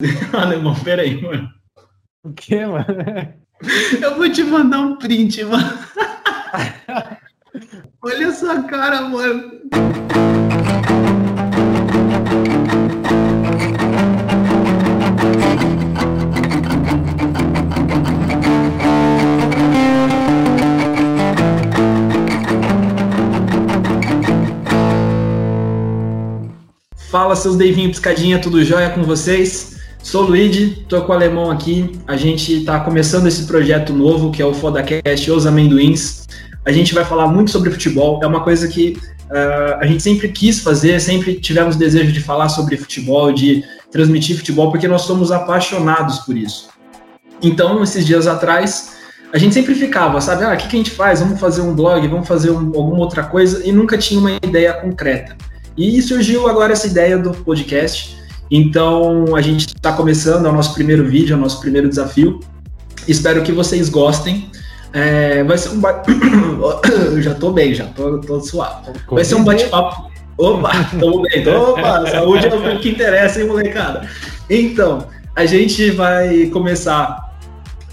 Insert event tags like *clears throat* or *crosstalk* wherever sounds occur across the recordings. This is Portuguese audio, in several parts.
*laughs* Alemão, peraí, mano. O que, mano? Eu vou te mandar um print, mano. *laughs* Olha essa cara, mano. Fala, seus Deivinho Piscadinha, tudo jóia com vocês? Sou o Luigi, tô com o Alemão aqui. A gente tá começando esse projeto novo, que é o FodaCast Os Amendoins. A gente vai falar muito sobre futebol, é uma coisa que uh, a gente sempre quis fazer, sempre tivemos desejo de falar sobre futebol, de transmitir futebol, porque nós somos apaixonados por isso. Então, esses dias atrás, a gente sempre ficava, sabe, ah, o que, que a gente faz? Vamos fazer um blog, vamos fazer um, alguma outra coisa, e nunca tinha uma ideia concreta. E surgiu agora essa ideia do podcast. Então a gente está começando, é o nosso primeiro vídeo, é o nosso primeiro desafio. Espero que vocês gostem. É, vai ser um bate... *coughs* Eu já tô bem, já tô, tô suave. Vai ser um bate-papo. Opa, tamo bem. Opa, saúde é o que interessa, hein, molecada? Então, a gente vai começar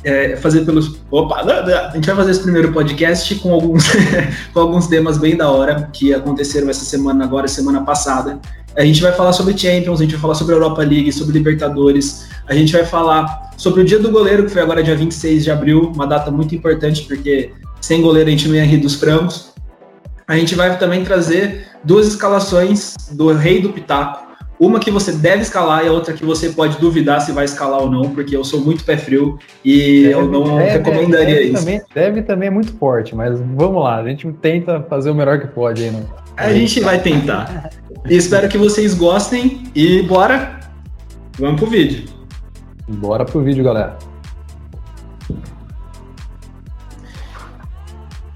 é, fazer pelos. Opa, a gente vai fazer esse primeiro podcast com alguns, *laughs* com alguns temas bem da hora que aconteceram essa semana, agora, semana passada. A gente vai falar sobre Champions, a gente vai falar sobre Europa League, sobre Libertadores, a gente vai falar sobre o Dia do Goleiro, que foi agora dia 26 de abril, uma data muito importante, porque sem goleiro a gente não ia rir dos frangos. A gente vai também trazer duas escalações do Rei do Pitaco, uma que você deve escalar e a outra que você pode duvidar se vai escalar ou não, porque eu sou muito pé frio e deve, eu não deve, recomendaria deve isso. Também, deve também é muito forte, mas vamos lá, a gente tenta fazer o melhor que pode aí, não? A gente vai tentar. E espero que vocês gostem e bora! Vamos pro vídeo. Bora pro vídeo, galera.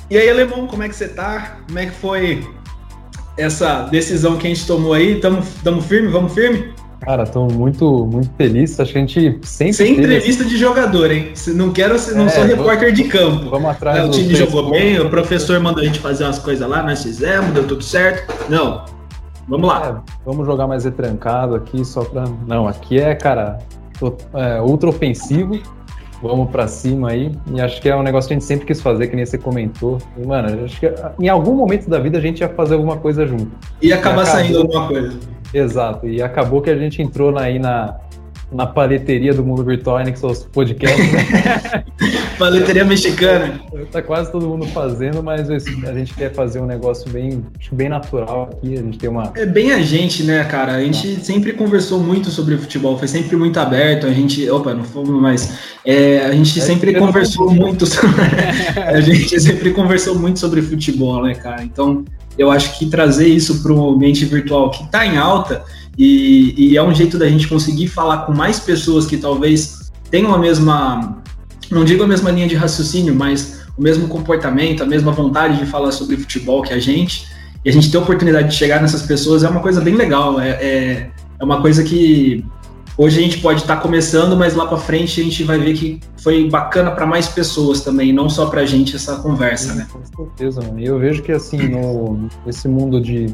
E aí, Alemão, como é que você tá? Como é que foi essa decisão que a gente tomou aí? Tamo, tamo firme? Vamos firme? Cara, tô muito, muito feliz. Acho que a gente sempre. Sem entrevista de jogador, hein? Não quero, não é, sou repórter de campo. Vamos atrás. É, o time jogou bem, o professor mandou a gente fazer umas coisas lá, nós fizemos, deu tudo certo. Não. Vamos lá. É, vamos jogar mais retrancado aqui, só pra. Não, aqui é, cara, é, ultra ofensivo vamos para cima aí. E acho que é um negócio que a gente sempre quis fazer, que nem você comentou. E, mano, acho que em algum momento da vida a gente ia fazer alguma coisa junto. E acabar saindo alguma coisa. Exato. E acabou que a gente entrou aí na, na paleteria do mundo virtual, né, que são os podcasts. Né? *laughs* paleteria mexicana. Tá quase todo mundo fazendo, mas a gente quer fazer um negócio bem, bem natural aqui. A gente tem uma. É bem a gente, né, cara? A gente ah. sempre conversou muito sobre futebol, foi sempre muito aberto. A gente. Opa, não fomos mais. É, a gente é sempre conversou muito sobre. *laughs* a gente sempre conversou muito sobre futebol, né, cara? Então, eu acho que trazer isso para o ambiente virtual que está em alta e, e, é um jeito da gente conseguir falar com mais pessoas que talvez tenham a mesma, não digo a mesma linha de raciocínio, mas o mesmo comportamento, a mesma vontade de falar sobre futebol que a gente, e a gente ter a oportunidade de chegar nessas pessoas é uma coisa bem legal, é, é, é uma coisa que hoje a gente pode estar tá começando, mas lá para frente a gente vai ver que foi bacana para mais pessoas também, não só para a gente essa conversa, né? Com certeza, mano. E eu vejo que assim, no, nesse mundo de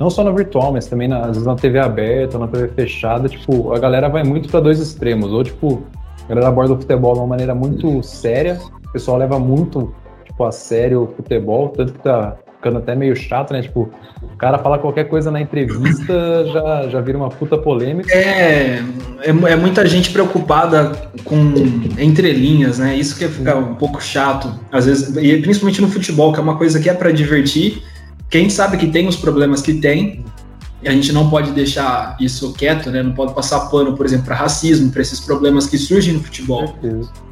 não só na virtual, mas também na, às vezes na TV aberta, na TV fechada, tipo, a galera vai muito para dois extremos. Ou, tipo, a galera aborda o futebol de uma maneira muito séria, o pessoal leva muito, tipo, a sério o futebol, tanto que tá ficando até meio chato, né? Tipo, o cara fala qualquer coisa na entrevista, *laughs* já, já vira uma puta polêmica. É, é, é muita gente preocupada com entrelinhas, né? Isso que fica um pouco chato, às vezes, e principalmente no futebol, que é uma coisa que é para divertir, que a gente sabe que tem os problemas que tem, e a gente não pode deixar isso quieto, né? Não pode passar pano, por exemplo, para racismo, para esses problemas que surgem no futebol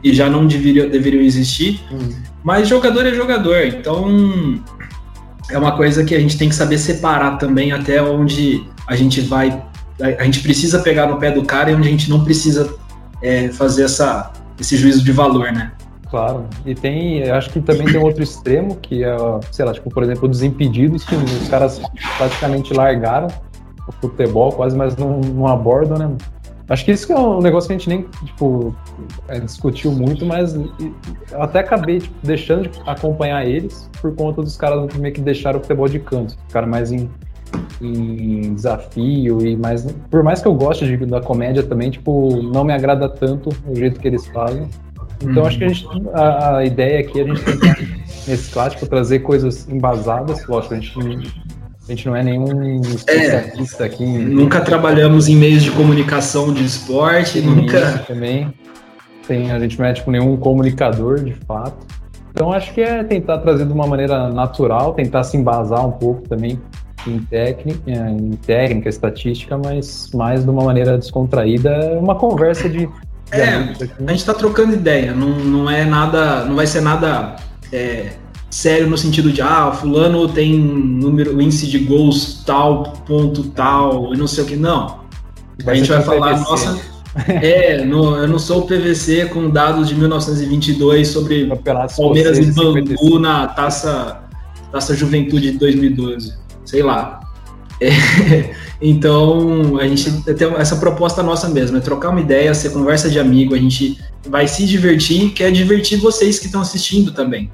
e já não deveriam, deveriam existir. Uhum. Mas jogador é jogador, então é uma coisa que a gente tem que saber separar também até onde a gente vai. A gente precisa pegar no pé do cara e onde a gente não precisa é, fazer essa, esse juízo de valor, né? Claro. E tem, acho que também tem outro extremo, que é, sei lá, tipo, por exemplo, dos impedidos, que os caras praticamente largaram o futebol quase, mas não, não abordam, né? Acho que isso é um negócio que a gente nem, tipo, é, discutiu muito, mas eu até acabei tipo, deixando de acompanhar eles por conta dos caras meio que deixaram o futebol de canto, ficaram mais em, em desafio e mais por mais que eu goste de, da comédia também tipo não me agrada tanto o jeito que eles fazem. Então acho que a, gente, a, a ideia aqui é a gente tentar nesse clássico trazer coisas embasadas lógico a gente a gente não é nenhum especialista é, aqui. Nunca trabalhamos em meios de comunicação de esporte, nunca. Também. Tem, a gente não é tipo nenhum comunicador de fato. Então acho que é tentar trazer de uma maneira natural, tentar se embasar um pouco também em técnica, em técnica, estatística, mas mais de uma maneira descontraída, uma conversa de. de é, a gente está trocando ideia, não, não é nada, não vai ser nada é, sério no sentido de ah, fulano tem número, índice de gols tal, ponto tal, e não sei o que. Não. Vai a gente vai falar, PVC. nossa. *laughs* é, no, eu não sou o PVC com dados de 1922 sobre Palmeiras e Bangu na taça, taça Juventude de 2012. Sei lá. *laughs* É, então, a gente tem essa proposta nossa mesmo, é trocar uma ideia, ser conversa de amigo, a gente vai se divertir, quer divertir vocês que estão assistindo também.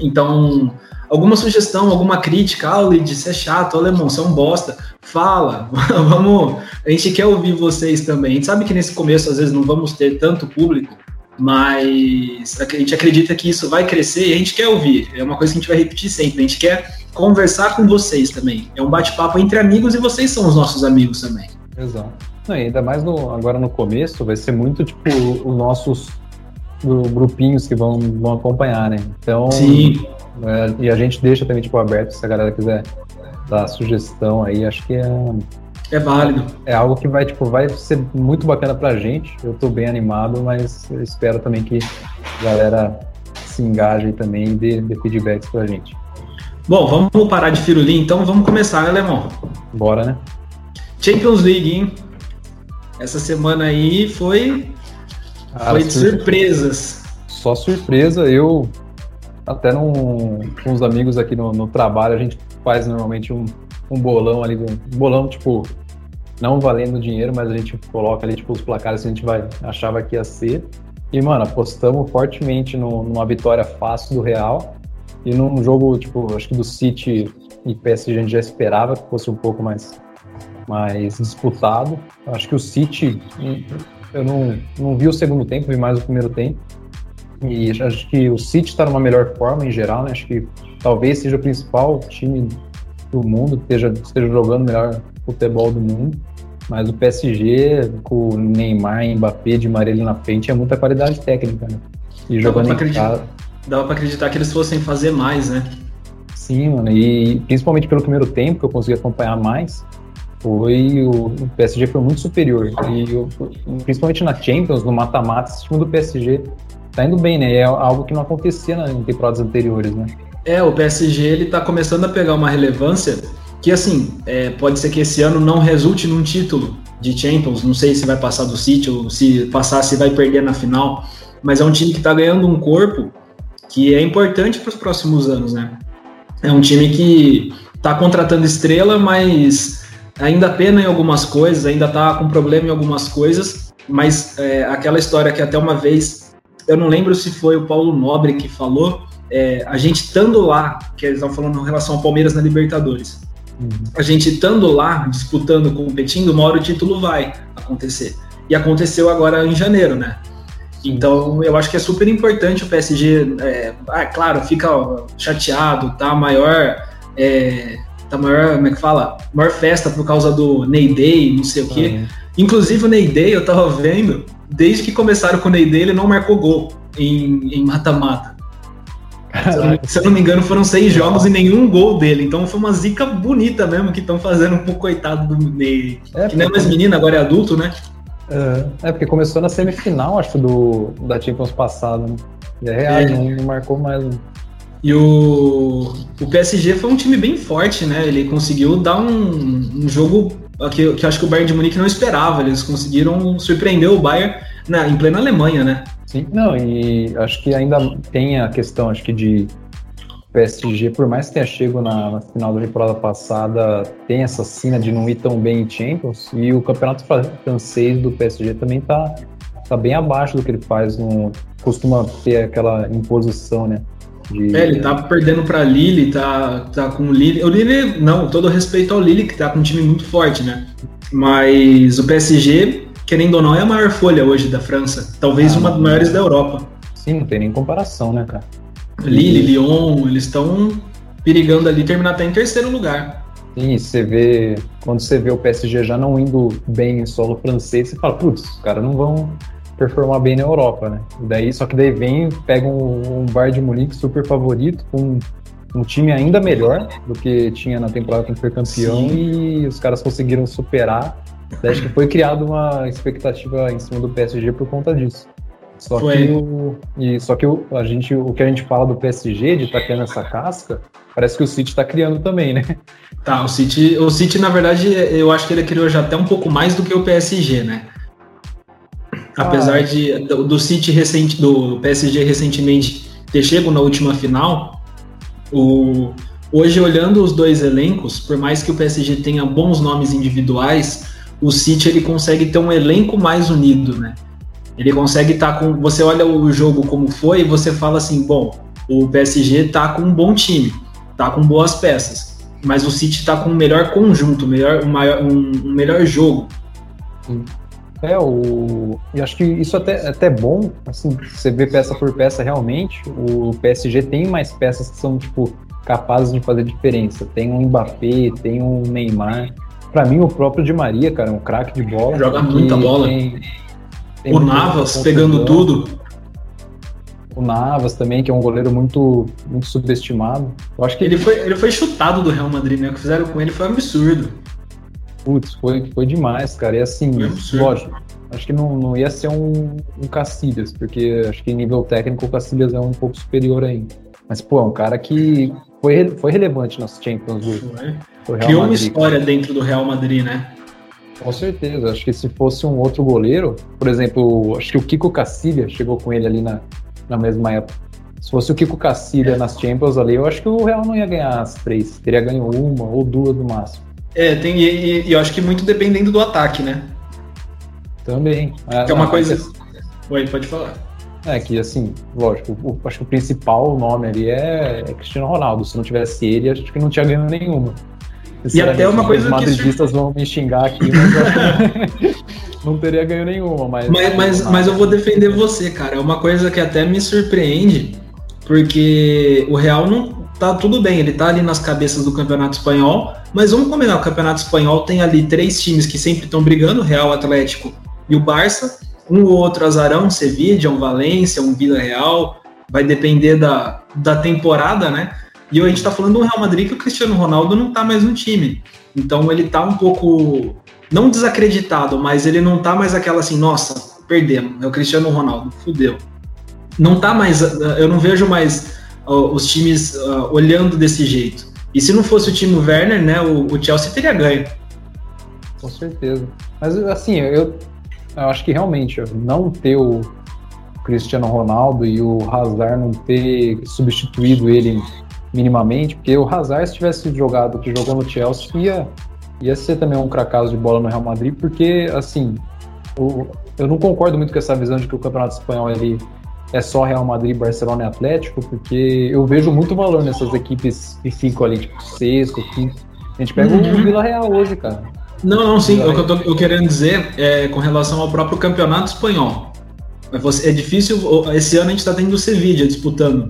Então, alguma sugestão, alguma crítica, ah, Lid, você é chato, alemão, você é um bosta, fala, *laughs* vamos, a gente quer ouvir vocês também. A gente sabe que nesse começo, às vezes, não vamos ter tanto público, mas a gente acredita que isso vai crescer e a gente quer ouvir. É uma coisa que a gente vai repetir sempre. A gente quer conversar com vocês também. É um bate-papo entre amigos e vocês são os nossos amigos também. Exato. Não, ainda mais no, agora no começo, vai ser muito tipo os nossos grupinhos que vão, vão acompanhar, né? Então, Sim. É, e a gente deixa também tipo aberto se a galera quiser dar sugestão aí, acho que é é válido. É algo que vai tipo vai ser muito bacana pra gente. Eu tô bem animado, mas espero também que a galera se engaje também e dê, dê feedbacks pra gente. Bom, vamos parar de firulim, então vamos começar, né, Lemão? Bora, né? Champions League, hein? Essa semana aí foi Cara, Foi de sur... surpresas. Só surpresa. Eu, até num, com os amigos aqui no, no, trabalho, a gente faz normalmente um, um bolão ali, um bolão tipo, não valendo dinheiro, mas a gente coloca ali tipo os placares que a gente vai, achava que ia ser. E, mano, apostamos fortemente no, numa vitória fácil do Real. E num jogo, tipo, acho que do City e PSG a gente já esperava que fosse um pouco mais, mais disputado. Acho que o City eu não, não vi o segundo tempo, vi mais o primeiro tempo. E acho que o City está numa melhor forma em geral, né? Acho que talvez seja o principal time do mundo, esteja, esteja jogando o melhor futebol do mundo. Mas o PSG, com o Neymar, Mbappé, de Maria na frente, é muita qualidade técnica, né? E jogando dava em casa. Dava pra acreditar que eles fossem fazer mais, né? Sim, mano. E principalmente pelo primeiro tempo, que eu consegui acompanhar mais, foi o, PSG foi muito superior e o, principalmente na Champions, no mata-mata, esse time do PSG tá indo bem, né? É algo que não acontecia em temporadas anteriores, né? É, o PSG ele tá começando a pegar uma relevância que assim é, pode ser que esse ano não resulte num título de Champions. Não sei se vai passar do City ou se passar se vai perder na final, mas é um time que tá ganhando um corpo que é importante para os próximos anos, né? É um time que tá contratando estrela, mas ainda pena em algumas coisas, ainda tá com problema em algumas coisas, mas é, aquela história que até uma vez, eu não lembro se foi o Paulo Nobre que falou, é, a gente estando lá, que eles estão falando em relação ao Palmeiras na Libertadores, uhum. a gente estando lá, disputando, competindo, uma hora o título vai acontecer. E aconteceu agora em janeiro, né? Então, eu acho que é super importante o PSG. É, ah, claro, fica chateado, tá? Maior é, da maior, como é que fala? Maior festa por causa do Ney Day, não sei o quê. Inclusive o Ney Day, eu tava vendo, desde que começaram com o Ney Day, ele não marcou gol em mata-mata. Se eu não me engano, foram seis jogos e nenhum gol dele. Então foi uma zica bonita mesmo que estão fazendo um pouco coitado do Ney. É, que não é mais menino, agora é adulto, né? É, é, porque começou na semifinal, acho, do, da Champions passada, né? E é real, é. Não, não marcou mais. E o, o PSG foi um time bem forte, né? Ele conseguiu dar um, um jogo que, que acho que o Bayern de Munique não esperava. Eles conseguiram surpreender o Bayern na, em plena Alemanha, né? Sim, não, e acho que ainda tem a questão, acho que de PSG, por mais que tenha chego na, na, final da temporada passada, tem essa cena de não ir tão bem em Champions, e o campeonato francês do PSG também tá, tá bem abaixo do que ele faz, no, costuma ter aquela imposição, né? De... É, ele tá perdendo para Lille, tá, tá com o Lille. O Lille, não, todo respeito ao Lille, que tá com um time muito forte, né? Mas o PSG, querendo ou não, é a maior folha hoje da França. Talvez ah, uma das maiores da Europa. Sim, não tem nem comparação, né, cara? Lille, Lyon, eles estão perigando ali terminar até em terceiro lugar. Sim, você vê. Quando você vê o PSG já não indo bem em solo francês, você fala, putz, os caras não vão performar bem na Europa, né? E daí, só que daí vem, pega um, um Bayern de Munique super favorito, com um time ainda melhor do que tinha na temporada que foi campeão Sim. e os caras conseguiram superar. Acho que foi criada uma expectativa em cima do PSG por conta disso. Só foi. que, o, e, só que o, a gente, o que a gente fala do PSG, de estar tá criando essa casca, parece que o City está criando também, né? Tá, o City, o City, na verdade, eu acho que ele criou já até um pouco mais do que o PSG, né? Apesar ah, de do, do City recente, do PSG recentemente ter chegado na última final, o, hoje olhando os dois elencos, por mais que o PSG tenha bons nomes individuais, o City ele consegue ter um elenco mais unido, né? Ele consegue estar tá com. Você olha o jogo como foi e você fala assim: bom, o PSG tá com um bom time, tá com boas peças, mas o City tá com um melhor conjunto, melhor, um, maior, um, um melhor jogo. É, o... e acho que isso até, até é bom, assim, você vê peça por peça realmente, o PSG tem mais peças que são, tipo, capazes de fazer diferença. Tem um Mbappé, tem um Neymar. Para mim, o próprio Di Maria, cara, é um craque de bola. Joga muita bola. Tem, tem o Navas pegando tudo. O Navas também, que é um goleiro muito, muito subestimado. Eu acho que ele foi, ele foi chutado do Real Madrid, né? O que fizeram com ele foi um absurdo. Putz, foi, foi demais, cara. E assim, lógico, acho que não, não ia ser um, um Cacilhas, porque acho que em nível técnico o Cacilhas é um pouco superior ainda. Mas, pô, é um cara que foi, foi relevante nas Champions do Real Criou uma história dentro do Real Madrid, né? Com certeza. Acho que se fosse um outro goleiro, por exemplo, acho que o Kiko Cacilha chegou com ele ali na, na mesma época. Se fosse o Kiko Cacilha é. nas Champions ali, eu acho que o Real não ia ganhar as três. Teria ganho uma ou duas no máximo. É, tem, e, e eu acho que muito dependendo do ataque, né? Também. Ah, que é uma não, coisa. Que... Oi, pode falar. É que, assim, lógico, o, acho que o principal nome ali é, é Cristiano Ronaldo. Se não tivesse ele, acho que não tinha ganho nenhuma. E até uma coisa os madridistas que... vão me xingar aqui, mas *laughs* não teria ganho nenhuma. Mas, mas, mas, mas, eu vou defender você, cara. É uma coisa que até me surpreende, porque o Real não tá tudo bem, ele tá ali nas cabeças do Campeonato Espanhol, mas vamos combinar, o Campeonato Espanhol tem ali três times que sempre estão brigando, Real, Atlético e o Barça, um ou outro azarão, um Sevilla, um Valência, um Vila Real, vai depender da, da temporada, né? E a gente está falando do Real Madrid que o Cristiano Ronaldo não está mais no time. Então ele está um pouco, não desacreditado, mas ele não está mais aquela assim, nossa, perdemos, é o Cristiano Ronaldo, fudeu. Não tá mais, eu não vejo mais os times uh, olhando desse jeito. E se não fosse o time Werner, né, o, o Chelsea teria ganho. Com certeza. Mas assim, eu, eu acho que realmente não ter o Cristiano Ronaldo e o Hazard não ter substituído ele minimamente, porque o Hazard, se tivesse jogado que jogou no Chelsea, ia, ia ser também um cracaso de bola no Real Madrid, porque, assim, o, eu não concordo muito com essa visão de que o Campeonato Espanhol ele é só Real Madrid, Barcelona e Atlético, porque eu vejo muito valor nessas equipes que ficam ali, tipo, sexto, quinto. A gente pega uhum. o Vila Real hoje, cara. Não, não, sim. O que eu tô eu querendo dizer é com relação ao próprio campeonato espanhol. É difícil. Esse ano a gente está tendo o Sevilla disputando.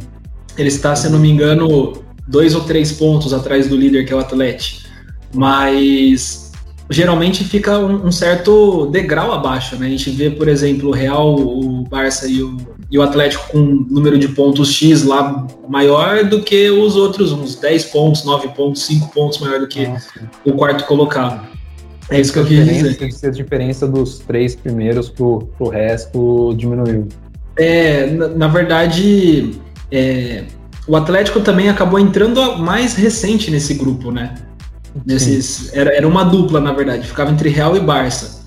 Ele está, se não me engano, dois ou três pontos atrás do líder, que é o Atlético. Mas geralmente fica um, um, certo degrau abaixo, né? A gente vê, por exemplo, o Real, o Barça e o, e o Atlético com um número de pontos X lá maior do que os outros, uns 10 pontos, 9 pontos, 5 pontos maior do que Nossa. o quarto colocado. É isso que eu queria dizer. Tem que ser a diferença dos três primeiros pro, pro resto diminuiu. É, na, na verdade, é, o Atlético também acabou entrando mais recente nesse grupo, né? Nesses, era, era uma dupla, na verdade, ficava entre Real e Barça.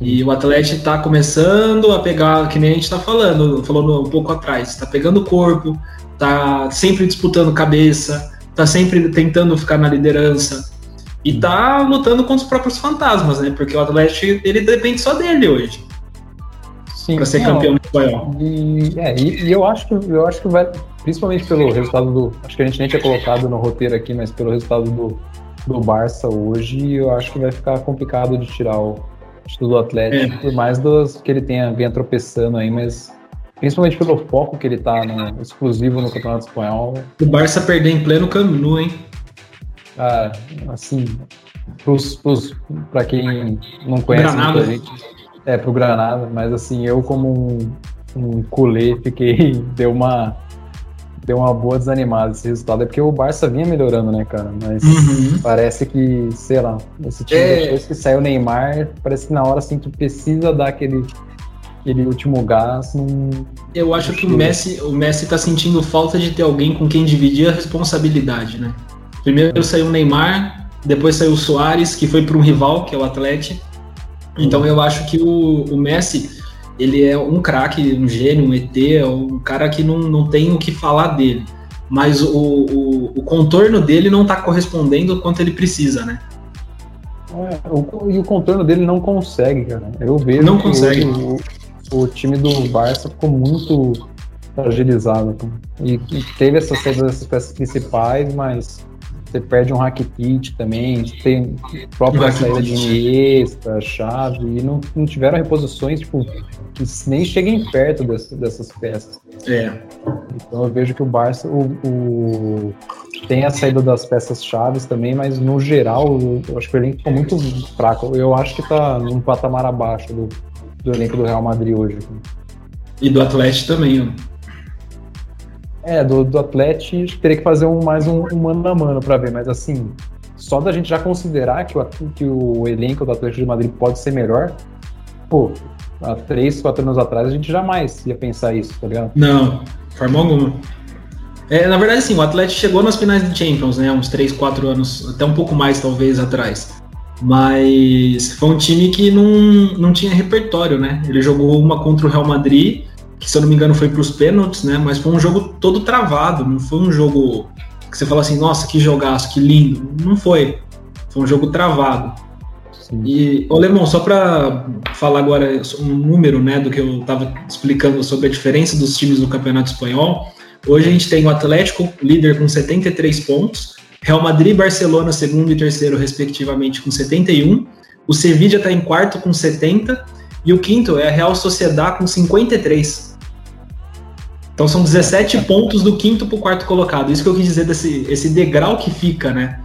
E o Atlético está começando a pegar, que nem a gente está falando, falando um pouco atrás, está pegando corpo, está sempre disputando cabeça, está sempre tentando ficar na liderança e está lutando contra os próprios fantasmas, né? Porque o Atlético ele depende só dele hoje. para ser não, campeão espanhol. E, é, e, e, eu acho que eu acho que vai, principalmente pelo resultado do. Acho que a gente nem tinha colocado no roteiro aqui, mas pelo resultado do, do Barça hoje, eu acho que vai ficar complicado de tirar o título do Atlético, é. por mais dos, que ele tenha venha tropeçando aí, mas principalmente pelo foco que ele tá no, exclusivo no Campeonato Espanhol. O Barça perder em pleno Camino, hein? Ah, assim, para quem não conhece Granada. muita gente, é pro Granada, mas assim, eu como um, um culé fiquei, *laughs* deu uma deu uma boa desanimada esse resultado, é porque o Barça vinha melhorando, né, cara? Mas uhum. parece que, sei lá, esse time é... depois que saiu o Neymar, parece que na hora assim tu precisa dar aquele aquele último gás. Num... Eu acho que o Messi, o Messi tá sentindo falta de ter alguém com quem dividir a responsabilidade, né? Primeiro saiu o Neymar, depois saiu o Soares, que foi para um rival, que é o Atlético. Então eu acho que o, o Messi, ele é um craque, um gênio, um ET, é um cara que não, não tem o que falar dele. Mas o, o, o contorno dele não está correspondendo ao quanto ele precisa, né? É, o, e o contorno dele não consegue, cara. Eu vejo não consegue. O, o, time do Barça ficou muito fragilizado. E, e teve essas, essas peças principais, mas você perde um Rakitic também, tem própria saída de Iniesta, Chave, e não, não tiveram reposições, tipo, que nem cheguem perto desse, dessas peças. É. Então eu vejo que o Barça o, o tem a saída das peças chaves também, mas no geral eu acho que o elenco ficou muito fraco. Eu acho que tá num patamar abaixo do, do elenco do Real Madrid hoje. E do Atlético também, ó. É, do, do teria que fazer um, mais um, um mano a mano para ver, mas assim, só da gente já considerar que o, que o elenco do Atlético de Madrid pode ser melhor, pô, há três, quatro anos atrás a gente jamais ia pensar isso, tá ligado? Não, forma alguma. É, na verdade, sim, o Atlético chegou nas finais de Champions, né? Uns 3, 4 anos, até um pouco mais, talvez, atrás. Mas foi um time que não, não tinha repertório, né? Ele jogou uma contra o Real Madrid que se eu não me engano foi para os pênaltis, né? Mas foi um jogo todo travado, não foi um jogo que você fala assim, nossa, que jogaço, que lindo. Não foi. Foi um jogo travado. Sim. E, ô Lemon, só para falar agora um número, né, do que eu estava explicando sobre a diferença dos times no Campeonato Espanhol. Hoje a gente tem o Atlético, líder com 73 pontos, Real Madrid e Barcelona, segundo e terceiro, respectivamente, com 71. O Sevilla está em quarto com 70 e o quinto é a Real Sociedade com 53. Então são 17 pontos do quinto para o quarto colocado. Isso que eu quis dizer desse esse degrau que fica, né?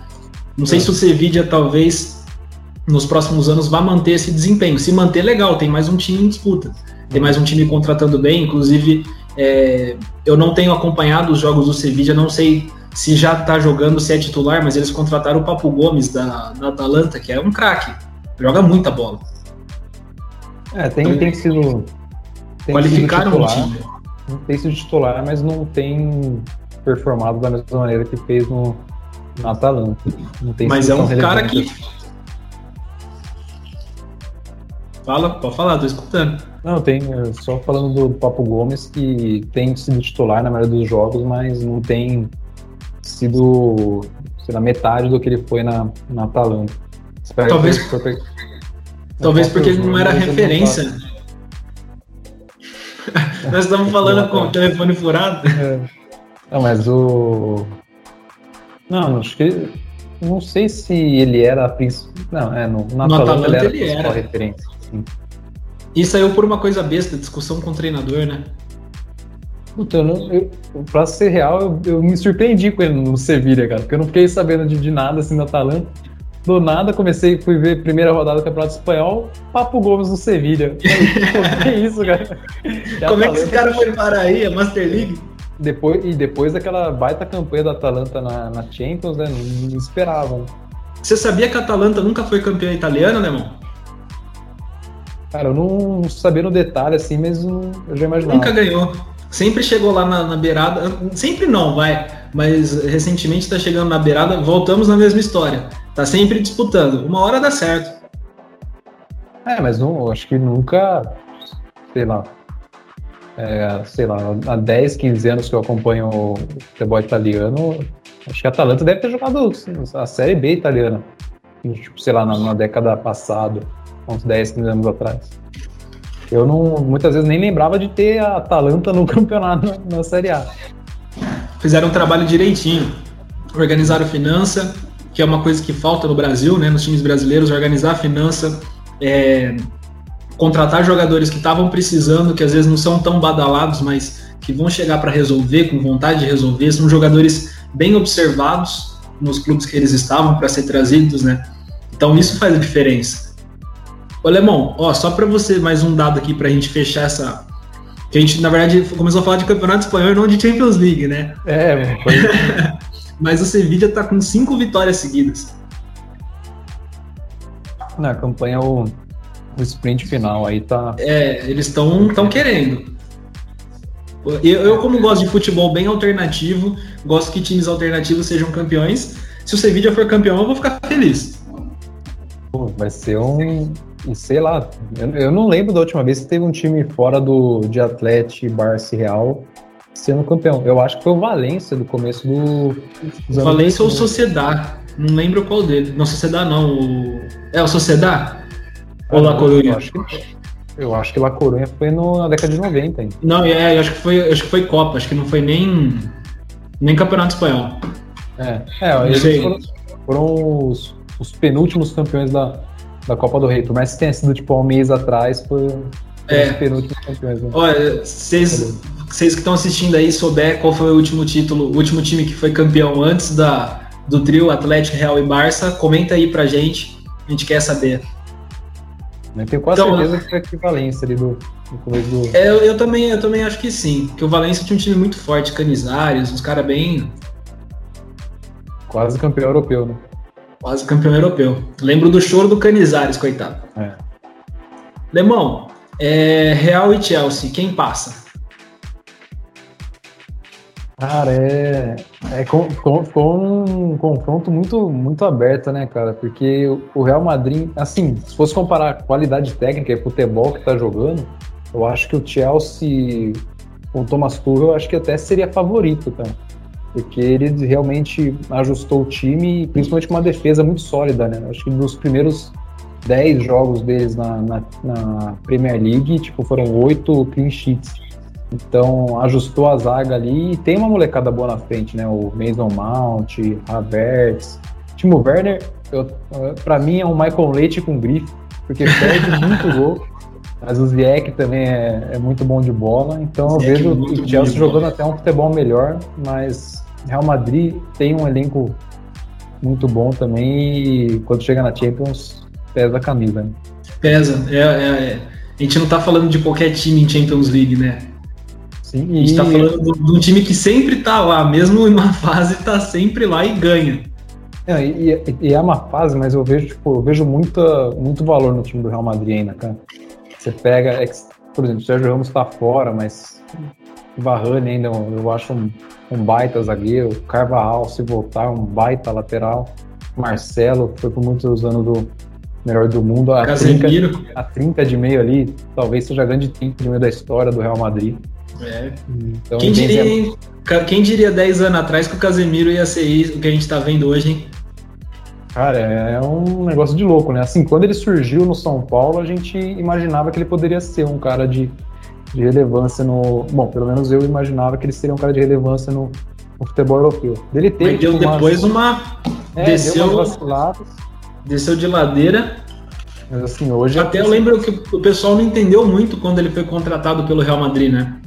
Não sei é. se o Sevilla talvez nos próximos anos vá manter esse desempenho. Se manter, legal, tem mais um time em disputa. Tem mais um time contratando bem. Inclusive, é, eu não tenho acompanhado os jogos do Sevilla, não sei se já está jogando, se é titular, mas eles contrataram o Papo Gomes da, da Atalanta, que é um craque. Joga muita bola. É, tem, então, tem sido. Tem qualificaram sido o time tem sido titular, mas não tem performado da mesma maneira que fez no, no Atalanta. mas é um cara que. Fala, pode falar, tô escutando. Não, tem, é, só falando do Papo Gomes, que tem sido titular na maioria dos jogos, mas não tem sido, sei lá, metade do que ele foi na, na Atalanta. Espero talvez, que... talvez porque ele não era referência. Nós estamos falando com o telefone furado. É. Não, mas o. Não, acho que. Não sei se ele era a principal. Não, é, no, na no Atalanta, ele era, ele era. referência. Sim. E saiu por uma coisa besta, discussão com o treinador, né? Puta, eu não, eu, pra ser real, eu, eu, me surpreendi com ele no Sevilha, cara, porque eu não fiquei sabendo de, de nada assim no Atalanta. Do nada, comecei, fui ver a primeira rodada do Campeonato Espanhol, Papo Gomes no Sevilha. *laughs* que isso, cara? *laughs* Como é que esse cara foi parar aí? A Master League? Depois, e depois daquela baita campanha do Atalanta na, na Champions, né? Não, não esperavam. Você sabia que a Atalanta nunca foi campeã italiana, né, irmão? Cara, eu não sabia no detalhe assim, mas eu já imaginava. Nunca ganhou. Sempre chegou lá na, na beirada. Sempre não, vai. Mas recentemente está chegando na beirada. Voltamos na mesma história Tá sempre disputando. Uma hora dá certo. É, mas não, acho que nunca, sei lá, é, sei lá, há 10, 15 anos que eu acompanho o futebol italiano, acho que a Atalanta deve ter jogado a Série B italiana, tipo, sei lá, na, na década passada, uns 10, 15 anos atrás. Eu não, muitas vezes nem lembrava de ter a Atalanta no *laughs* campeonato na, na Série A. Fizeram um trabalho direitinho. Organizaram finança, que é uma coisa que falta no Brasil, né, nos times brasileiros, organizar a finança, é, contratar jogadores que estavam precisando, que às vezes não são tão badalados, mas que vão chegar para resolver, com vontade de resolver, são jogadores bem observados nos clubes que eles estavam para ser trazidos, né? Então isso faz a diferença. Ô Lemão, ó, só para você mais um dado aqui para a gente fechar essa. Que a gente, na verdade, começou a falar de campeonato espanhol e não de Champions League, né? É, foi... *laughs* mas o Sevilla tá com cinco vitórias seguidas. Na campanha, o, o sprint final aí tá. É, eles estão tão querendo. Eu, eu, como gosto de futebol bem alternativo, gosto que times alternativos sejam campeões. Se o Sevilla for campeão, eu vou ficar feliz. Pô, vai ser um. Sei lá, eu, eu, não lembro da última vez que teve um time fora do de Atlético, Barça e Real sendo campeão. Eu acho que foi o Valência do começo do. Valência ou Sociedad. Não lembro qual dele. Não, Sociedad não. O... É o Sociedad? Ou La Coruña? Eu acho que, eu acho que La Coruña foi no, na década de 90. Hein? Não, é, eu acho que foi, acho que foi Copa, acho que não foi nem, nem Campeonato Espanhol. É, é eles foram, foram os, os, penúltimos campeões da, da Copa do Rei. Por mais que tenha sido tipo há um mês atrás, foi, é. os penúltimos campeões. Né? Olha, vocês vocês que estão assistindo aí souber qual foi o último título, o último time que foi campeão antes da, do trio Atlético, Real e Barça, comenta aí pra gente, a gente quer saber. Eu tenho quase então, certeza que foi aqui Valência ali do, do começo do. É, eu, eu, também, eu também acho que sim, porque o Valência tinha um time muito forte, Canizares, uns caras bem. Quase campeão europeu, né? Quase campeão europeu. Lembro do choro do Canizares, coitado. É. Lemão, é, Real e Chelsea, quem passa? Cara, é, é com, com, com, um confronto muito, muito aberto, né, cara? Porque o Real Madrid, assim, se fosse comparar qualidade técnica e futebol que tá jogando, eu acho que o Chelsea com o Thomas Tuchel, eu acho que até seria favorito, cara. Porque ele realmente ajustou o time, principalmente com uma defesa muito sólida, né? Eu acho que nos primeiros 10 jogos deles na, na, na Premier League, tipo, foram oito clean sheets. Então ajustou a zaga ali e tem uma molecada boa na frente, né? O Mason Mount, Havertz, Timo Werner, para mim é um Michael Leite com grife, porque perde *laughs* muito gol. Mas o Ziyech também é, é, muito bom de bola, então eu vejo é o Chelsea jogando até um futebol melhor, mas Real Madrid tem um elenco muito bom também e quando chega na Champions pesa a camisa. Né? Pesa, é, é, é, a gente não tá falando de qualquer time em Champions League, né? Sim, a gente está falando de um time que sempre está lá, mesmo em uma *laughs* fase, está sempre lá e ganha. É, e, e, é uma fase, mas eu vejo, tipo, eu vejo muita, muito valor no time do Real Madrid ainda, cara. Você pega, é por exemplo, o Sérgio Ramos está fora, mas Varane ainda eu acho um, um baita zagueiro. Carvajal, se voltar, um baita lateral. Marcelo, foi por muitos anos do melhor do mundo. A trinca, a trinca de meio ali, talvez seja a grande trinca de meio da história do Real Madrid. É. Então, quem, diria, hein? quem diria 10 anos atrás que o Casemiro ia ser isso, o que a gente tá vendo hoje, hein? Cara, é um negócio de louco, né? Assim, quando ele surgiu no São Paulo, a gente imaginava que ele poderia ser um cara de, de relevância no. Bom, pelo menos eu imaginava que ele seria um cara de relevância no, no futebol europeu. Ele teve. Mas deu tipo, depois uma. É, desceu, desceu de ladeira. Mas assim, hoje. Até eu lembro que o pessoal não entendeu muito quando ele foi contratado pelo Real Madrid, né?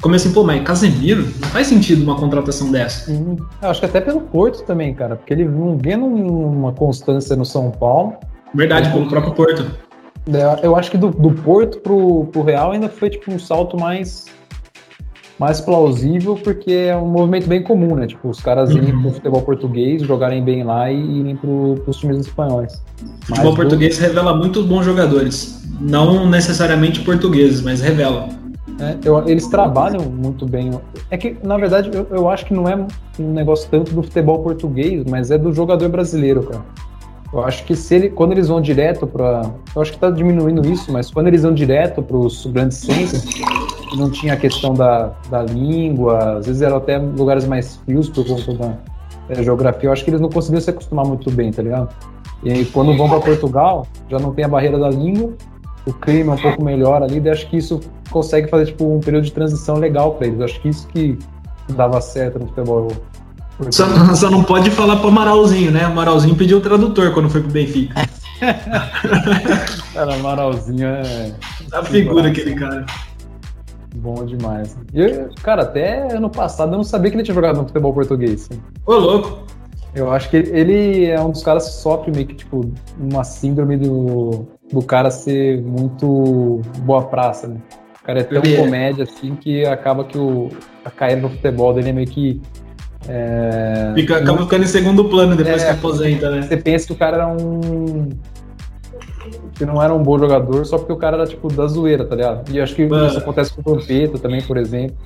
Como assim, pô, mas Casemiro? Não faz sentido uma contratação dessa. Sim. Eu acho que até pelo Porto também, cara, porque ele não vendo uma constância no São Paulo. Verdade, pelo próprio Porto. É, eu acho que do, do Porto pro, pro Real ainda foi tipo um salto mais mais plausível, porque é um movimento bem comum, né? Tipo, os caras irem uhum. pro futebol português, jogarem bem lá e irem pro, pros times espanhóis. O futebol português revela muitos bons jogadores. Não necessariamente portugueses, mas revela. É, eu, eles trabalham muito bem. É que, na verdade, eu, eu acho que não é um negócio tanto do futebol português, mas é do jogador brasileiro, cara. Eu acho que se ele, quando eles vão direto para, eu acho que está diminuindo isso, mas quando eles vão direto para os grandes centros, não tinha a questão da, da língua, às vezes eram até lugares mais frios por conta da, da geografia. Eu acho que eles não conseguiam se acostumar muito bem, tá ligado? E aí, quando vão para Portugal, já não tem a barreira da língua o clima um pouco melhor ali, e acho que isso consegue fazer tipo um período de transição legal para eles. Acho que isso que dava certo no futebol. Só, só, não pode falar pro Amaralzinho, né? O Amaralzinho pediu o tradutor quando foi pro Benfica. *laughs* cara, Amaralzinho é. A figura aquele cara. Bom demais. E, cara, até ano passado eu não sabia que ele tinha jogado no futebol português. Ô, louco! Eu acho que ele é um dos caras que sofre meio que, tipo, uma síndrome do, do cara ser muito boa praça, né? O cara é tão ele é. comédia, assim, que acaba que o, a carreira no futebol dele é meio que... É, Fica, acaba ficando em segundo plano depois é, que aposenta, né? Você pensa que o cara era um que não era um bom jogador só porque o cara era, tipo, da zoeira, tá ligado? E acho que Mano. isso acontece com o Vampeta também, por exemplo.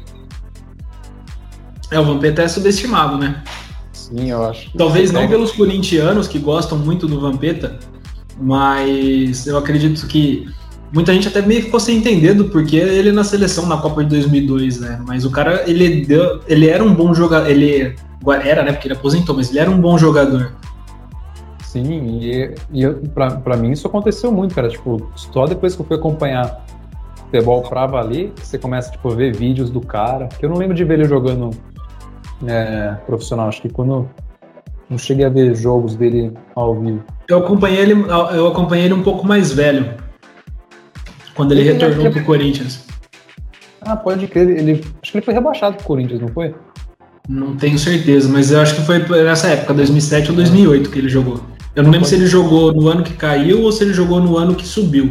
É, o Vampeta é subestimado, né? Sim, eu acho. Talvez não pelos corintianos que gostam muito do Vampeta, mas eu acredito que muita gente até meio ficou sem entender do porquê ele na seleção na Copa de 2002, né? Mas o cara, ele deu, ele era um bom jogador, ele era, né? Porque ele aposentou, mas ele era um bom jogador. Sim, e, e pra, pra mim isso aconteceu muito, cara. Tipo, só depois que eu fui acompanhar futebol pra valer, você começa tipo, a ver vídeos do cara. Que eu não lembro de ver ele jogando é, profissional. Acho que quando não cheguei a ver jogos dele ao vivo. Eu acompanhei ele, eu acompanhei ele um pouco mais velho. Quando ele, ele retornou pro Corinthians. Ah, pode crer. Ele, acho que ele foi rebaixado pro Corinthians, não foi? Não tenho certeza, mas eu acho que foi nessa época, 2007 ou 2008 que ele jogou. Eu não lembro se ele jogou no ano que caiu ou se ele jogou no ano que subiu.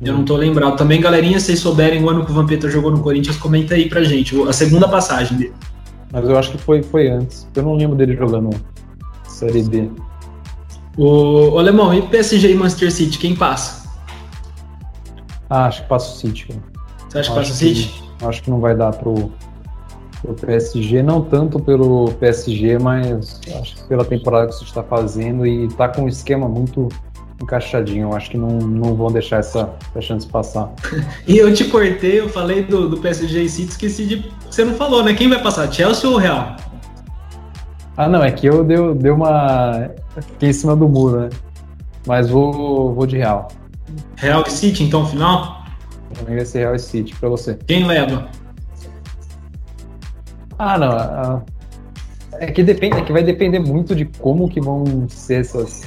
Eu não tô lembrado. Também, galerinha, se vocês souberem o ano que o Vampeta jogou no Corinthians, comenta aí pra gente. A segunda passagem dele. Mas eu acho que foi, foi antes. Eu não lembro dele jogando Série B. O, o Alemão, e PSG e Manchester City, quem passa? Ah, acho que passa o City. Cara. Você acha que passa o City? acho que não vai dar pro, o PSG, não tanto pelo PSG, mas acho que pela temporada que você está fazendo e está com um esquema muito encaixadinho. Eu acho que não, não vão deixar essa, essa chance passar. *laughs* e eu te cortei, eu falei do, do PSG e City, esqueci de. Você não falou, né? Quem vai passar? Chelsea ou Real? Ah, não, é que eu dei, dei uma. Fiquei em cima do muro, né? Mas vou, vou de Real. Real e City, então, final? Pra mim vai ser Real e City, pra você. Quem leva? Ah, não. É que depende, é que vai depender muito de como que vão ser essas,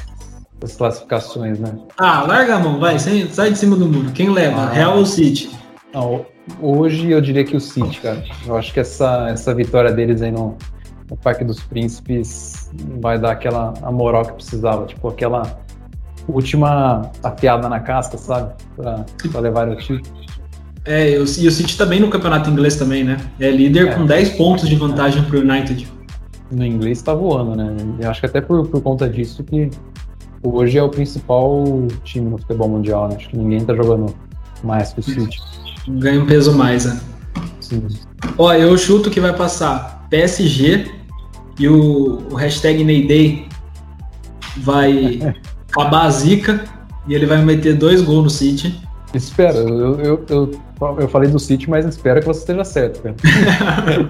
essas classificações, né? Ah, larga a mão, vai, sai de cima do muro. Quem leva? Ah, Real ou City? Não, hoje eu diria que o City, cara. Eu acho que essa, essa vitória deles aí no, no Parque dos Príncipes vai dar aquela a moral que precisava, tipo aquela última afiada na casca, sabe? Pra, pra levar o título. É, e o City tá bem no campeonato inglês também, né? É líder é. com 10 pontos de vantagem pro United. No inglês tá voando, né? Eu acho que até por, por conta disso que hoje é o principal time no futebol mundial, né? Acho que ninguém tá jogando mais que o City. Ganha um peso mais, né? Sim. Ó, eu chuto que vai passar PSG e o, o hashtag Neyday vai *laughs* acabar a zica e ele vai meter dois gols no City. Espera, eu, eu, eu, eu, falei do City, mas espero que você esteja certo, cara. *laughs*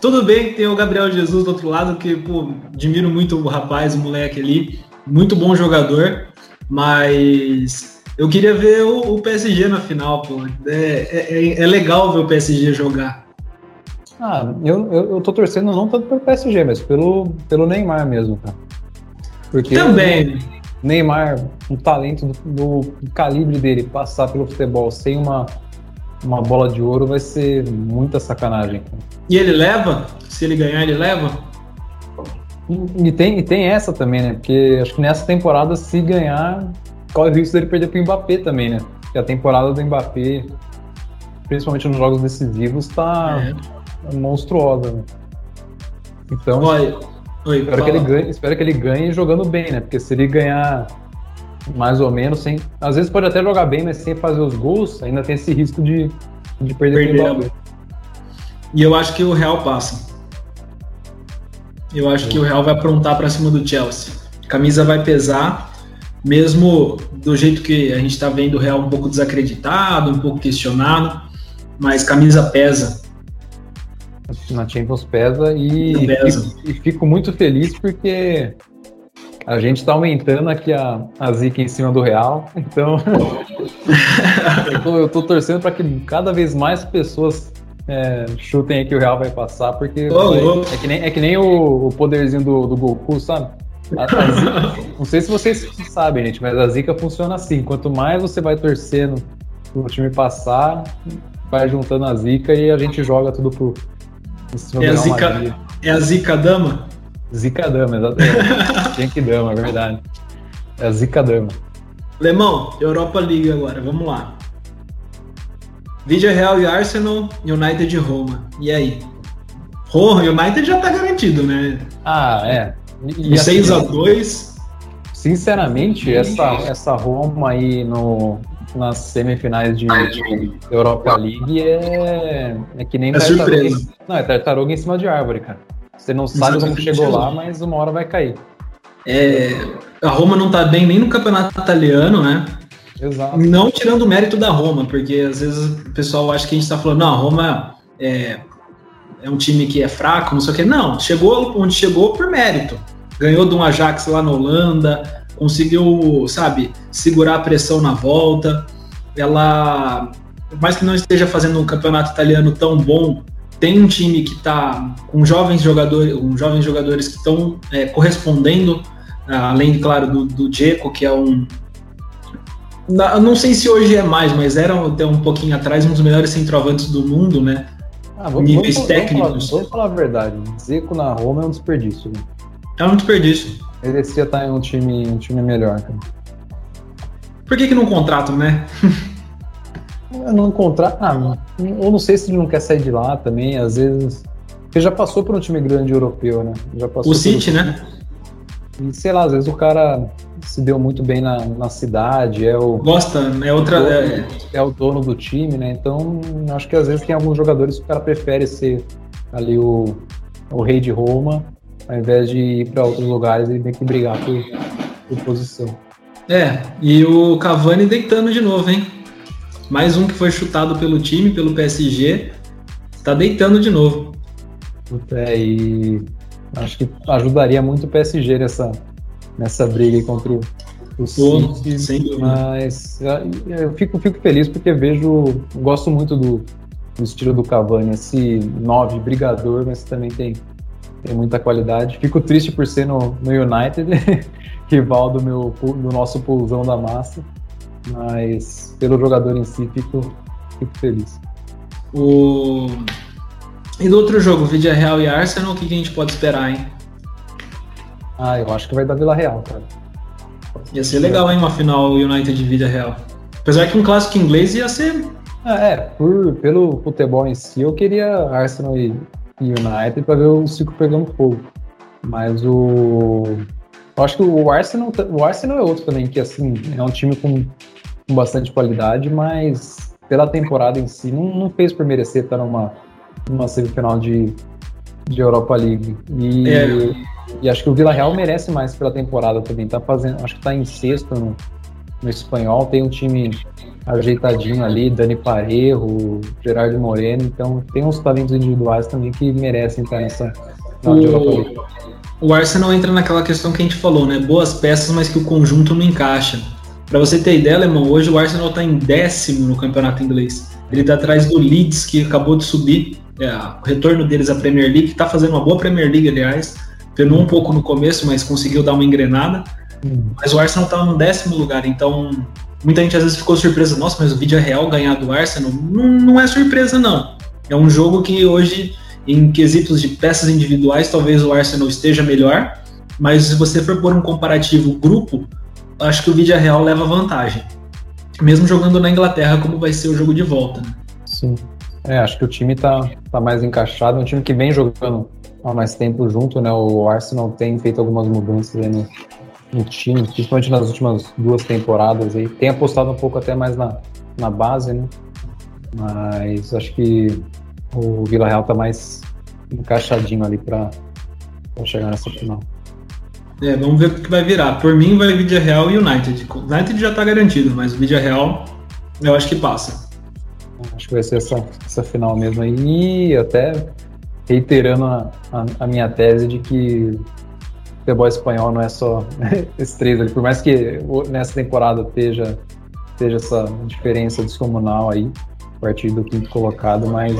Tudo bem que tem o Gabriel Jesus do outro lado, que, pô, admiro muito o rapaz, o moleque ali. Muito bom jogador, mas eu queria ver o, o PSG na final, pô. É, é, é, legal ver o PSG jogar. Ah, eu, eu, eu tô torcendo não tanto pelo PSG, mas pelo, pelo Neymar mesmo, cara. Porque Também. Eu, Neymar, um talento do, do, calibre dele, passar pelo futebol sem uma, uma bola de ouro vai ser muita sacanagem. E ele leva? Se ele ganhar, ele leva? E, e tem, e tem essa também, né? Porque acho que nessa temporada, se ganhar, corre o risco dele perder pro Mbappé também, né? Porque a temporada do Mbappé, principalmente nos jogos decisivos, tá é. monstruosa, né? Então. Olha, Oi, espero, que ele ganhe, espero que ele ganhe jogando bem, né? Porque se ele ganhar mais ou menos, sem. Às vezes pode até jogar bem, mas sem fazer os gols, ainda tem esse risco de, de perder, perder. E eu acho que o Real passa. Eu acho que o Real vai aprontar para cima do Chelsea. A camisa vai pesar, mesmo do jeito que a gente está vendo o Real um pouco desacreditado, um pouco questionado, mas camisa pesa na Champions pesa e, pesa. e, e, fico muito feliz porque A gente está aumentando aqui a, a zica em cima do Real, então *laughs* eu, tô torcendo para que cada vez mais pessoas é, chutem aí que o Real vai passar, porque oh, oh. É, que nem, é que nem o, o poderzinho do, do Goku, sabe? A, a zica, não sei se vocês sabem, gente, mas a zica funciona assim: quanto mais você vai torcendo o time passar, vai juntando a zica e a gente joga tudo pro. É a, zica, é a zica dama? Zica Dama, exatamente. Genki Dama, é verdade. É a Zica Dama. Lemão, Europa League agora, vamos lá. Vídeo Real e Arsenal, United e Roma. E aí? Roma, United já tá garantido, né? Ah, é. E, 6x2. Assim, sinceramente, essa, essa Roma aí no, nas semifinais de, de Europa League é, é que nem é tartaruga. Surpresa. Não, é tartaruga em cima de árvore, cara. Você não sabe como chegou lá, mas uma hora vai cair. É, a Roma não tá bem nem no campeonato italiano, né? Exato. Não tirando o mérito da Roma, porque às vezes o pessoal acha que a gente tá falando, não, a Roma é, é um time que é fraco, não sei o quê. Não, chegou onde chegou por mérito. Ganhou de um Ajax lá na Holanda, conseguiu, sabe, segurar a pressão na volta. Ela, por mais que não esteja fazendo um campeonato italiano tão bom, tem um time que está com jovens jogadores, com jovens jogadores que estão é, correspondendo, além, claro, do, do Dzeko, que é um. Não sei se hoje é mais, mas era até um pouquinho atrás um dos melhores centroavantes do mundo, né? Ah, vamos, Níveis vamos, técnicos. Vamos falar, vamos falar, a verdade. Dzeko na Roma é um desperdício. Né? É um desperdício. Merecia estar em um time, um time melhor. Cara. Por que, que não contratam, né? Não contrata. Ah, ou não sei se ele não quer sair de lá também, às vezes. Porque já passou por um time grande europeu, né? Já passou o City, né? E sei lá, às vezes o cara se deu muito bem na, na cidade, é o. Gosta, é outra. Dono, é... é... o dono do time, né? Então, acho que às vezes tem alguns jogadores que o cara prefere ser ali o, o rei de Roma, ao invés de ir para outros lugares e ter que brigar por, por posição. É, e o Cavani deitando de novo, hein? Mais um que foi chutado pelo time, pelo PSG, tá deitando de novo. É, e acho que ajudaria muito o PSG nessa, nessa briga contra o, o City. Sem mas eu fico, fico feliz porque vejo, gosto muito do, do estilo do Cavani, esse 9 brigador, mas também tem, tem muita qualidade. Fico triste por ser no, no United, *laughs* rival do, meu, do nosso pulsão da massa mas pelo jogador em si fico, fico feliz. O... E do outro jogo, Vidia Real e Arsenal, o que, que a gente pode esperar, hein? Ah, eu acho que vai dar Vila Real, cara. Ia ser legal, hein, uma final United de Vidia Real. Apesar que um clássico inglês ia ser. Ah, é, por, pelo futebol em si, eu queria Arsenal e United para ver o ciclo pegando fogo. Mas o. Eu acho que o Arsenal, o Arsenal é outro também, que assim, é um time com com bastante qualidade, mas pela temporada em si não, não fez por merecer estar numa, numa semifinal de, de Europa League. E, é. e acho que o Vila Real merece mais pela temporada também. Tá fazendo, acho que está em sexto no, no espanhol, tem um time ajeitadinho ali, Dani Parejo, Gerardo Moreno, então tem uns talentos individuais também que merecem estar nessa League. O Arsenal entra naquela questão que a gente falou, né? Boas peças, mas que o conjunto não encaixa. Para você ter ideia, Alemão, hoje o Arsenal está em décimo no campeonato inglês. Ele está atrás do Leeds, que acabou de subir. É, o retorno deles à Premier League, está fazendo uma boa Premier League, aliás. Penou um pouco no começo, mas conseguiu dar uma engrenada. Hum. Mas o Arsenal está no décimo lugar, então muita gente às vezes ficou surpresa. Nossa, mas o vídeo é real ganhar do Arsenal? Não, não é surpresa, não. É um jogo que hoje, em quesitos de peças individuais, talvez o Arsenal esteja melhor. Mas se você for por um comparativo grupo, acho que o Vídeo Real leva vantagem. Mesmo jogando na Inglaterra, como vai ser o jogo de volta. Né? Sim. É, acho que o time tá, tá mais encaixado. É um time que vem jogando há mais tempo junto, né? O Arsenal tem feito algumas mudanças aí no, no time, principalmente nas últimas duas temporadas. Aí. Tem apostado um pouco até mais na, na base, né? Mas acho que o Vila Real tá mais encaixadinho ali para chegar nessa final. É, vamos ver o que vai virar. Por mim, vai Vídeo Real e United. O United já está garantido, mas o Vídeo Real eu acho que passa. Acho que vai ser essa, essa final mesmo aí. E até reiterando a, a, a, minha tese de que futebol espanhol não é só *laughs* esses três ali. Por mais que nessa temporada esteja, esteja essa diferença descomunal aí, a partir do quinto colocado, mas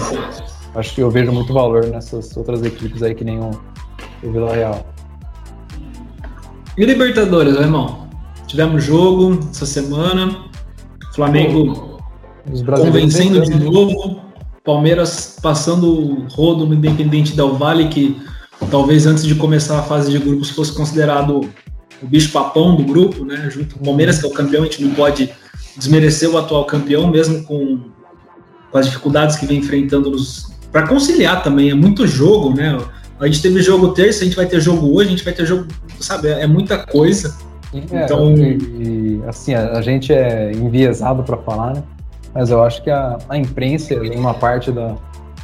acho que eu vejo muito valor nessas outras equipes aí que nem o, o Vila Real. E Libertadores, irmão? Tivemos jogo essa semana, Flamengo convencendo de novo, Palmeiras passando o rodo no Independente Del Vale, que talvez antes de começar a fase de grupos fosse considerado o bicho papão do grupo, né? Junto com o Palmeiras, que é o campeão, a gente não pode desmerecer o atual campeão, mesmo com, com as dificuldades que vem enfrentando para conciliar também. É muito jogo, né? A gente teve jogo terça, a gente vai ter jogo hoje, a gente vai ter jogo, sabe? É, é muita coisa. É, então, e, assim, a, a, gente é enviesado para falar, né? Mas eu acho que a, a imprensa, uma parte da,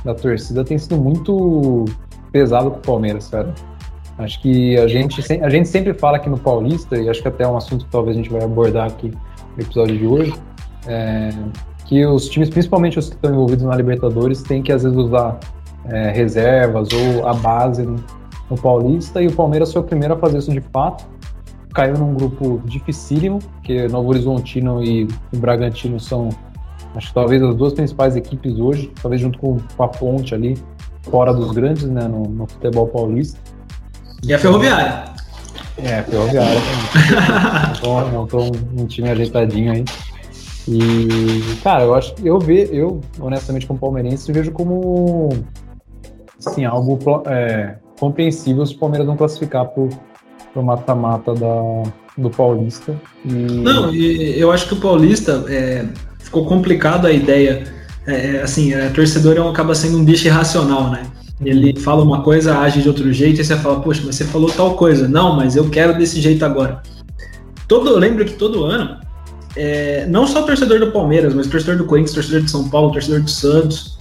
da torcida, tem sido muito pesado com o Palmeiras, cara. Acho que a gente, a gente sempre fala aqui no Paulista, e acho que até é um assunto que talvez a gente vai abordar aqui no episódio de hoje, é, que os times, principalmente os que estão envolvidos na Libertadores, têm que às vezes usar é, reservas ou a base no, no, Paulista, e o Palmeiras foi o primeiro a fazer isso de fato. Caiu num grupo dificílimo, que Novo Horizontino e o Bragantino são, acho que talvez as duas principais equipes hoje, talvez junto com, a Ponte ali, fora dos grandes, né, no, no futebol paulista. E a Ferroviária. É, Ferroviária também. *laughs* montou um, um time ajeitadinho aí. E, cara, eu acho que eu ve, eu, honestamente, como palmeirense, vejo como assim, algo é, compreensível se o Palmeiras não classificar pro, pro mata-mata do Paulista. E... Não, eu acho que o Paulista é, ficou complicado a ideia é, é, assim, é, torcedor é acaba sendo um bicho irracional, né? Ele fala uma coisa, age de outro jeito, e você fala, poxa, mas você falou tal coisa. Não, mas eu quero desse jeito agora. Todo, eu lembro que todo ano, é, não só torcedor do Palmeiras, mas torcedor do Corinthians, torcedor de São Paulo, torcedor do Santos,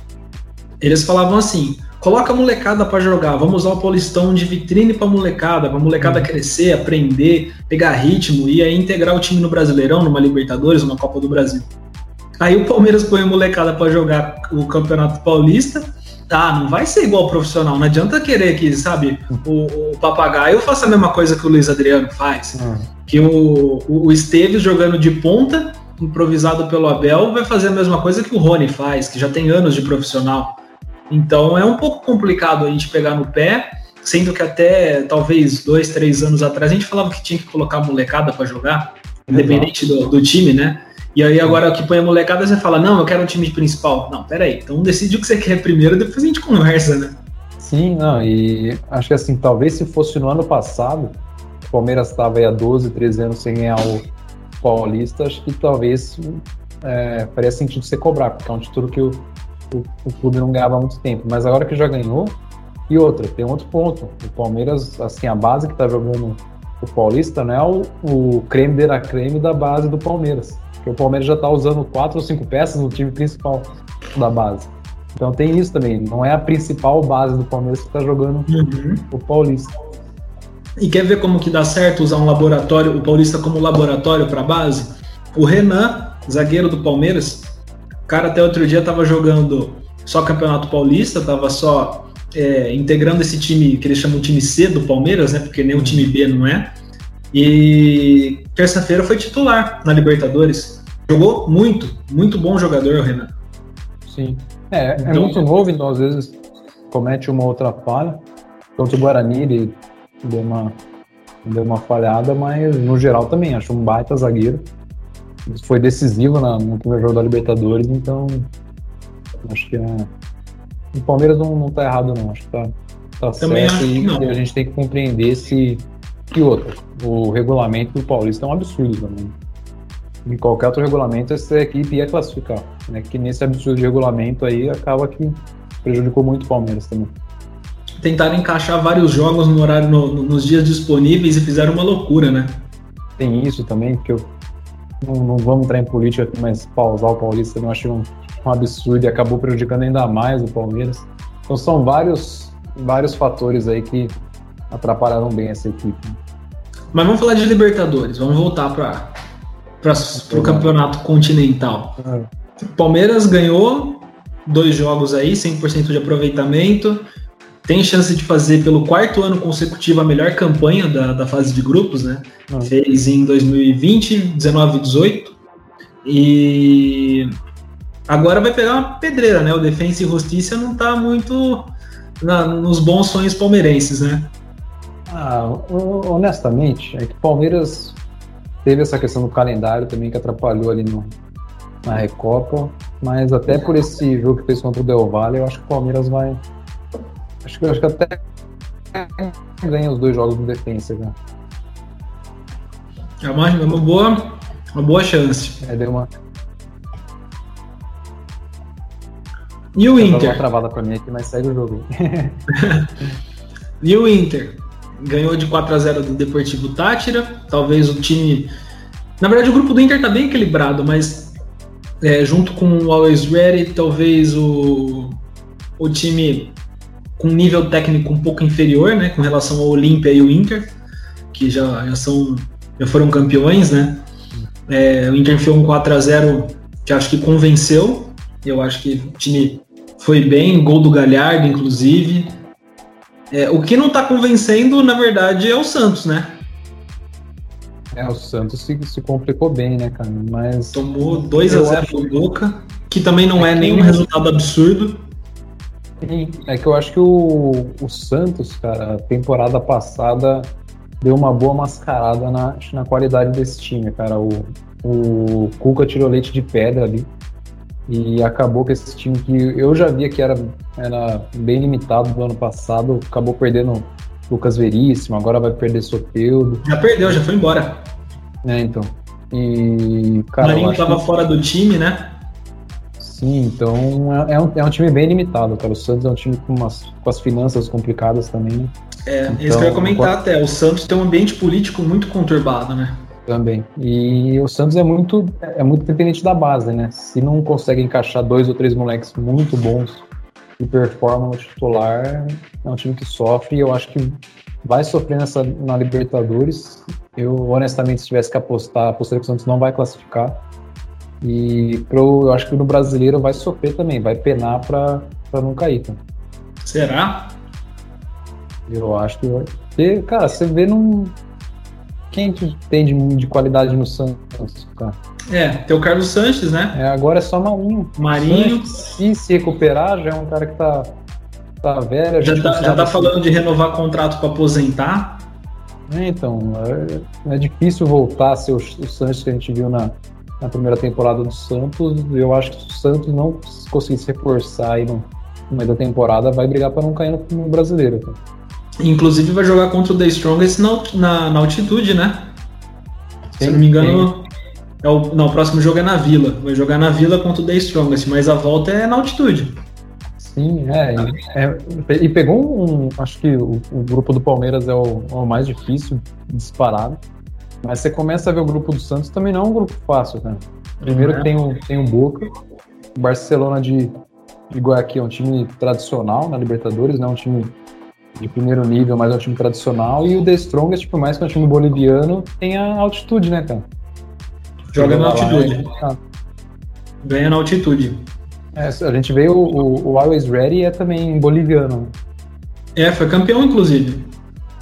eles falavam assim: coloca a molecada para jogar, vamos usar o Paulistão de vitrine para molecada, para molecada uhum. crescer, aprender, pegar ritmo e aí integrar o time no Brasileirão, numa Libertadores, numa Copa do Brasil. Aí o Palmeiras põe a molecada para jogar o Campeonato Paulista. Ah, não vai ser igual profissional. Não adianta querer que, sabe, o, o papagaio faça a mesma coisa que o Luiz Adriano faz. Uhum. Que o, o, o Esteves jogando de ponta, improvisado pelo Abel, vai fazer a mesma coisa que o Rony faz, que já tem anos de profissional. Então é um pouco complicado a gente pegar no pé, sendo que até talvez dois, três anos atrás a gente falava que tinha que colocar a molecada para jogar, independente do, do time, né? E aí agora que põe a molecada, você fala, não, eu quero um time principal. Não, peraí, então decide o que você quer primeiro, depois a gente conversa, né? Sim, não, e acho que assim, talvez se fosse no ano passado, o Palmeiras estava aí há 12, 13 anos sem ganhar o Paulista, acho que talvez é, faria sentido você cobrar, porque é um título que o, o, o, clube não ganhava há muito tempo. Mas agora que já ganhou, e outra, tem outro ponto. O Palmeiras, assim, a base que está jogando o Paulista não é o, o creme de la creme da base do Palmeiras. Porque o Palmeiras já está usando quatro ou cinco peças no time principal da base. Então tem isso também. Não é a principal base do Palmeiras que está jogando uhum. o Paulista. E quer ver como que dá certo usar um laboratório, o Paulista como laboratório para base? O Renan, zagueiro do Palmeiras, o cara até outro dia estava jogando só Campeonato Paulista, estava só é, integrando esse time que eles chamam de time C do Palmeiras, né? Porque nem o time B não é. E terça-feira foi titular na Libertadores. Jogou muito, muito bom jogador, o Renan. Sim. É, é então, é muito novo, então às vezes comete uma outra falha. Contra o Guarani ele deu uma, deu uma falhada, mas no geral também, acho um baita zagueiro. Foi decisivo na, no primeiro jogo da Libertadores, então acho que é, o Palmeiras não, não tá errado não, acho que tá, tá certo e, e, a gente tem que compreender se e outra, o regulamento do Paulista é um absurdo também. Em qualquer outro regulamento, essa equipe ia classificar. Né? Que nesse absurdo de regulamento aí acaba que prejudicou muito o Palmeiras também. Tentaram encaixar vários jogos no horário no, no, nos dias disponíveis e fizeram uma loucura, né? Tem isso também, porque eu não, não vamos entrar em política aqui, mas pausar o Paulista eu achei um, um absurdo e acabou prejudicando ainda mais o Palmeiras. Então são vários, vários fatores aí que atrapalharam bem essa equipe. Mas vamos falar de Libertadores, vamos voltar para o campeonato continental. É. Palmeiras ganhou dois jogos aí, 100% de aproveitamento. tem chance de fazer pelo quarto ano consecutivo a melhor campanha da, da fase de grupos, né? Uhum. Fez em 2020, 19 e 18. E agora vai pegar uma pedreira, né? O Defensa e Justiça não tá muito na, nos bons sonhos palmeirenses, né? Ah, honestamente, é que o Palmeiras teve essa questão do calendário também que atrapalhou ali no, na Recopa, mas até por esse jogo que fez contra o Del Valle, eu acho que o Palmeiras vai. Acho que, acho que até ganha os dois jogos no defensa já. É uma, é uma, boa, uma boa chance. É, deu uma. E o Inter? Uma travada pra mim aqui, mas segue o jogo. *laughs* *laughs* e o Inter? Ganhou de 4 a 0 do Deportivo Tátira. Talvez o time. Na verdade, o grupo do Inter tá bem equilibrado, mas é, junto com o Always Ready, talvez o, o time com nível técnico um pouco inferior, né, com relação ao Olímpia e o Inter, que já, já são já foram campeões, né? É, o Inter enfiou um 4 a 0 que acho que convenceu. Eu acho que o time foi bem, gol do Galhardo, inclusive. É, o que não está convencendo, na verdade, é o Santos, né? É, o Santos se, se complicou bem, né, cara? Mas. Tomou 2 a 0 do Boca, que também não é, é nenhum resultado absurdo. Sim, é que eu acho que o, o Santos, cara, a temporada passada deu uma boa mascarada na, na qualidade desse time, cara. O, o Cuca tirou leite de pedra ali. E acabou que esse time que eu já via que era, era bem limitado do ano passado, acabou perdendo Lucas Veríssimo, agora vai perder Soteudo. Já perdeu, já foi embora. É, então. E, cara. O Marinho tava que... fora do time, né? Sim, então é, é um, é um time bem limitado, cara. O Santos é um time com, umas, com as finanças complicadas também. Né? É, então, isso que eu ia comentar até. O Santos tem um ambiente político muito conturbado, né? Também. E o Santos é muito, é muito dependente da base, né? Se não consegue encaixar dois ou três moleques muito bons que performam no titular, é um time que sofre e eu acho que vai sofrer nessa, na Libertadores. Eu, honestamente, se tivesse que apostar, apostaria que o Santos não vai classificar. E pro, eu acho que no brasileiro vai sofrer também, vai penar para não cair. Tá? Será? Eu acho que vai. Porque, cara, você vê num quem que tem de, de qualidade no Santos, cara? É, tem o Carlos Sanches, né? É, agora é só Marinho. Marinho. Se se recuperar, já é um cara que tá, tá velho. Já tá, já tá falando de renovar contrato para aposentar. É, então, é, é, difícil voltar a ser o, o Sanches que a gente viu na, na primeira temporada do Santos. Eu acho que se o Santos não conseguir se reforçar aí no, no meio da temporada, vai brigar para não cair no, no brasileiro. Cara. Inclusive vai jogar contra o The Strongest na, na, na altitude, né? Sim, Se não me engano, é o, não, o próximo jogo é na Vila. Vai jogar na Vila contra o The Strongest, mas a volta é na altitude. Sim, é. é e pegou um. Acho que o, o grupo do Palmeiras é o, é o, mais difícil, disparado. Mas você começa a ver o grupo do Santos também não é um grupo fácil, cara. Primeiro é. tem, o, tem o Boca, o Barcelona de, de Guayaquil é um time tradicional na Libertadores, né? Um time de primeiro nível, mas é um time tradicional, e o The Strongest, por mais que é um time boliviano, tem a altitude, né, cara? Joga na altitude. Lá, Ganha na altitude. É, a gente vê o, o, o Always Ready é também boliviano. É, foi campeão, inclusive.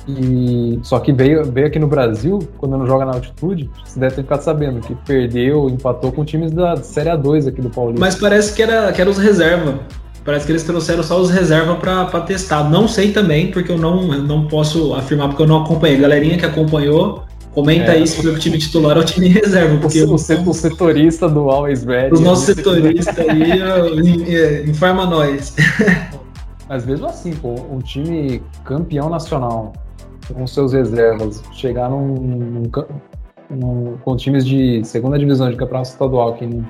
E só que veio, veio aqui no Brasil, quando não joga na altitude, você deve ter ficado sabendo que perdeu, empatou com times da Série A2 aqui do Paulista. Mas parece que era, que era os reserva. Parece que eles trouxeram só os reserva para testar. Não sei também, porque eu não, não posso afirmar, porque eu não acompanhei. Galerinha que acompanhou, comenta é, aí se o time titular ou o time reserva. Porque o, o, o setorista do Always Ready. Os nossos setoristas aí, *laughs* informa nós. *laughs* Mas mesmo assim, pô, um time campeão nacional, com seus reservas, chegar num, num, num, com times de segunda divisão de campeonato estadual aqui no,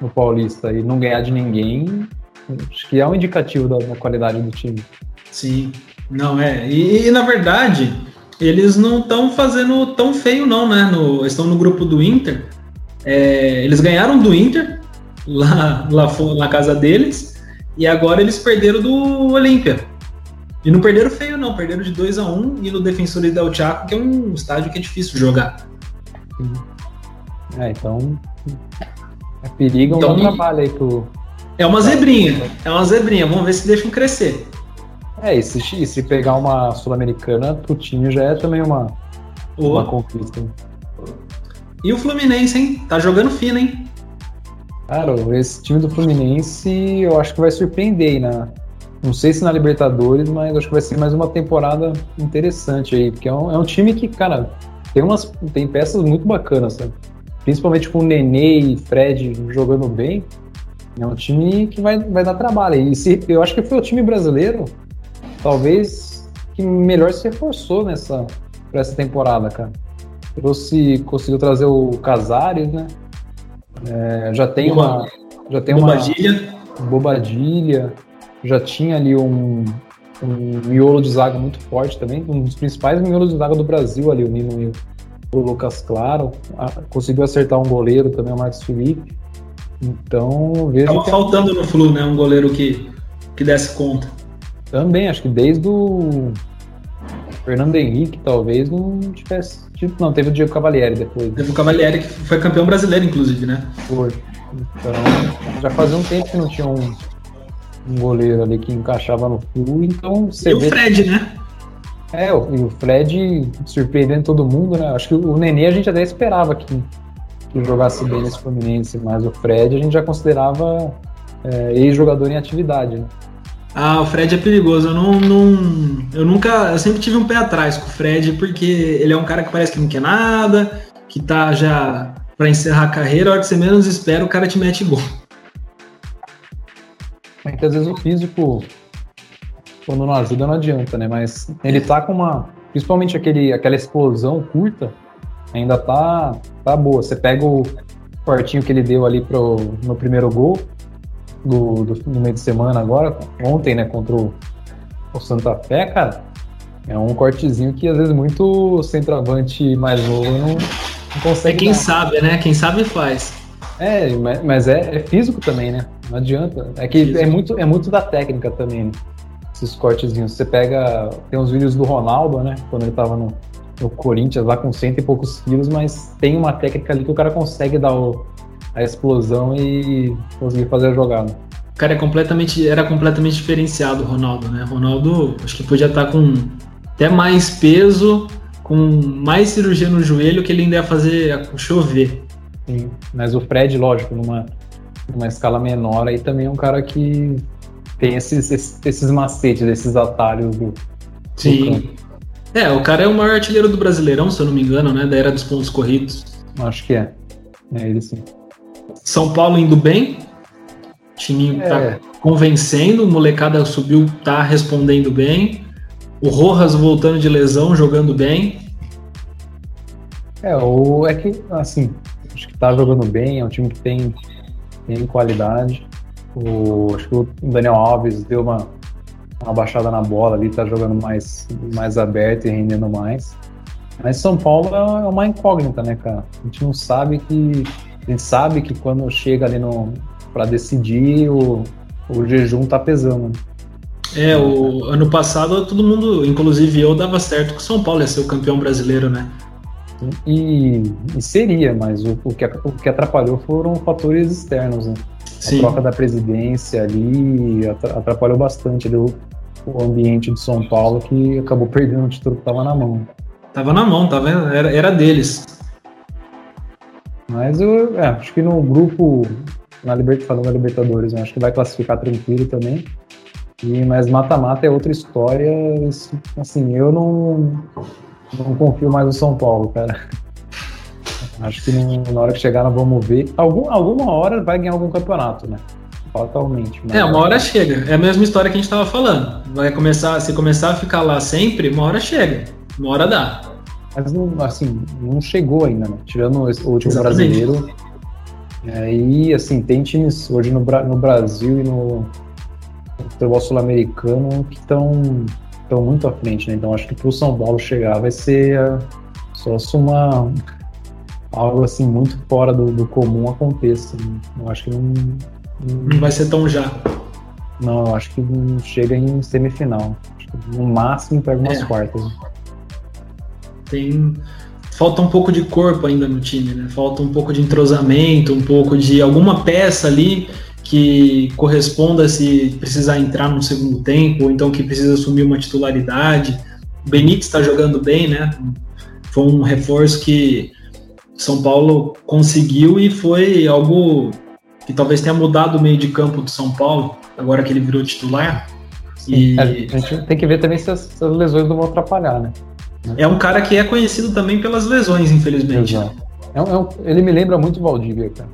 no Paulista e não ganhar de ninguém, Acho que é um indicativo da, da qualidade do time. Sim, não é. E, e na verdade, eles não estão fazendo tão feio, não, né? No, estão no grupo do Inter. É, eles ganharam do Inter *laughs* lá, lá na casa deles e agora eles perderam do Olímpia. E não perderam feio, não. Perderam de 2 a 1 um, e no Defensores del Chaco, que é um estádio que é difícil jogar. É, então. É perigo então, um trabalho aí pro, é uma zebrinha, é uma zebrinha. Vamos ver se deixam crescer. É, e se, e se pegar uma Sul-Americana time já é também uma, oh. uma conquista. E o Fluminense, hein? Tá jogando fino, hein? Cara, esse time do Fluminense eu acho que vai surpreender aí na. Não sei se na Libertadores, mas acho que vai ser mais uma temporada interessante aí, porque é um, é um time que, cara, tem umas tem peças muito bacanas, sabe? Principalmente com o Nenê e Fred jogando bem. É um time que vai, vai dar trabalho. E se, eu acho que foi o time brasileiro, talvez, que melhor se reforçou nessa pra essa temporada, cara. Trouxe, conseguiu trazer o Casares, né? É, já tem Boba, uma. Já tem Bobadilha. uma. Bobadilha. Já tinha ali um, um miolo de zaga muito forte também. Um dos principais miolos de zaga do Brasil ali, o Nino e o Lucas Claro. conseguiu acertar um goleiro também, o Marcos Felipe. Então, vejo. Tava faltando no Flu, né? Um goleiro que, que desse conta. Também, acho que desde o Fernando Henrique, talvez, não tivesse. Tipo, não, teve o Diego Cavalieri depois. Teve o Cavalieri, que foi campeão brasileiro, inclusive, né? Foi. Então, já fazia um tempo que não tinha um, um goleiro ali que encaixava no flu, então você. E vê... o Fred, né? É, e o Fred surpreendendo todo mundo, né? Acho que o Nenê a gente até esperava que, que jogasse bem nesse Fluminense, mas o Fred a gente já considerava é, ex-jogador em atividade, né? Ah, o Fred é perigoso. Eu não, não, eu nunca, eu sempre tive um pé atrás com o Fred porque ele é um cara que parece que não quer nada, que tá já para encerrar a carreira. A hora que você menos espera, o cara te mete gol. É que às vezes o físico, quando não ajuda, não adianta, né? Mas ele tá com uma, principalmente aquele, aquela explosão curta, ainda tá, tá boa. Você pega o cortinho que ele deu ali pro, no primeiro gol, do, do, do meio de semana agora, ontem, né, contra o, o Santa Fé, cara, é um cortezinho que às vezes muito centroavante mais novo não, não consegue. É quem dar. sabe, né? Quem sabe faz. É, mas é, é, físico também, né? Não adianta. É que é muito, é muito da técnica também, né? Esses cortezinhos. Você pega. Tem uns vídeos do Ronaldo, né? Quando ele tava no, no Corinthians lá com cento e poucos quilos, mas tem uma técnica ali que o cara consegue dar o, a explosão e conseguir fazer a jogada. O cara é completamente, era completamente diferenciado, o Ronaldo, né? Ronaldo, acho que podia estar com até mais peso, com mais cirurgia no joelho, que ele ainda ia fazer chover. Sim, mas o Fred, lógico, numa, numa escala menor, aí também é um cara que tem esses, esses, esses macetes, esses atalhos do. Sim. Do é, o cara é o maior artilheiro do Brasileirão, se eu não me engano, né? Da era dos pontos corridos. Acho que é. É ele sim. São Paulo indo bem, o time tá é. tá convencendo, o molecada subiu, tá respondendo bem. O Rojas voltando de lesão, jogando bem. É, o, é que, assim, acho que tá jogando bem, é um time que tem, tem qualidade. O, acho que o Daniel Alves deu uma, uma baixada na bola ali, tá jogando mais, mais aberto e rendendo mais. Mas São Paulo é uma incógnita, né, cara? A gente não sabe que a gente sabe que quando chega ali no para decidir, o, o jejum tá pesando. É, o ano passado todo mundo, inclusive eu, dava certo que o São Paulo ia ser o campeão brasileiro, né? E, e seria, mas o, o, que, o que atrapalhou foram fatores externos, né? Sim. A troca da presidência ali atrapalhou bastante ali, o, o ambiente de São Paulo que acabou perdendo o título que estava na mão. Tava na mão, vendo? Era, era deles. Mas eu é, acho que no grupo, na falando da Libertadores, acho que vai classificar tranquilo também. E, mas mata-mata é outra história. Assim, eu não, não confio mais no São Paulo, cara. Acho que na hora que chegar nós vamos ver. Algum, alguma hora vai ganhar algum campeonato, né? Fatalmente. É, uma hora chega. É a mesma história que a gente estava falando. Vai começar, se começar a ficar lá sempre, uma hora chega. Uma hora dá. Mas não, assim, não chegou ainda, né? Tirando o último Exatamente. brasileiro. E assim, tem times hoje no, no Brasil e no, no futebol sul-americano que estão estão muito à frente, né? Então acho que para o São Paulo chegar vai ser uh, só se uma algo assim muito fora do, do comum aconteça. Né? Eu acho que não, não, não vai ser tão já. Não, eu acho que não chega em semifinal. Acho que no máximo pega umas é. quartas. Tem falta um pouco de corpo ainda no time, né? Falta um pouco de entrosamento, um pouco de alguma peça ali que corresponda se precisar entrar no segundo tempo, ou então que precisa assumir uma titularidade. O Benítez está jogando bem, né? Foi um reforço que São Paulo conseguiu e foi algo que talvez tenha mudado o meio de campo do São Paulo, agora que ele virou titular. E... É, a gente tem que ver também se as, se as, lesões não vão atrapalhar, né? É um cara que é conhecido também pelas lesões, infelizmente. É é um, ele me lembra muito o Valdívia, cara.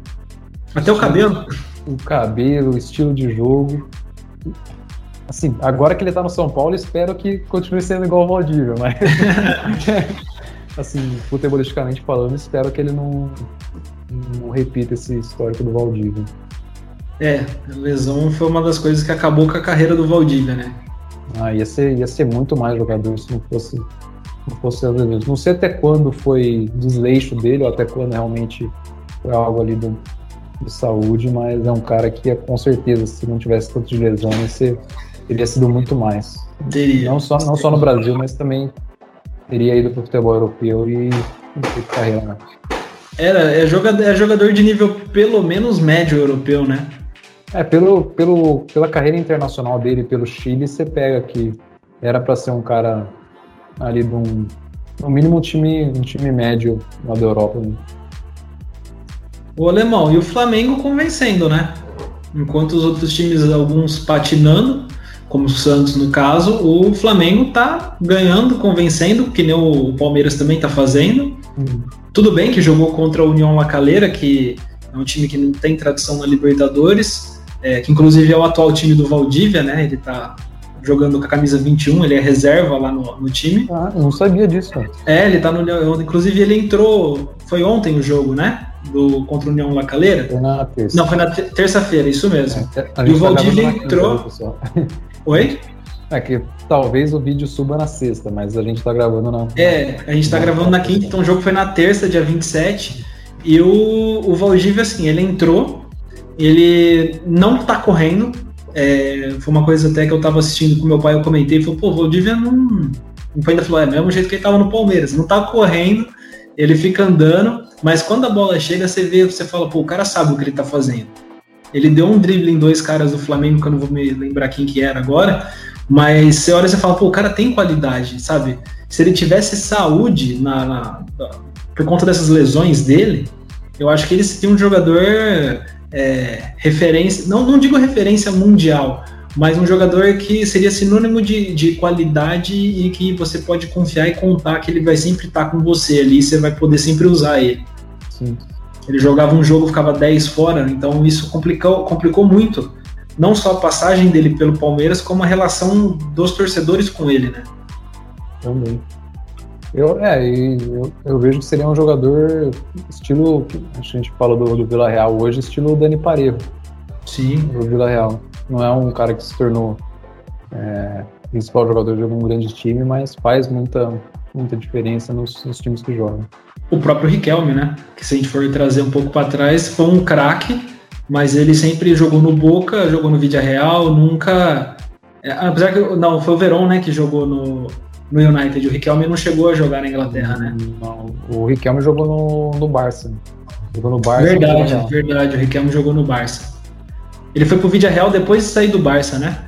Até o cabelo? O cabelo, o estilo de jogo. Assim, agora que ele tá no São Paulo, espero que continue sendo igual o Valdívia, mas. *laughs* assim, futebolisticamente falando, espero que ele não, não repita esse histórico do Valdívia. É, a lesão foi uma das coisas que acabou com a carreira do Valdívia, né? Ah, ia ser, ia ser muito mais jogador se não fosse, não fosse as lesões. Não sei até quando foi desleixo dele, ou até quando realmente foi algo ali do, de saúde, mas é um cara que com certeza, se não tivesse tanto de lesão, ser, teria sido muito mais. Teria. Não só, não só no Brasil, mas também teria ido para o futebol europeu e feito carreira. Né? Era, é jogador, é jogador de nível pelo menos médio europeu, né? É, pelo, pelo, pela carreira internacional dele pelo Chile, você pega que era para ser um cara ali de um, no mínimo um time, um time médio lá da Europa. Né? O alemão e o Flamengo convencendo, né? Enquanto os outros times, alguns patinando, como o Santos no caso, o Flamengo tá ganhando, convencendo, que nem o Palmeiras também tá fazendo. Hum. Tudo bem que jogou contra a União La Calera, que é um time que não tem tradição na Libertadores, é, que inclusive é o atual time do Valdívia, né? Ele tá jogando com a camisa 21, ele é reserva lá no, no time. Ah, não sabia disso. É, ele tá no Inclusive, ele entrou. Foi ontem o jogo, né? Do, contra o União Lacaleira? Foi na terça. Não, foi na terça-feira, isso mesmo. É, e o tá Valdívia entrou. *laughs* Oi? É que talvez o vídeo suba na sexta, mas a gente tá gravando na. É, a gente tá gravando na quinta, então o jogo foi na terça, dia 27. E o, o Valdívia, assim, ele entrou ele não tá correndo. É, foi uma coisa até que eu tava assistindo com meu pai, eu comentei, falou, pô, o Valdívia não. O pai ainda falou, é mesmo jeito que ele tava no Palmeiras, não tá correndo, ele fica andando, mas quando a bola chega, você vê, você fala, pô, o cara sabe o que ele tá fazendo. Ele deu um drible em dois caras do Flamengo, que eu não vou me lembrar quem que era agora, mas você olha e você fala, pô, o cara tem qualidade, sabe? Se ele tivesse saúde na, na, por conta dessas lesões dele, eu acho que ele seria um jogador é, referência, não, não digo referência mundial, mas um jogador que seria sinônimo de, de qualidade e que você pode confiar e contar que ele vai sempre estar com você ali e você vai poder sempre usar ele. Sim. Ele jogava um jogo, ficava 10 fora, então isso complicou, complicou muito. Não só a passagem dele pelo Palmeiras, como a relação dos torcedores com ele, né? Também. Eu, é, eu, eu vejo que seria um jogador estilo. A gente fala do, do Vila Real hoje, estilo Dani Parejo. Sim. Do Vila Real. Não é um cara que se tornou é, principal jogador de algum grande time, mas faz muita, muita diferença nos, nos times que jogam. O próprio Riquelme, né? Que se a gente for trazer um pouco para trás, foi um craque, mas ele sempre jogou no Boca, jogou no Vídea Real, nunca. É, apesar que. Não, foi o Verón, né, que jogou no, no United. O Riquelme não chegou a jogar na Inglaterra, né? Não, o Riquelme jogou no, no Barça. Jogou no Barça. Verdade, verdade. O Riquelme jogou no Barça. Ele foi pro Vídea Real depois de sair do Barça, né?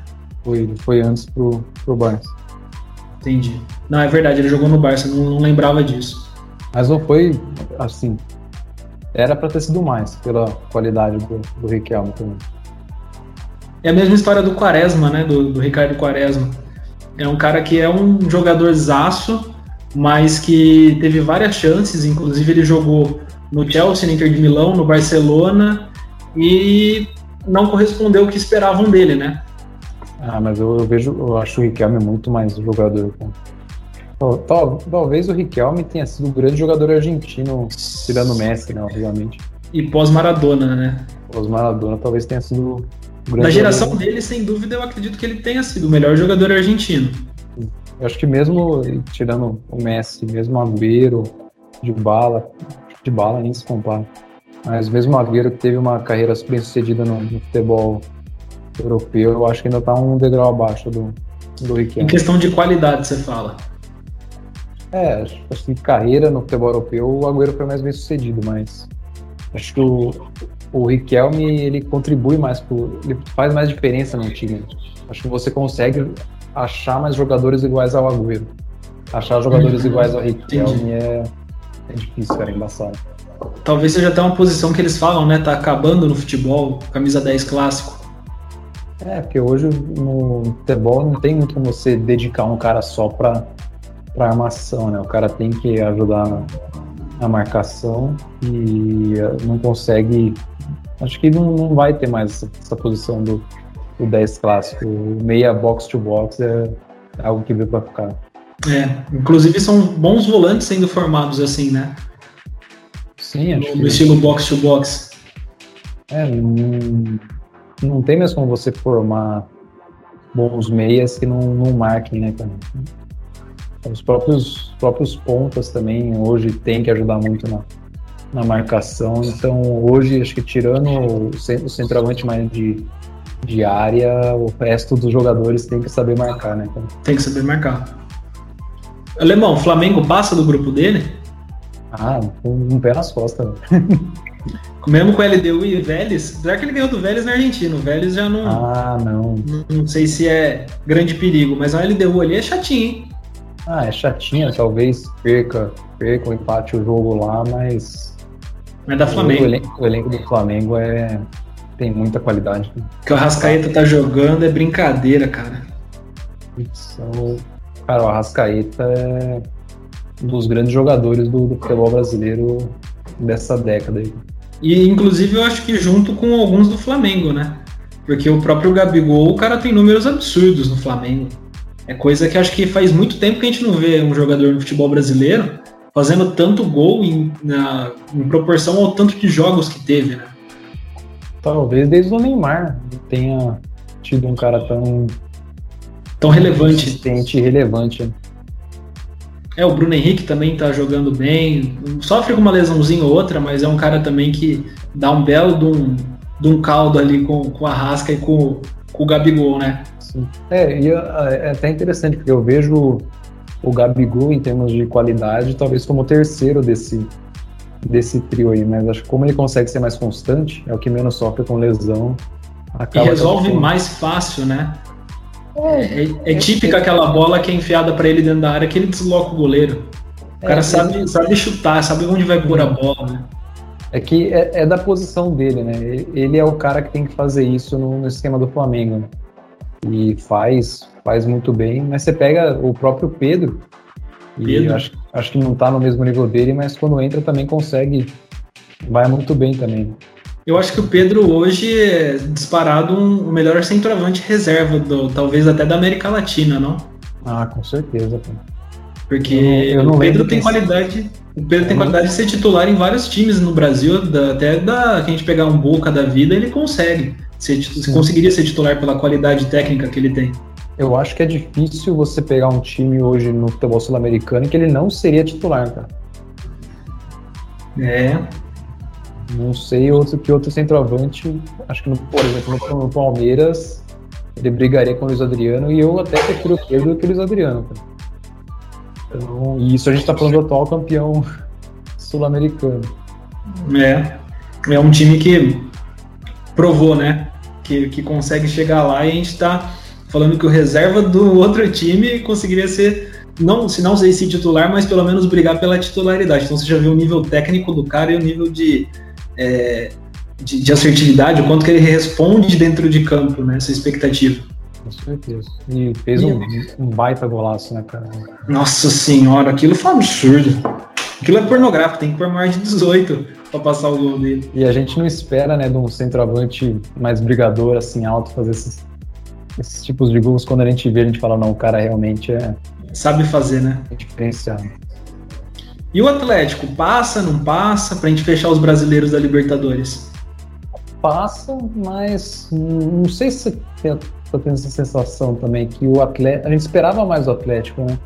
Foi, ele foi antes pro, pro Barça. Entendi. Não, é verdade, ele jogou no Barça, não, não lembrava disso. Mas não foi assim. Era para ter sido mais pela qualidade do, do Riquelme também. É a mesma história do Quaresma, né? Do, do Ricardo Quaresma. É um cara que é um jogador zaço, mas que teve várias chances, inclusive ele jogou no Chelsea, no Inter de Milão, no Barcelona e não correspondeu o que esperavam dele, né? Ah, mas eu, eu vejo, eu acho o Riquelme muito mais jogador. Tal, talvez o Riquelme tenha sido o grande jogador argentino, tirando o Messi, né, obviamente. E pós-Maradona, né? Pós-Maradona talvez tenha sido na geração jogador. dele, sem dúvida, eu acredito que ele tenha sido o melhor jogador argentino. Eu acho que mesmo tirando o Messi, mesmo o Agüero, de bala, de bala nem se compara. Mas mesmo o Agüero que teve uma carreira bem sucedida no, no, futebol europeu, eu acho que ainda está um degrau abaixo do, do Riquelme. Em questão de qualidade, você fala? É, acho que carreira no futebol europeu, o Agüero foi mais bem sucedido, mas acho que o, o Riquelme ele contribui mais, pro, ele faz mais diferença no time. Acho que você consegue achar mais jogadores iguais ao Agüero. Achar jogadores uhum. iguais ao Riquelme é, é difícil, cara, é embaçado. Talvez seja até uma posição que eles falam, né? Tá acabando no futebol, camisa 10 clássico. É, porque hoje no futebol não tem muito como você dedicar um cara só para para armação, né? O cara tem que ajudar na, na marcação e não consegue. Acho que não, não vai ter mais essa, essa posição do, do 10 clássico. O meia box to box é algo que veio para ficar. É, inclusive são bons volantes sendo formados assim, né? Sim, acho no, no estilo box to box. É, não, não tem mais como você formar bons meias que não, não marquem, né, cara? Os próprios, próprios pontas também hoje tem que ajudar muito na, na marcação. Então, hoje, acho que tirando o, o centroavante mais de, de área, o resto dos jogadores tem que saber marcar, né? Então, tem que saber marcar. Alemão, o Flamengo passa do grupo dele? Ah, com um pé nas costas. *laughs* Mesmo com LDU e Vélez, apesar que ele ganhou do Vélez na Argentina, o Vélez já não. Ah, não. Não, não sei se é grande perigo, mas a LDU ali é chatinho, hein? Ah, é chatinha, talvez perca, perca o empate o jogo lá, mas. Mas da Flamengo. O elenco, o elenco, do Flamengo é tem muita qualidade. O que o Arrascaeta tá jogando é brincadeira, cara. São, cara, o Arrascaeta é um dos grandes jogadores do, do futebol brasileiro dessa década aí. E inclusive eu acho que junto com alguns do Flamengo, né? Porque o próprio Gabigol, o cara tem números absurdos no Flamengo. É coisa que acho que faz muito tempo que a gente não vê um jogador no futebol brasileiro fazendo tanto gol em, na, em proporção ao tanto de jogos que teve, né? Talvez desde o Neymar tenha tido um cara tão tão relevante, e relevante. É, o Bruno Henrique também tá jogando bem, sofre com uma lesãozinha ou outra, mas é um cara também que dá um belo de um, de um caldo ali com, com a Rasca e com, com o Gabigol, né? Sim. É, e é, é até interessante, porque eu vejo o Gabigol, em termos de qualidade, talvez como o terceiro desse, desse trio aí, mas acho que como ele consegue ser mais constante, é o que menos sofre com lesão. e resolve mais fácil, né? É, é, é, é típica aquela bola que é enfiada para ele dentro da área que ele desloca o goleiro. O cara é, sabe, sabe chutar, sabe onde vai pôr a bola, né? É que é, é, da posição dele, né? Ele é o cara que tem que fazer isso no, no esquema do Flamengo. E faz, faz muito bem. Mas você pega o próprio Pedro, Pedro. e acho, acho que não tá no mesmo nível dele, mas quando entra também consegue. Vai muito bem também. Eu acho que o Pedro hoje é disparado um, o melhor centroavante reserva, do, talvez até da América Latina, não? Ah, com certeza. Porque eu não, eu não o Pedro tem qualidade. O Pedro tem qualidade de ser titular em vários times no Brasil, da, até da que a gente pegar um Boca da vida, ele consegue. Ser, conseguiria ser titular pela qualidade técnica que ele tem. Eu acho que é difícil você pegar um time hoje no futebol sul-americano que ele não seria titular, cara. É, não sei outro que outro centroavante, acho que, no, por exemplo, no, Palmeiras, ele brigaria com o Luiz Adriano e eu até prefiro o Pedro do que o Luiz Adriano. Então, e isso a gente está falando do atual campeão *laughs* sul-americano. É, é um time que provou, né? Que, que consegue chegar lá e a gente está falando que o reserva do outro time conseguiria ser não, se não sei se titular, mas pelo menos brigar pela titularidade. Então você já viu o nível técnico do cara e o nível de é, de, de, assertividade, o quanto que ele responde dentro de campo, né? Essa expectativa. Com certeza. E fez um, um, baita golaço, né, cara? Nossa senhora, aquilo foi um absurdo. Aquilo é pornográfico, tem que pôr mais de 18 para passar o gol dele. E a gente não espera, né, de um centroavante mais brigador, assim, alto, fazer esses, esses tipos de gols. Quando a gente vê, a gente fala, não, o cara realmente é. Sabe fazer, né? É diferenciado. E o Atlético, passa, não passa, para a gente fechar os brasileiros da Libertadores? Passa, mas não sei se você tem essa sensação também que o Atlético. A gente esperava mais o Atlético, né?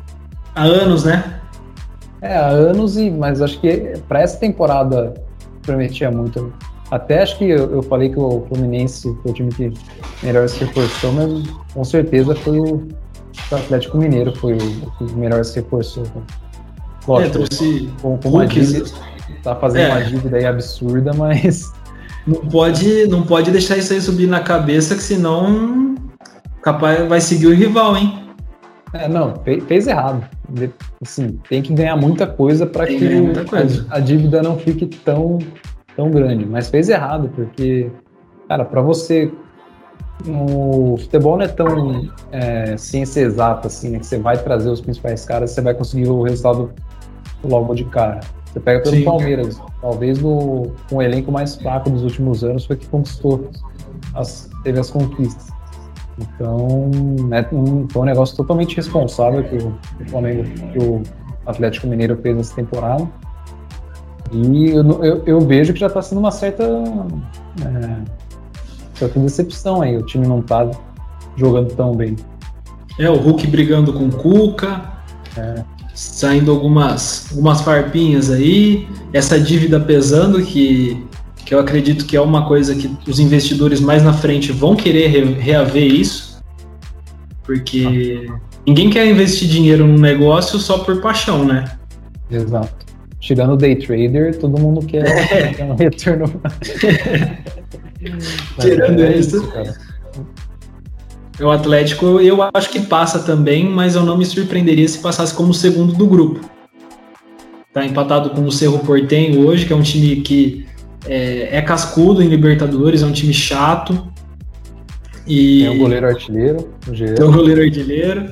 Há anos, né? É, há anos, e, mas acho que para essa temporada prometia muito. Até acho que eu, eu, falei que o Fluminense foi o time que melhor se reforçou, mas com certeza foi o, o Atlético Mineiro foi o, que melhor se reforçou. Lógico, é, trouxe com, com uma dívida, tá fazendo é. uma dívida aí absurda, mas. não pode, não pode deixar isso aí subir na cabeça, que senão capaz vai seguir o rival, hein? É, não, fez, fez errado. Assim, tem que ganhar muita coisa para que, a, a, dívida não fique tão, tão grande. Mas fez errado, porque, cara, para você. O futebol não é tão é, ciência exata assim, né? Que você vai trazer os principais caras, você vai conseguir o resultado logo de cara. Você pega pelo Sim. Palmeiras, talvez o, um elenco mais fraco dos últimos anos foi que conquistou, as, teve as conquistas. Então, é um, foi um negócio totalmente responsável que o, o Flamengo, que o Atlético Mineiro fez nessa temporada. E eu, eu, eu vejo que já está sendo uma certa, é, certa decepção aí. O time não está jogando tão bem. É, o Hulk brigando com o Cuca. É. Saindo algumas, algumas farpinhas aí, essa dívida pesando que que eu acredito que é uma coisa que os investidores mais na frente vão querer reaver isso, porque ninguém quer investir dinheiro num negócio só por paixão, né? Exato. Tirando o day trader, todo mundo quer, *laughs* é. um retorno. *laughs* Tirando é isso. isso o Atlético, eu acho que passa também, mas eu não me surpreenderia se passasse como segundo do grupo. Tá empatado com o Cerro Portenho hoje, que é um time que é, é cascudo em Libertadores, é um time chato. E tem o goleiro artilheiro. O tem o goleiro artilheiro.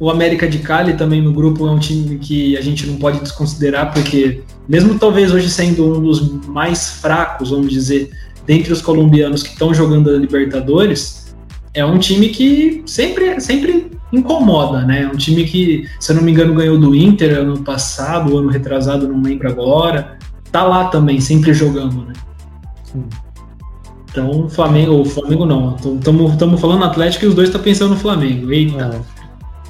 O América de Cali também no grupo é um time que a gente não pode desconsiderar, porque mesmo talvez hoje sendo um dos mais fracos, vamos dizer, dentre os colombianos que estão jogando a Libertadores, é um time que sempre, sempre incomoda, né? É um time que, se eu não me engano, ganhou do Inter ano passado, ano retrasado, não lembro agora tá lá também, sempre jogando, né? Sim. Então, o Flamengo, o Flamengo não. Estamos falando Atlético e os dois estão tá pensando no Flamengo. Eita. É.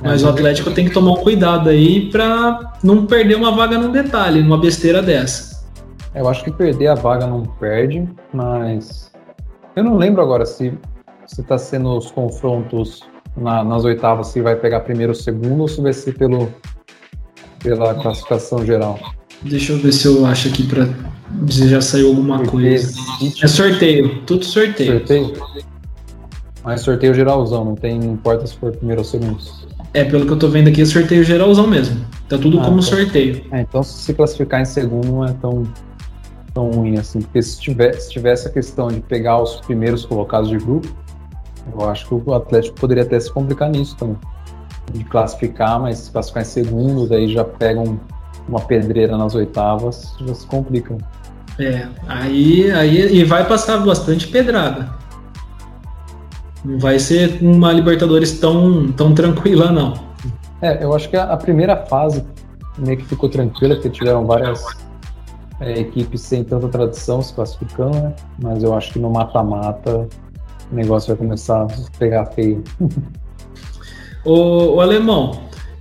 Mas é, o Atlético tem que tomar um cuidado aí para não perder uma vaga num detalhe, numa besteira dessa. Eu acho que perder a vaga não perde, mas eu não lembro agora se se está sendo os confrontos na, nas oitavas se vai pegar primeiro ou segundo ou se vai ser pelo pela classificação geral. Deixa eu ver se eu acho aqui pra dizer já saiu alguma coisa. É sorteio, tudo sorteio. Sorteio? Mas sorteio geralzão, não tem não importa se for primeiro ou segundo. É, pelo que eu tô vendo aqui, é sorteio geralzão mesmo. Tá tudo ah, como então, sorteio. É, então se se classificar em segundo não é tão, tão ruim assim. Porque se tiver, se tiver essa questão de pegar os primeiros colocados de grupo, eu acho que o Atlético poderia até se complicar nisso também. De classificar, mas se classificar em segundo, daí já pegam um uma pedreira nas oitavas, já se complica. É, aí, aí e vai passar bastante pedrada. Não vai ser uma Libertadores tão, tão tranquila, não. É, eu acho que a, a primeira fase meio que ficou tranquila, porque tiveram várias é, equipes sem tanta tradição se classificando, né? Mas eu acho que no mata-mata o negócio vai começar a pegar feio. *laughs* o, o Alemão,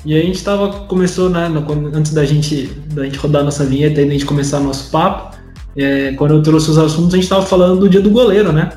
e a gente tava, começou, né, no, antes da gente, da gente rodar nossa vinheta e da gente começar nosso papo, é, quando eu trouxe os assuntos, a gente tava falando do dia do goleiro, né?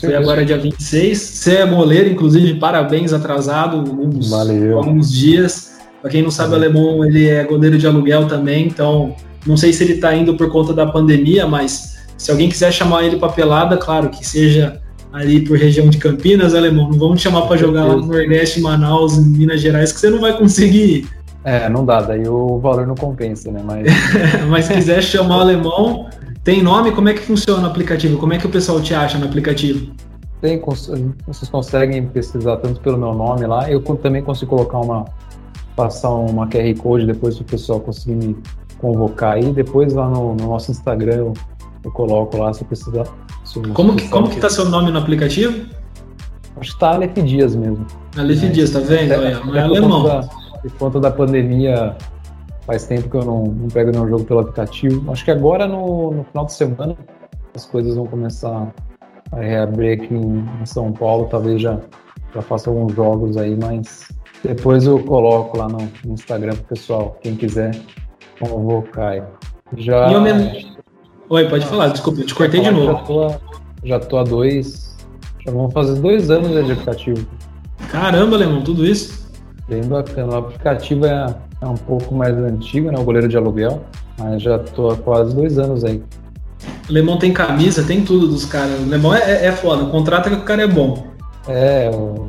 Foi agora dia 26. Você é goleiro, inclusive, parabéns, atrasado alguns, Valeu. alguns dias. Para quem não sabe, o alemão ele é goleiro de aluguel também, então não sei se ele está indo por conta da pandemia, mas se alguém quiser chamar ele para pelada, claro que seja ali por região de Campinas, alemão. Não vamos te chamar para jogar lá no Nordeste, Manaus, Minas Gerais, que você não vai conseguir. É, não dá, daí o valor não compensa, né? Mas, *laughs* Mas se quiser chamar o alemão, tem nome? Como é que funciona o aplicativo? Como é que o pessoal te acha no aplicativo? Tem, vocês conseguem pesquisar tanto pelo meu nome lá, eu também consigo colocar uma, passar uma QR Code depois para o pessoal conseguir me convocar aí, depois lá no, no nosso Instagram eu, eu coloco lá se precisar como que, como que tá seu nome no aplicativo? Acho que tá Aleph Dias mesmo. Aleph Dias, tá vendo? É, não é alemão. Da, por conta da pandemia, faz tempo que eu não, não pego nenhum jogo pelo aplicativo. Acho que agora no, no final de semana as coisas vão começar a reabrir aqui em, em São Paulo. Talvez já, já faça alguns jogos aí, mas depois eu coloco lá no, no Instagram pro pessoal, quem quiser convocar. Já. E eu mesmo, Oi, pode falar, desculpa, eu te cortei de novo. Já tô, já tô há dois. Já vão fazer dois anos de aplicativo. Caramba, Lemão, tudo isso? Bem bacana. O aplicativo é, é um pouco mais antigo, né? O goleiro de aluguel. Mas já tô há quase dois anos aí. O Lemão tem camisa, tem tudo dos caras. O Lemão é, é foda, o contrato é que o cara é bom. É, o...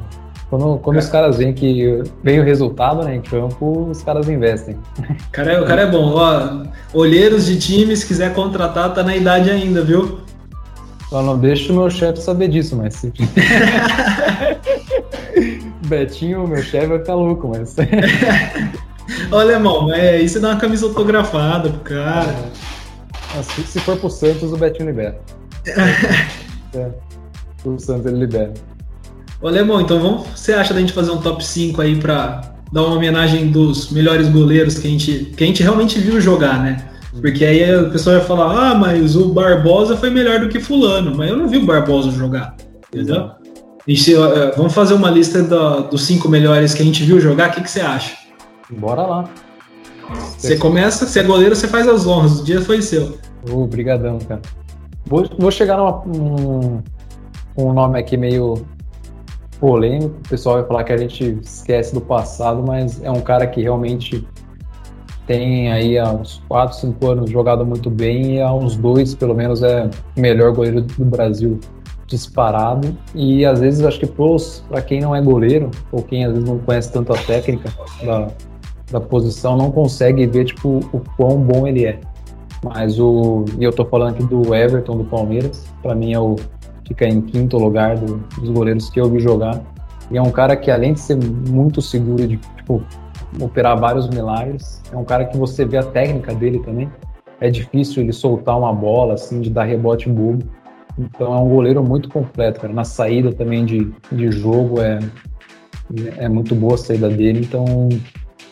quando, quando é. os caras veem que vem o resultado, né, em campo, os caras investem. O cara é, o cara é bom. Ó, olheiros de time, se quiser contratar, tá na idade ainda, viu? Só não deixa o meu chefe saber disso, mas se... *laughs* Betinho, meu chefe, vai ficar louco, mas. *laughs* Olha, irmão, é, isso dá uma camisa autografada pro cara. É. Se, se for pro Santos, o Betinho libera. *laughs* é. O Santos ele libera. Olha, irmão, então vamos. Você acha da gente fazer um top 5 aí pra dar uma homenagem dos melhores goleiros que a gente, que a gente realmente viu jogar, né? Porque aí o pessoal vai falar, ah, mas o Barbosa foi melhor do que fulano, mas eu não vi o Barbosa jogar, entendeu? Gente, uh, vamos fazer uma lista do, dos cinco melhores que a gente viu jogar, o que, que você acha? Bora lá. Você começa, você é goleiro, você faz as honras, o dia foi seu. Obrigadão, cara. Vou, vou chegar num um nome aqui meio polêmico, o pessoal vai falar que a gente esquece do passado, mas é um cara que realmente tem aí há uns 4, 5 anos jogado muito bem e há uns dois, pelo menos, é melhor goleiro do Brasil disparado. E às vezes acho que para quem não é goleiro, ou quem às vezes não conhece tanto a técnica da, da posição, não consegue ver tipo, o quão bom ele é. Mas o. E eu tô falando aqui do Everton do Palmeiras, para mim é o. Fica em quinto lugar do, dos goleiros que eu vi jogar. E é um cara que, além de ser muito seguro de tipo, operar vários milagres. É um cara que você vê a técnica dele também. É difícil ele soltar uma bola, assim, de dar rebote bobo. Então é um goleiro muito completo, cara. Na saída também de, de jogo é, é muito boa a saída dele. Então,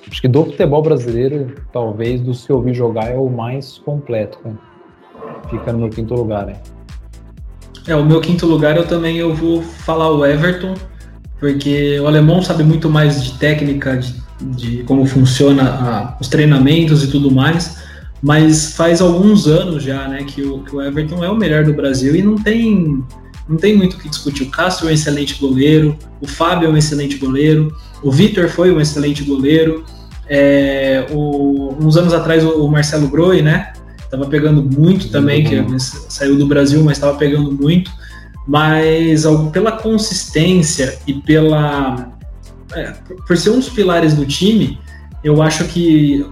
acho que do futebol brasileiro, talvez que eu vi jogar, é o mais completo, cara. Fica no quinto lugar, né? É, o meu quinto lugar eu também eu vou falar o Everton, porque o alemão sabe muito mais de técnica, de de como funciona a, os treinamentos e tudo mais, mas faz alguns anos já, né, que o, que o Everton é o melhor do Brasil e não tem não tem muito o que discutir. O Castro é um excelente goleiro, o Fábio é um excelente goleiro, o Vitor foi um excelente goleiro. É, o, uns anos atrás o, Marcelo Groi, né, estava pegando muito também, que saiu do Brasil, mas estava pegando muito. Mas pela consistência e pela é, por ser um dos pilares do time, eu acho que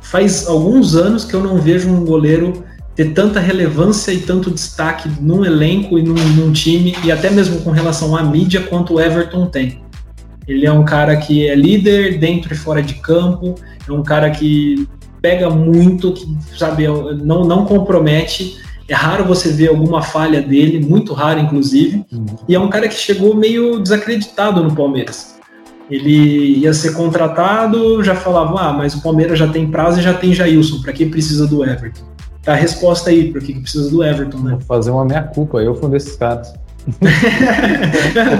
faz alguns anos que eu não vejo um goleiro ter tanta relevância e tanto destaque num elenco e num, num, time, e até mesmo com relação à mídia, quanto o Everton tem. Ele é um cara que é líder dentro e fora de campo, é um cara que pega muito, que sabe, não, não compromete. É raro você ver alguma falha dele, muito raro, inclusive. Uhum. E é um cara que chegou meio desacreditado no Palmeiras. Ele ia ser contratado, já falavam, ah, mas o Palmeiras já tem prazo e já tem Jailson, para que precisa do Everton? Tá a resposta aí, para que precisa do Everton, né? Vou fazer uma meia-culpa, eu fui um desses caras.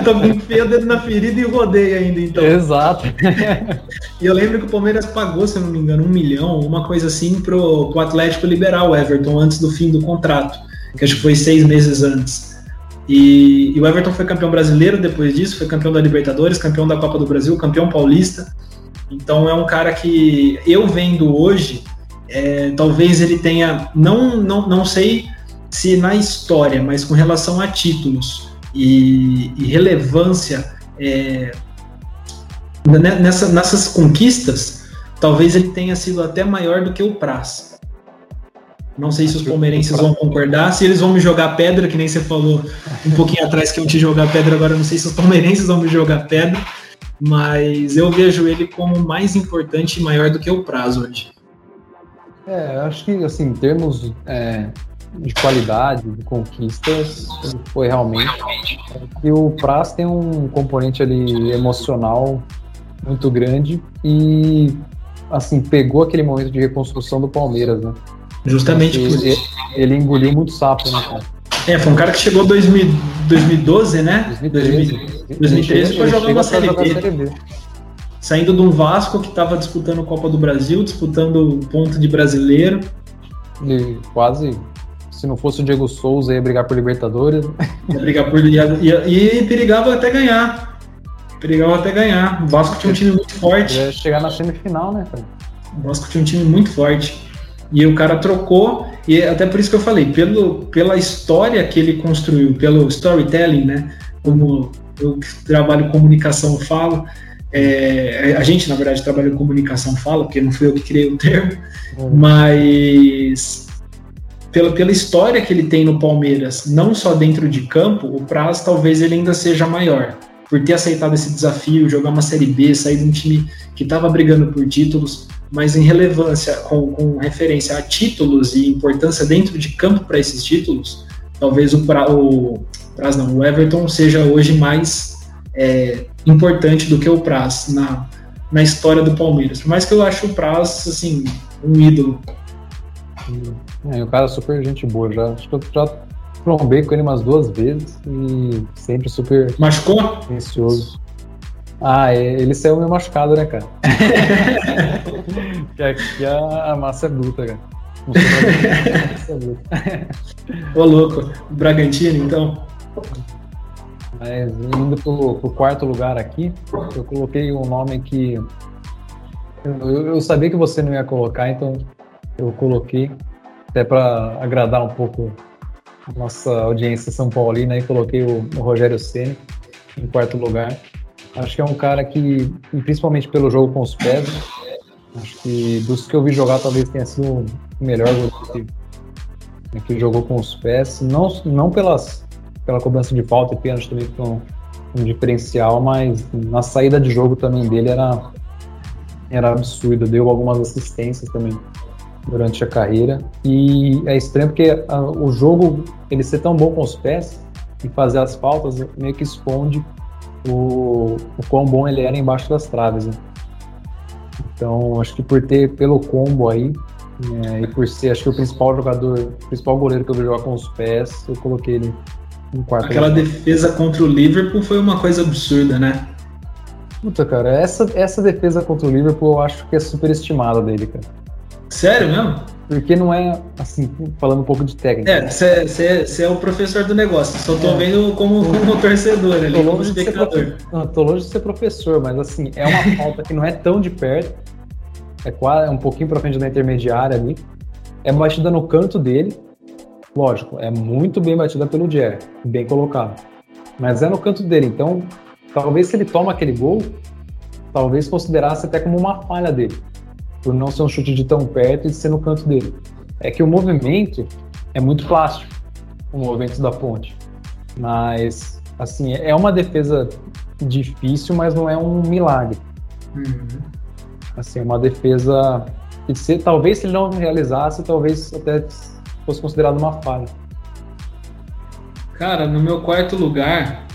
Tô enfiei o dedo na ferida e rodei ainda, então. Exato. *laughs* e eu lembro que o Palmeiras pagou, se eu não me engano, um milhão, uma coisa assim, pro, pro Atlético liberar o Everton antes do fim do contrato, que acho que foi seis meses antes. E, e, o Everton foi campeão brasileiro depois disso, foi campeão da Libertadores, campeão da Copa do Brasil, campeão paulista. Então é um cara que eu vendo hoje, é, talvez ele tenha, não, não, não sei se na história, mas com relação a títulos e, e relevância é, nessa, nessas conquistas, talvez ele tenha sido até maior do que o Praz. Não sei se os palmeirenses vão concordar, se eles vão me jogar pedra, que nem você falou um pouquinho atrás que eu te jogar pedra, agora não sei se os palmeirenses vão me jogar pedra, mas eu vejo ele como mais importante e maior do que o prazo hoje. É, acho que assim, em termos é, de qualidade, de conquistas, foi realmente. E o Praz tem um componente ali emocional muito grande e assim, pegou aquele momento de reconstrução do Palmeiras, né? Justamente por isso. Ele engoliu muito sapo, né, cara? É, foi um cara que chegou em 2012, né? 2013. 2013 foi jogando a Série B. Saindo de um Vasco que estava disputando a Copa do Brasil, disputando ponto de brasileiro. E quase, se não fosse o Diego Souza, ia brigar por Libertadores. Ia brigar por. Ia, ia, e perigava até ganhar. Perigava até ganhar. O Vasco tinha um time muito forte. Ia chegar na semifinal, né, cara? O Vasco tinha um time muito forte. E o cara trocou. E até por isso que eu falei, pelo, pela história que ele construiu, pelo storytelling, né? Como eu trabalho comunicação falo, é, a gente, na verdade, trabalha em comunicação fala, porque não fui eu que criei o termo, uhum. mas pela, pela história que ele tem no Palmeiras, não só dentro de campo, o prazo talvez ele ainda seja maior. Por ter aceitado esse desafio, jogar uma Série B, sair de um time que estava brigando por títulos, mas em relevância, com, com, referência a títulos e importância dentro de campo para esses títulos, talvez o, pra, o, Praz não, o Everton seja hoje mais é, importante do que o Praz na, na história do Palmeiras. Por mais que eu ache o Praz, assim, um ídolo. É, o cara é super gente boa, já, acho que eu já trombei com ele umas duas vezes e sempre super... Machucou? Ansioso. Ah, é, ele saiu meio machucado, né, cara? *laughs* que aqui a massa é bruta, cara. Ô, louco. Bragantino, então? Mas indo pro, pro quarto lugar aqui, eu coloquei um nome que. Eu, eu sabia que você não ia colocar, então eu coloquei, até para agradar um pouco a nossa audiência São Paulina, e coloquei o, o Rogério Ceni em quarto lugar. Acho que é um cara que, principalmente pelo jogo com os pés, acho que dos que eu vi jogar talvez tenha sido o melhor que, que jogou com os pés, não, não pelas, pela cobrança de falta e pênalti também que um, um diferencial, mas na saída de jogo também dele era, era absurdo, deu algumas assistências também durante a carreira e é estranho porque a, o jogo ele ser tão bom com os pés e fazer as faltas meio que esconde o, o quão bom ele era embaixo das traves. Né? Então, acho que por ter pelo combo aí, é, e por ser, acho que o principal jogador, o principal goleiro que eu vi jogar com os pés, eu coloquei ele em quarto. Aquela lugar. defesa contra o Liverpool foi uma coisa absurda, né? Puta, cara, essa, essa defesa contra o Liverpool eu acho que é superestimada dele, cara. Sério mesmo? Porque não é, assim, falando um pouco de técnica. É, você é o professor do negócio, só tô é. vendo como, como torcedor ali, como espectador. Tô longe de ser professor, mas assim, é uma *laughs* falta que não é tão de perto, é quase é um pouquinho pra frente da intermediária ali, é batida no canto dele, lógico, é muito bem batida pelo Jerry, bem colocado, mas é no canto dele, então talvez se ele toma aquele gol, talvez considerasse até como uma falha dele por não ser um chute de tão perto e ser no canto dele. É que o movimento é muito plástico, o movimento da ponte. Mas, assim, é uma defesa difícil, mas não é um milagre. Uhum. Assim, é uma defesa que se, talvez se ele não realizasse, talvez até fosse considerado uma falha. Cara, no meu quarto lugar,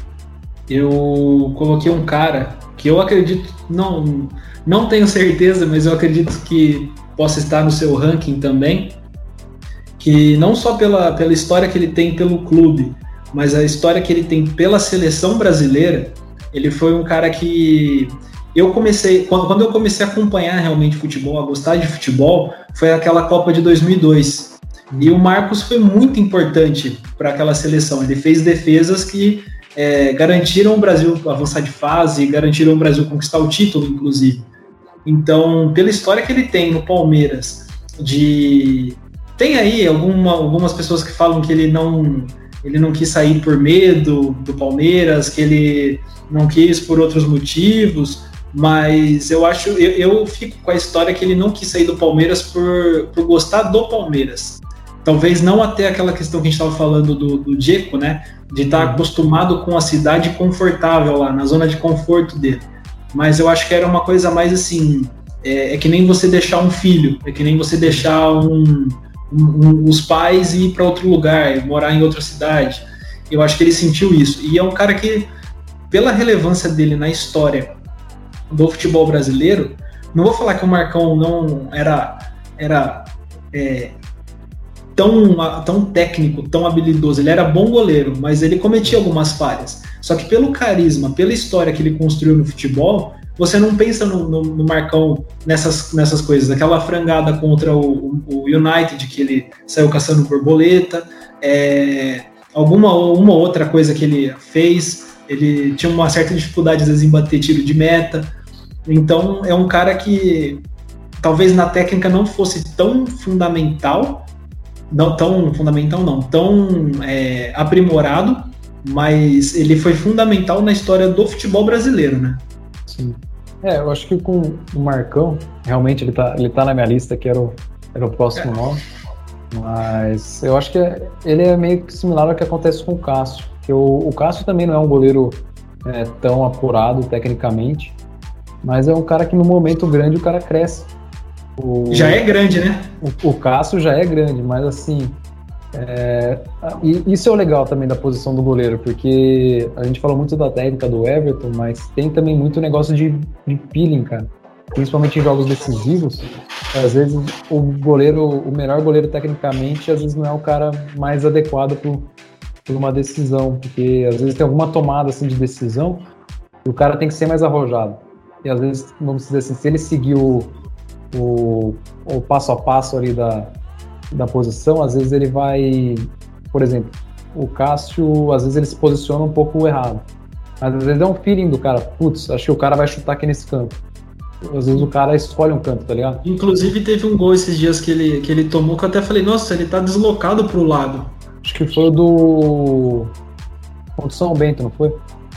eu coloquei um cara que eu acredito, não, não tenho certeza, mas eu acredito que possa estar no seu ranking também, que não só pela, pela história que ele tem pelo clube, mas a história que ele tem pela seleção brasileira, ele foi um cara que eu comecei, quando, eu comecei a acompanhar realmente futebol, a gostar de futebol, foi aquela Copa de 2002. E o Marcos foi muito importante para aquela seleção. Ele fez defesas que é, garantiram o Brasil avançar de fase, garantiram o Brasil conquistar o título, inclusive. Então, pela história que ele tem no Palmeiras, de tem aí alguma, algumas pessoas que falam que ele não ele não quis sair por medo do Palmeiras, que ele não quis por outros motivos, mas eu acho eu, eu fico com a história que ele não quis sair do Palmeiras por, por gostar do Palmeiras. Talvez não até aquela questão que a gente estava falando do, do Diego, né? De estar tá acostumado com a cidade confortável lá, na zona de conforto dele mas eu acho que era uma coisa mais assim, é, é que nem você deixar um filho, é que nem você deixar um, um, um, os pais ir para outro lugar, morar em outra cidade. Eu acho que ele sentiu isso. E é um cara que, pela relevância dele na história do futebol brasileiro, não vou falar que o Marcão não era, era é, tão, tão técnico, tão habilidoso. Ele era bom goleiro, mas ele cometia algumas falhas. Só que pelo carisma, pela história que ele construiu no futebol, você não pensa no, no, no Marcão nessas, nessas coisas. Aquela frangada contra o, o United, que ele saiu caçando borboleta, é, alguma uma outra coisa que ele fez, ele tinha uma certa dificuldade às vezes em bater tiro de meta. Então é um cara que talvez na técnica não fosse tão fundamental, não tão fundamental, não, tão é, aprimorado, mas ele foi fundamental na história do futebol brasileiro, né? Sim. É, eu acho que com o Marcão, realmente ele tá, ele tá na minha lista, que era o, era o próximo é. nome. Mas eu acho que ele é meio que similar ao que acontece com o Cássio. Que o, o Cássio também não é um goleiro é, tão apurado tecnicamente, mas é um cara que no momento grande o cara cresce. O, já é grande, né? O, o Cássio já é grande, mas assim. É, isso é o legal também da posição do goleiro, porque a gente falou muito da técnica do Everton, mas tem também muito negócio de, de peeling, cara. Principalmente em jogos decisivos. Às vezes o goleiro, o melhor goleiro tecnicamente, às vezes não é o cara mais adequado para uma decisão, porque às vezes tem alguma tomada assim de decisão e o cara tem que ser mais arrojado. E às vezes, vamos dizer assim, se ele seguir o, o, o passo a passo ali da, da posição, às vezes ele vai, por exemplo, o Cássio, às vezes ele se posiciona um pouco errado. Mas às vezes é um feeling do cara, putz, acho que o cara vai chutar aqui nesse canto. Às vezes o cara escolhe um canto, tá ligado? Inclusive teve um gol esses dias que ele, que ele tomou que eu até falei, nossa, ele tá deslocado pro lado. Acho que foi o do. Contra São Bento, não foi?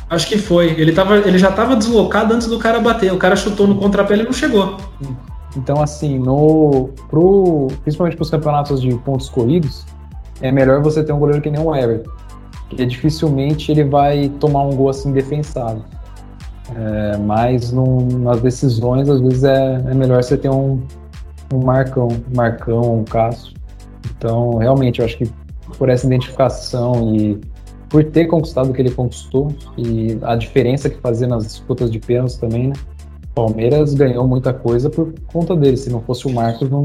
Acho que foi. Ele, tava, ele já tava deslocado antes do cara bater. O cara chutou no contrapé e não chegou. Então, assim, no, pro, principalmente para os campeonatos de pontos corridos, é melhor você ter um goleiro que nem o Everton. Porque dificilmente ele vai tomar um gol assim defensável. É, mas num, nas decisões, às vezes é, é melhor você ter um, um Marcão, Marcão, um Cássio. Então, realmente, eu acho que por essa identificação e por ter conquistado o que ele conquistou e a diferença que fazia nas disputas de pênaltis também, né? Palmeiras ganhou muita coisa por conta dele. Se não fosse o Marcos, não,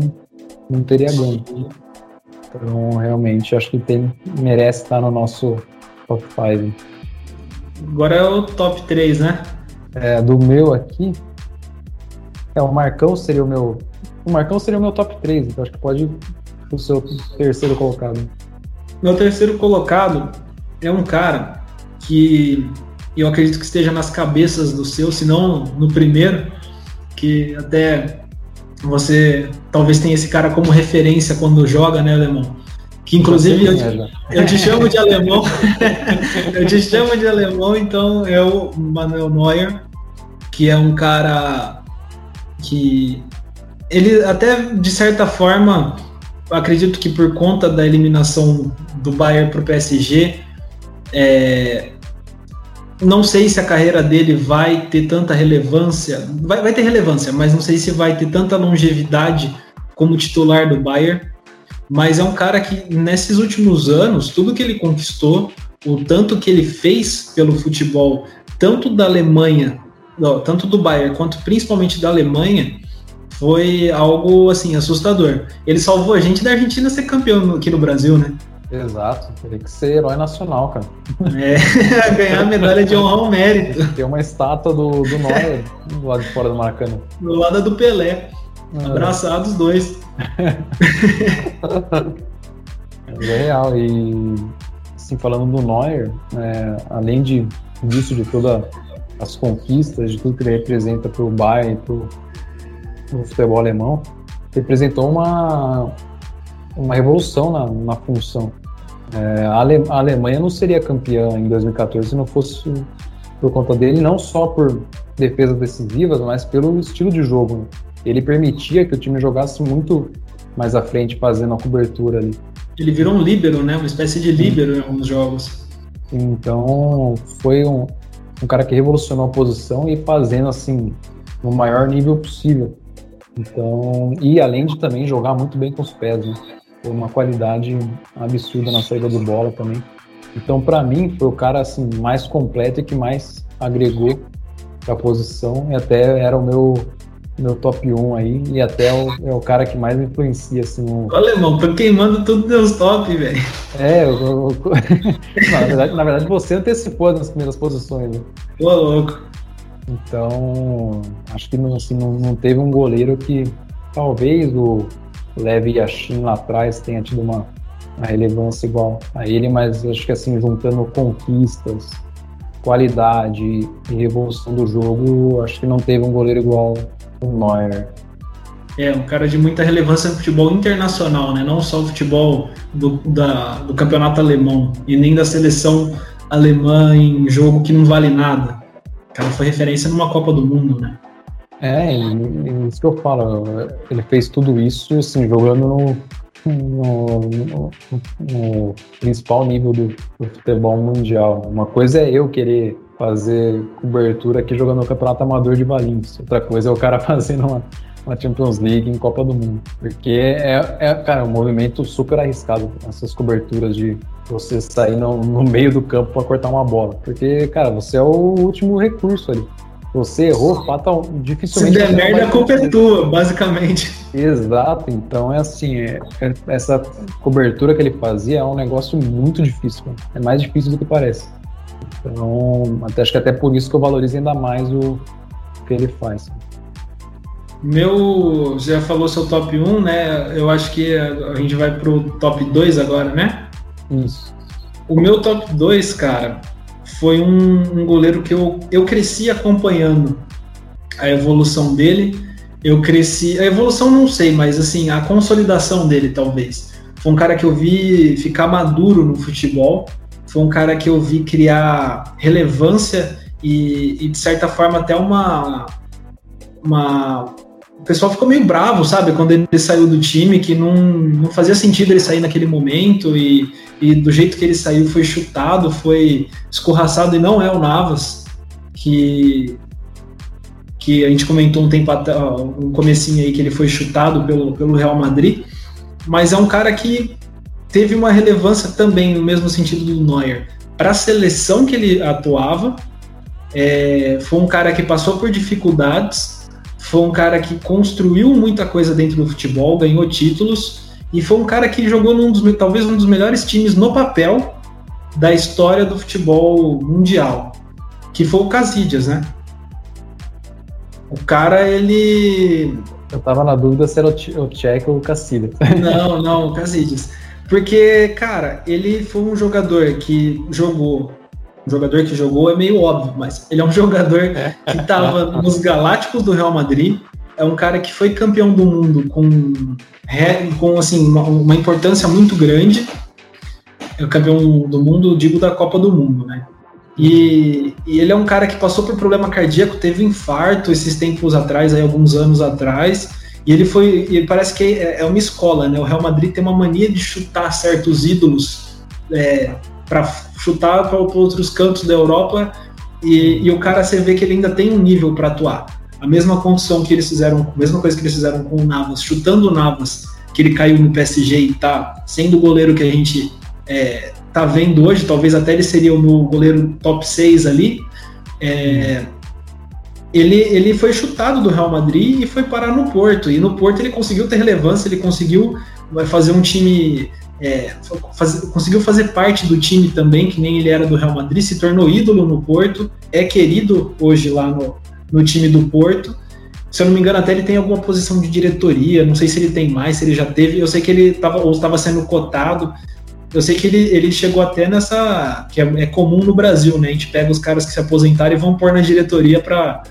não teria ganho. Então, realmente, acho que tem, merece estar no nosso top 5. Agora é o top 3, né? É, do meu aqui. É, o Marcão seria o meu. O Marcão seria o meu top 3, então acho que pode o seu terceiro colocado. Meu terceiro colocado é um cara que eu acredito que esteja nas cabeças do seu, se não no primeiro, que até você talvez tenha esse cara como referência quando joga, né, Alemão? Que inclusive eu, eu te chamo de alemão, *laughs* eu te chamo de alemão, então é o Manuel Neuer, que é um cara que ele até de certa forma, acredito que por conta da eliminação do Bayern para o PSG, é, não sei se a carreira dele vai ter tanta relevância, vai, vai ter relevância, mas não sei se vai ter tanta longevidade como titular do Bayern. Mas é um cara que nesses últimos anos, tudo que ele conquistou, o tanto que ele fez pelo futebol, tanto da Alemanha, não, tanto do Bayern quanto principalmente da Alemanha, foi algo assim assustador. Ele salvou a gente da Argentina ser campeão aqui no Brasil, né? Exato, teria que ser herói nacional, cara. É, *laughs* ganhar a medalha de honra ao mérito. Tem uma estátua do, do Neuer do lado de fora do Maracanã. Do lado do Pelé. É. Abraçados dois. é real. E assim, falando do Neuer, é, além de disso, de todas as conquistas, de tudo que ele representa para o Bayern, para o futebol alemão, representou uma, uma revolução na, na função. É, a, Ale, a, Alemanha não seria campeã em 2014 se não fosse por conta dele, não só por defesas decisivas, mas pelo estilo de jogo. Né? Ele permitia que o time jogasse muito mais à frente, fazendo a cobertura ali. Ele virou um líbero, né? Uma espécie de líbero em alguns jogos. Então, foi um, um cara que revolucionou a posição e fazendo assim no maior nível possível. Então, e além de também jogar muito bem com os pés, né? Uma qualidade absurda na saída de bola também. Então, para mim, foi o cara assim mais completo e que mais agregou a posição e até era o meu meu top 1 aí e até é o, é o cara que mais influencia assim. O... Olha, irmão, tô queimando tudo meus top, velho. É, eu, eu... *laughs* Na, verdade, na verdade você antecipou nas primeiras posições. Né? Pô, louco. Então, acho que não, assim, não, não teve um goleiro que talvez o Levi Yashin lá atrás tenha tido uma, uma relevância igual a ele, mas acho que assim, juntando conquistas, qualidade e revolução do jogo, acho que não teve um goleiro igual o Neuer. É, um cara de muita relevância no futebol internacional, né? Não só o futebol do, da, do campeonato alemão e nem da seleção alemã em jogo que não vale nada. O cara foi referência numa Copa do Mundo, né? É, e, isso que eu falo, ele fez tudo isso assim, jogando no, no, no, no principal nível do, do, futebol mundial. Uma coisa é eu querer fazer cobertura aqui jogando no Campeonato Amador de Valinhos, outra coisa é o cara *laughs* fazendo uma, uma Champions League em Copa do Mundo. Porque é, é, cara, um movimento super arriscado, essas coberturas de você sair no, no meio do campo para cortar uma bola. Porque, cara, você é o último recurso ali. Você errou, fatal, dificilmente. Se der merda, a culpa é tua, basicamente. Exato, então é assim, é, é, essa cobertura que ele fazia é um negócio muito difícil, mano. é mais difícil do que parece. Então, até, acho que até por isso que eu valorizo ainda mais o que ele faz. Meu, você já falou seu top 1, né? Eu acho que a gente vai pro top 2 agora, né? Isso. O meu top 2, cara, foi um, um goleiro que eu, eu cresci acompanhando a evolução dele. Eu cresci. A evolução não sei, mas assim, a consolidação dele, talvez. Foi um cara que eu vi ficar maduro no futebol. Foi um cara que eu vi criar relevância e, e de certa forma, até uma. uma o pessoal ficou meio bravo, sabe, quando ele saiu do time, que não, não fazia sentido ele sair naquele momento e, e do jeito que ele saiu foi chutado, foi escorraçado e não é o Navas, que, que a gente comentou um tempo até, um comecinho aí que ele foi chutado pelo, pelo Real Madrid, mas é um cara que teve uma relevância também no mesmo sentido do Neuer. Para a seleção que ele atuava, é, foi um cara que passou por dificuldades, foi um cara que construiu muita coisa dentro do futebol, ganhou títulos e foi um cara que jogou num dos talvez um dos melhores times no papel da história do futebol mundial, que foi o Casillas, né? O cara, ele. Eu tava na dúvida se era o Tchek ou o Casillas. *laughs* Não, não, o Casillas. Porque, cara, ele foi um jogador que jogou um jogador que jogou é meio óbvio, mas ele é um *laughs* jogador é. que estava nos Galácticos do Real Madrid, é um cara que foi campeão do mundo com, com assim, uma, uma importância muito grande. É o campeão do mundo, digo, da Copa do Mundo, né? E, e, ele é um cara que passou por problema cardíaco, teve infarto esses tempos atrás, aí, alguns anos atrás, e ele foi. Ele parece que é, é uma escola, né? O Real Madrid tem uma mania de chutar certos ídolos é, para chutar para outros cantos da Europa e, e, o cara você vê que ele ainda tem um nível para atuar. A mesma condição que eles fizeram, a mesma coisa que eles fizeram com o Navas, chutando o Navas, que ele caiu no PSG e tá sendo o goleiro que a gente é, tá vendo hoje, talvez até ele seria o meu goleiro top 6 ali. É, ele, ele foi chutado do Real Madrid e foi parar no Porto. E no Porto ele conseguiu ter relevância, ele conseguiu fazer um time é, faz, conseguiu fazer parte do time também, que nem ele era do Real Madrid, se tornou ídolo no Porto, é querido hoje lá no, no time do Porto. Se eu não me engano, até ele tem alguma posição de diretoria, não sei se ele tem mais, se ele já teve, eu sei que ele estava ou estava sendo cotado. Eu sei que ele, ele chegou até nessa. que é, é, comum no Brasil, né? A gente pega os caras que se aposentaram e vão pôr na diretoria para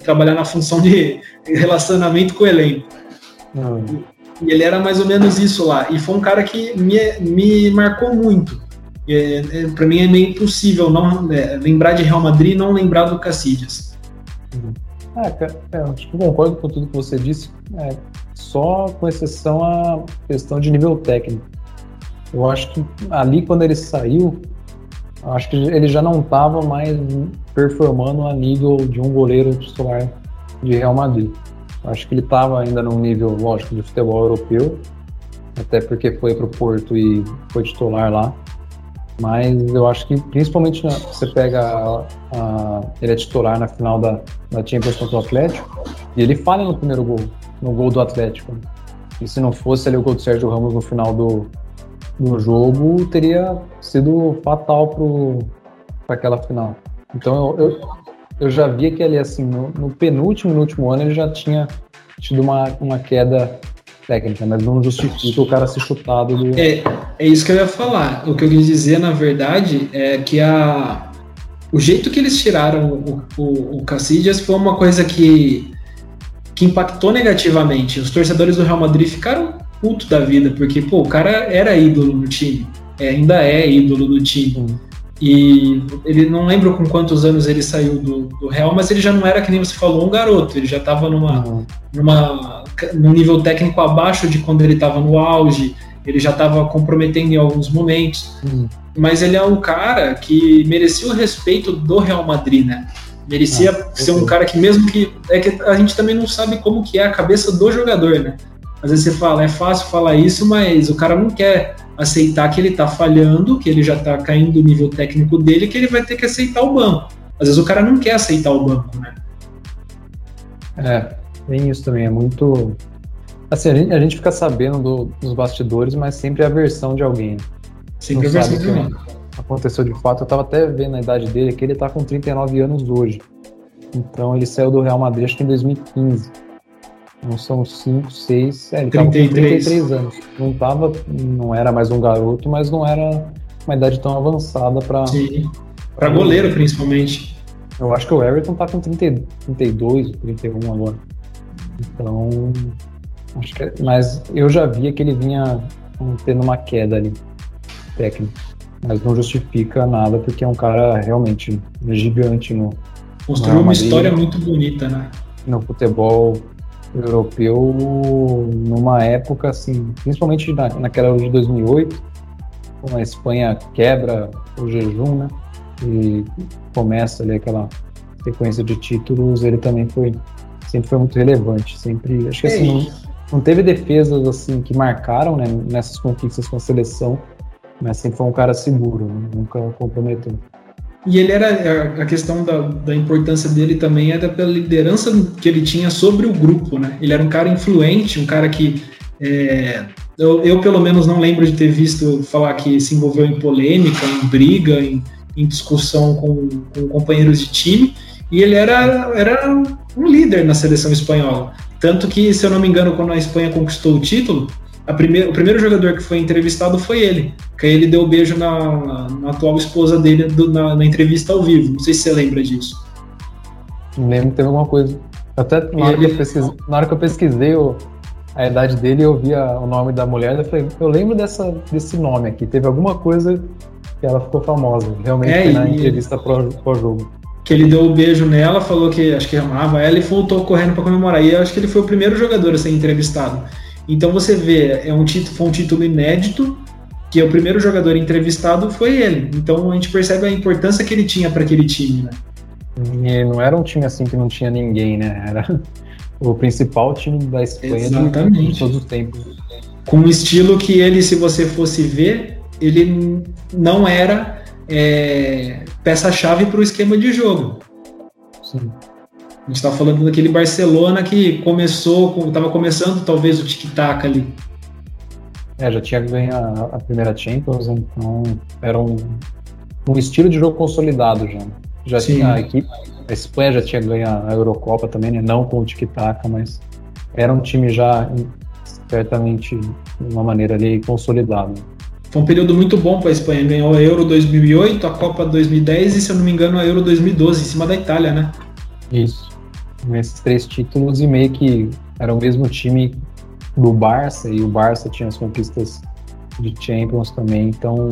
trabalhar na função de *laughs* relacionamento com o elenco. E ele era mais ou menos isso lá. E foi um cara que me, me marcou muito. É, é, para mim é meio impossível não é, lembrar de Real Madrid e não lembrar do Casillas. Ah, é, acho que concordo com tudo que você disse, é, só com exceção a questão de nível técnico. Eu acho que ali quando ele saiu, acho que ele já não estava mais performando a nível de um goleiro titular de Real Madrid. Acho que ele estava ainda num nível, lógico, de futebol europeu, até porque foi para o Porto e foi titular lá. Mas eu acho que, principalmente, você pega. A, a, ele é titular na final da, da Champions contra o Atlético, e ele falha no primeiro gol, no gol do Atlético. E se não fosse ali o gol do Sérgio Ramos no final do, do jogo, teria sido fatal para aquela final. Então eu, eu, eu já via que ele, assim, no, no penúltimo no último ano, ele já tinha tido uma, uma queda técnica, mas não justifica o cara ser chutado do... É, é isso que eu ia falar. O que eu quis dizer, na verdade, é que a, o jeito que eles tiraram o, o, o Cassidias foi uma coisa que que impactou negativamente. Os torcedores do Real Madrid ficaram puto da vida, porque pô, o cara era ídolo no time, é, ainda é ídolo do time. E ele não lembro com quantos anos ele saiu do, do, Real, mas ele já não era, que nem você falou, um garoto. Ele já estava numa, uhum. numa, num nível técnico abaixo de quando ele estava no auge. Ele já estava comprometendo em alguns momentos. Uhum. Mas ele é um cara que merecia o respeito do Real Madrid, né? Merecia ah, ser um cara que mesmo que é que a gente também não sabe como que é a cabeça do jogador, né? Às vezes você fala, é fácil falar isso, mas o cara não quer aceitar que ele tá falhando, que ele já tá caindo do nível técnico dele, que ele vai ter que aceitar o banco. Às vezes o cara não quer aceitar o banco, né? É, tem isso também, é muito. Assim, a gente, a gente fica sabendo do, dos bastidores, mas sempre é a versão de alguém. Sempre não a versão de alguém aconteceu de fato. Eu estava até vendo a idade dele, que ele está com 39 anos hoje. Então ele saiu do Real Madrid acho que em 2015. Não são 5, 6, é, ele 33. com 33 anos. Não tava, não era mais um garoto, mas não era uma idade tão avançada para para goleiro principalmente. Eu acho que o Everton tá com 30, 32, 31 agora. Então, acho que é, mas eu já via que ele vinha tendo uma queda ali técnica mas não justifica nada porque é um cara realmente gigante no. Construiu uma história muito bonita, né? No futebol europeu, numa época assim, principalmente na, naquela de 2008, quando a Espanha quebra o jejum, né? E começa ali aquela sequência de títulos, ele também foi sempre foi muito relevante, sempre, acho que assim, não, não teve defesas assim que marcaram, né, nessas conquistas com a seleção, mas sempre foi um cara seguro, né? nunca comprometeu. E ele era a questão da, da importância dele também era pela liderança que ele tinha sobre o grupo, né? Ele era um cara influente, um cara que é, eu, eu, pelo menos não lembro de ter visto falar que se envolveu em polêmica, em briga, em, em discussão com, com, companheiros de time. E ele era, era um líder na seleção espanhola. Tanto que, se eu não me engano, quando a Espanha conquistou o título, o primeiro jogador que foi entrevistado foi ele. Que aí ele deu o um beijo na, na, atual esposa dele do, na, na, entrevista ao vivo. Não sei se você lembra disso. Lembro que teve alguma coisa. Até na hora, ele... que, eu pesquisei, na hora que eu pesquisei a idade dele, eu vi a, o nome da mulher, eu falei, eu lembro dessa, desse nome aqui. Teve alguma coisa que ela ficou famosa, realmente é, na e... entrevista pós-jogo. Que ele deu o um beijo nela, falou que acho que amava ela e voltou correndo para comemorar. E eu acho que ele foi o primeiro jogador a ser entrevistado. Então você vê, é um título, foi um título inédito, que o primeiro jogador entrevistado foi ele. Então a gente percebe a importância que ele tinha para aquele time, né? E não era um time assim que não tinha ninguém, né? Era o principal time da Espanha de, de todos os tempos. Com um estilo que ele, se você fosse ver, ele não era é, peça-chave para o esquema de jogo. Sim. A gente está falando daquele Barcelona que começou, estava começando talvez o tic-tac ali. É, já tinha ganho a, a, primeira Champions, então era um, um estilo de jogo consolidado já. Já Sim. tinha a equipe, a Espanha já tinha ganho a Eurocopa também, né? Não com o tic-tac, mas era um time já certamente de uma maneira ali consolidado. Foi um período muito bom para a Espanha. Ganhou a Euro 2008, a Copa 2010 e, se eu não me engano, a Euro 2012, em cima da Itália, né? Isso nesses três títulos e meio que era o mesmo time do Barça e o Barça tinha as conquistas de Champions também, então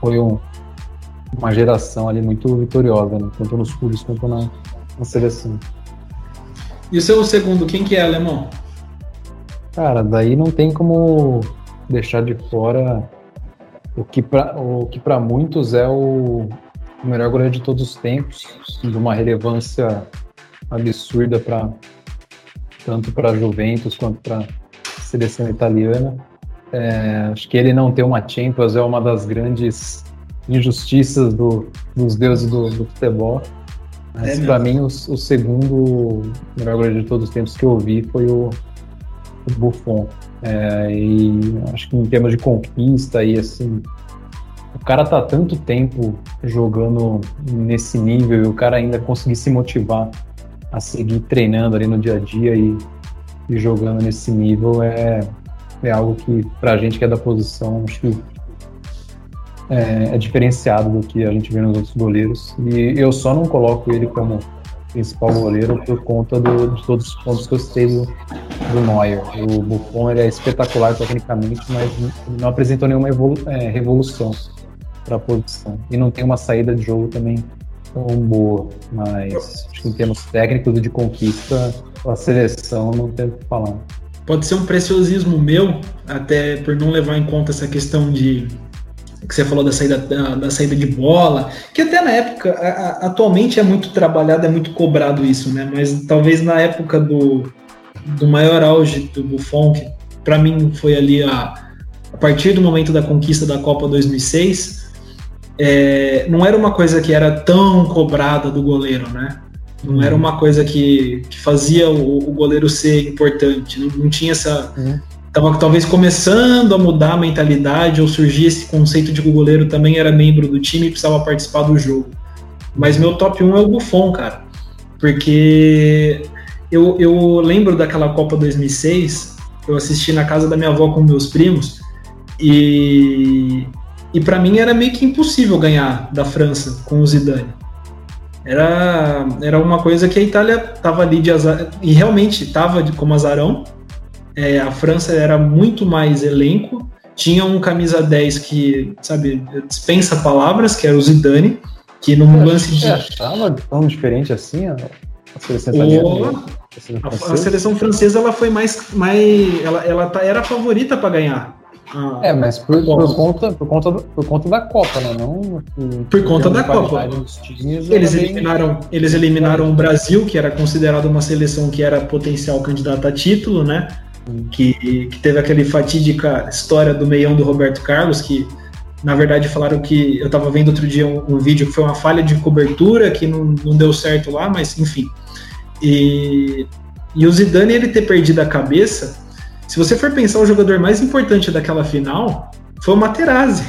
foi um, uma geração ali muito vitoriosa, né? tanto nos clubes quanto na, na, seleção. E o seu segundo, quem que é, Alemão? Cara, daí não tem como deixar de fora o que para muitos é o, o melhor goleiro de todos os tempos, de uma relevância absurda para tanto para Juventus quanto para seleção italiana. É, acho que ele não ter uma Champions é uma das grandes injustiças do, dos deuses do, do futebol. Mas é para mim o, o, segundo melhor goleiro de todos os tempos que eu vi foi o, o Buffon. É, e acho que em termos de conquista e assim, o cara tá tanto tempo jogando nesse nível e o cara ainda conseguir se motivar a seguir treinando ali no dia a dia e, e jogando nesse nível é, é algo que, para a gente que é da posição, acho que é, é, diferenciado do que a gente vê nos outros goleiros. E eu só não coloco ele como principal goleiro por conta do, de todos os pontos que eu citei do, do Neuer. O Buffon ele é espetacular tecnicamente, mas não apresentou nenhuma é, revolução para a posição. E não tem uma saída de jogo também tão boa. Mas acho que em termos técnicos de conquista, a seleção não tem o que falar. Pode ser um preciosismo meu, até por não levar em conta essa questão de que você falou da saída, da, da, saída de bola, que até na época, a, a, atualmente é muito trabalhado, é muito cobrado isso, né? Mas talvez na época do, do maior auge do Buffon, que para mim foi ali a, a partir do momento da conquista da Copa 2006, é, não era uma coisa que era tão cobrada do goleiro, né? Não era uma coisa que, que fazia o, o, goleiro ser importante, não, não tinha essa, uhum estava talvez começando a mudar a mentalidade ou surgir esse conceito de que o goleiro também era membro do time e precisava participar do jogo. Mas meu top 1 é o Buffon, cara. Porque eu, eu lembro daquela Copa 2006, eu assisti na casa da minha avó com meus primos e, e para mim era meio que impossível ganhar da França com o Zidane. Era, era uma coisa que a Itália tava ali de azar, e realmente estava como azarão, é, a França era muito mais elenco, tinha um camisa 10 que, sabe, dispensa palavras, que era o Zidane, que num lance de. achava tão diferente assim a, seleção italiana? A, a, seleção francesa ela foi mais. mais ela, ela tá, era a favorita para ganhar. É, mas por, por, conta, por, conta, por conta da Copa, né? Não por, por conta da Copa. Times, eles eliminaram, bem... eles eliminaram o Brasil, que era considerado uma seleção que era potencial candidata a título, né? que, que teve aquele fatídica história do meião do Roberto Carlos, que na verdade falaram que eu estava vendo outro dia um, um, vídeo que foi uma falha de cobertura que não, não deu certo lá, mas enfim. E, e o Zidane ele ter perdido a cabeça, se você for pensar o jogador mais importante daquela final, foi o Materazzi.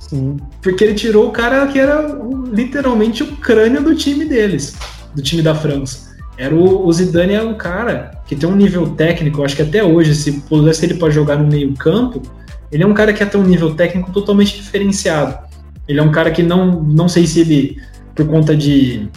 Sim. Porque ele tirou o cara que era literalmente o crânio do time deles, do time da França. Era o, o Zidane é um cara que tem um nível técnico, acho que até hoje, se pudesse ele para jogar no meio campo, ele é um cara que tem um nível técnico totalmente diferenciado. Ele é um cara que não, não sei se ele, por conta de,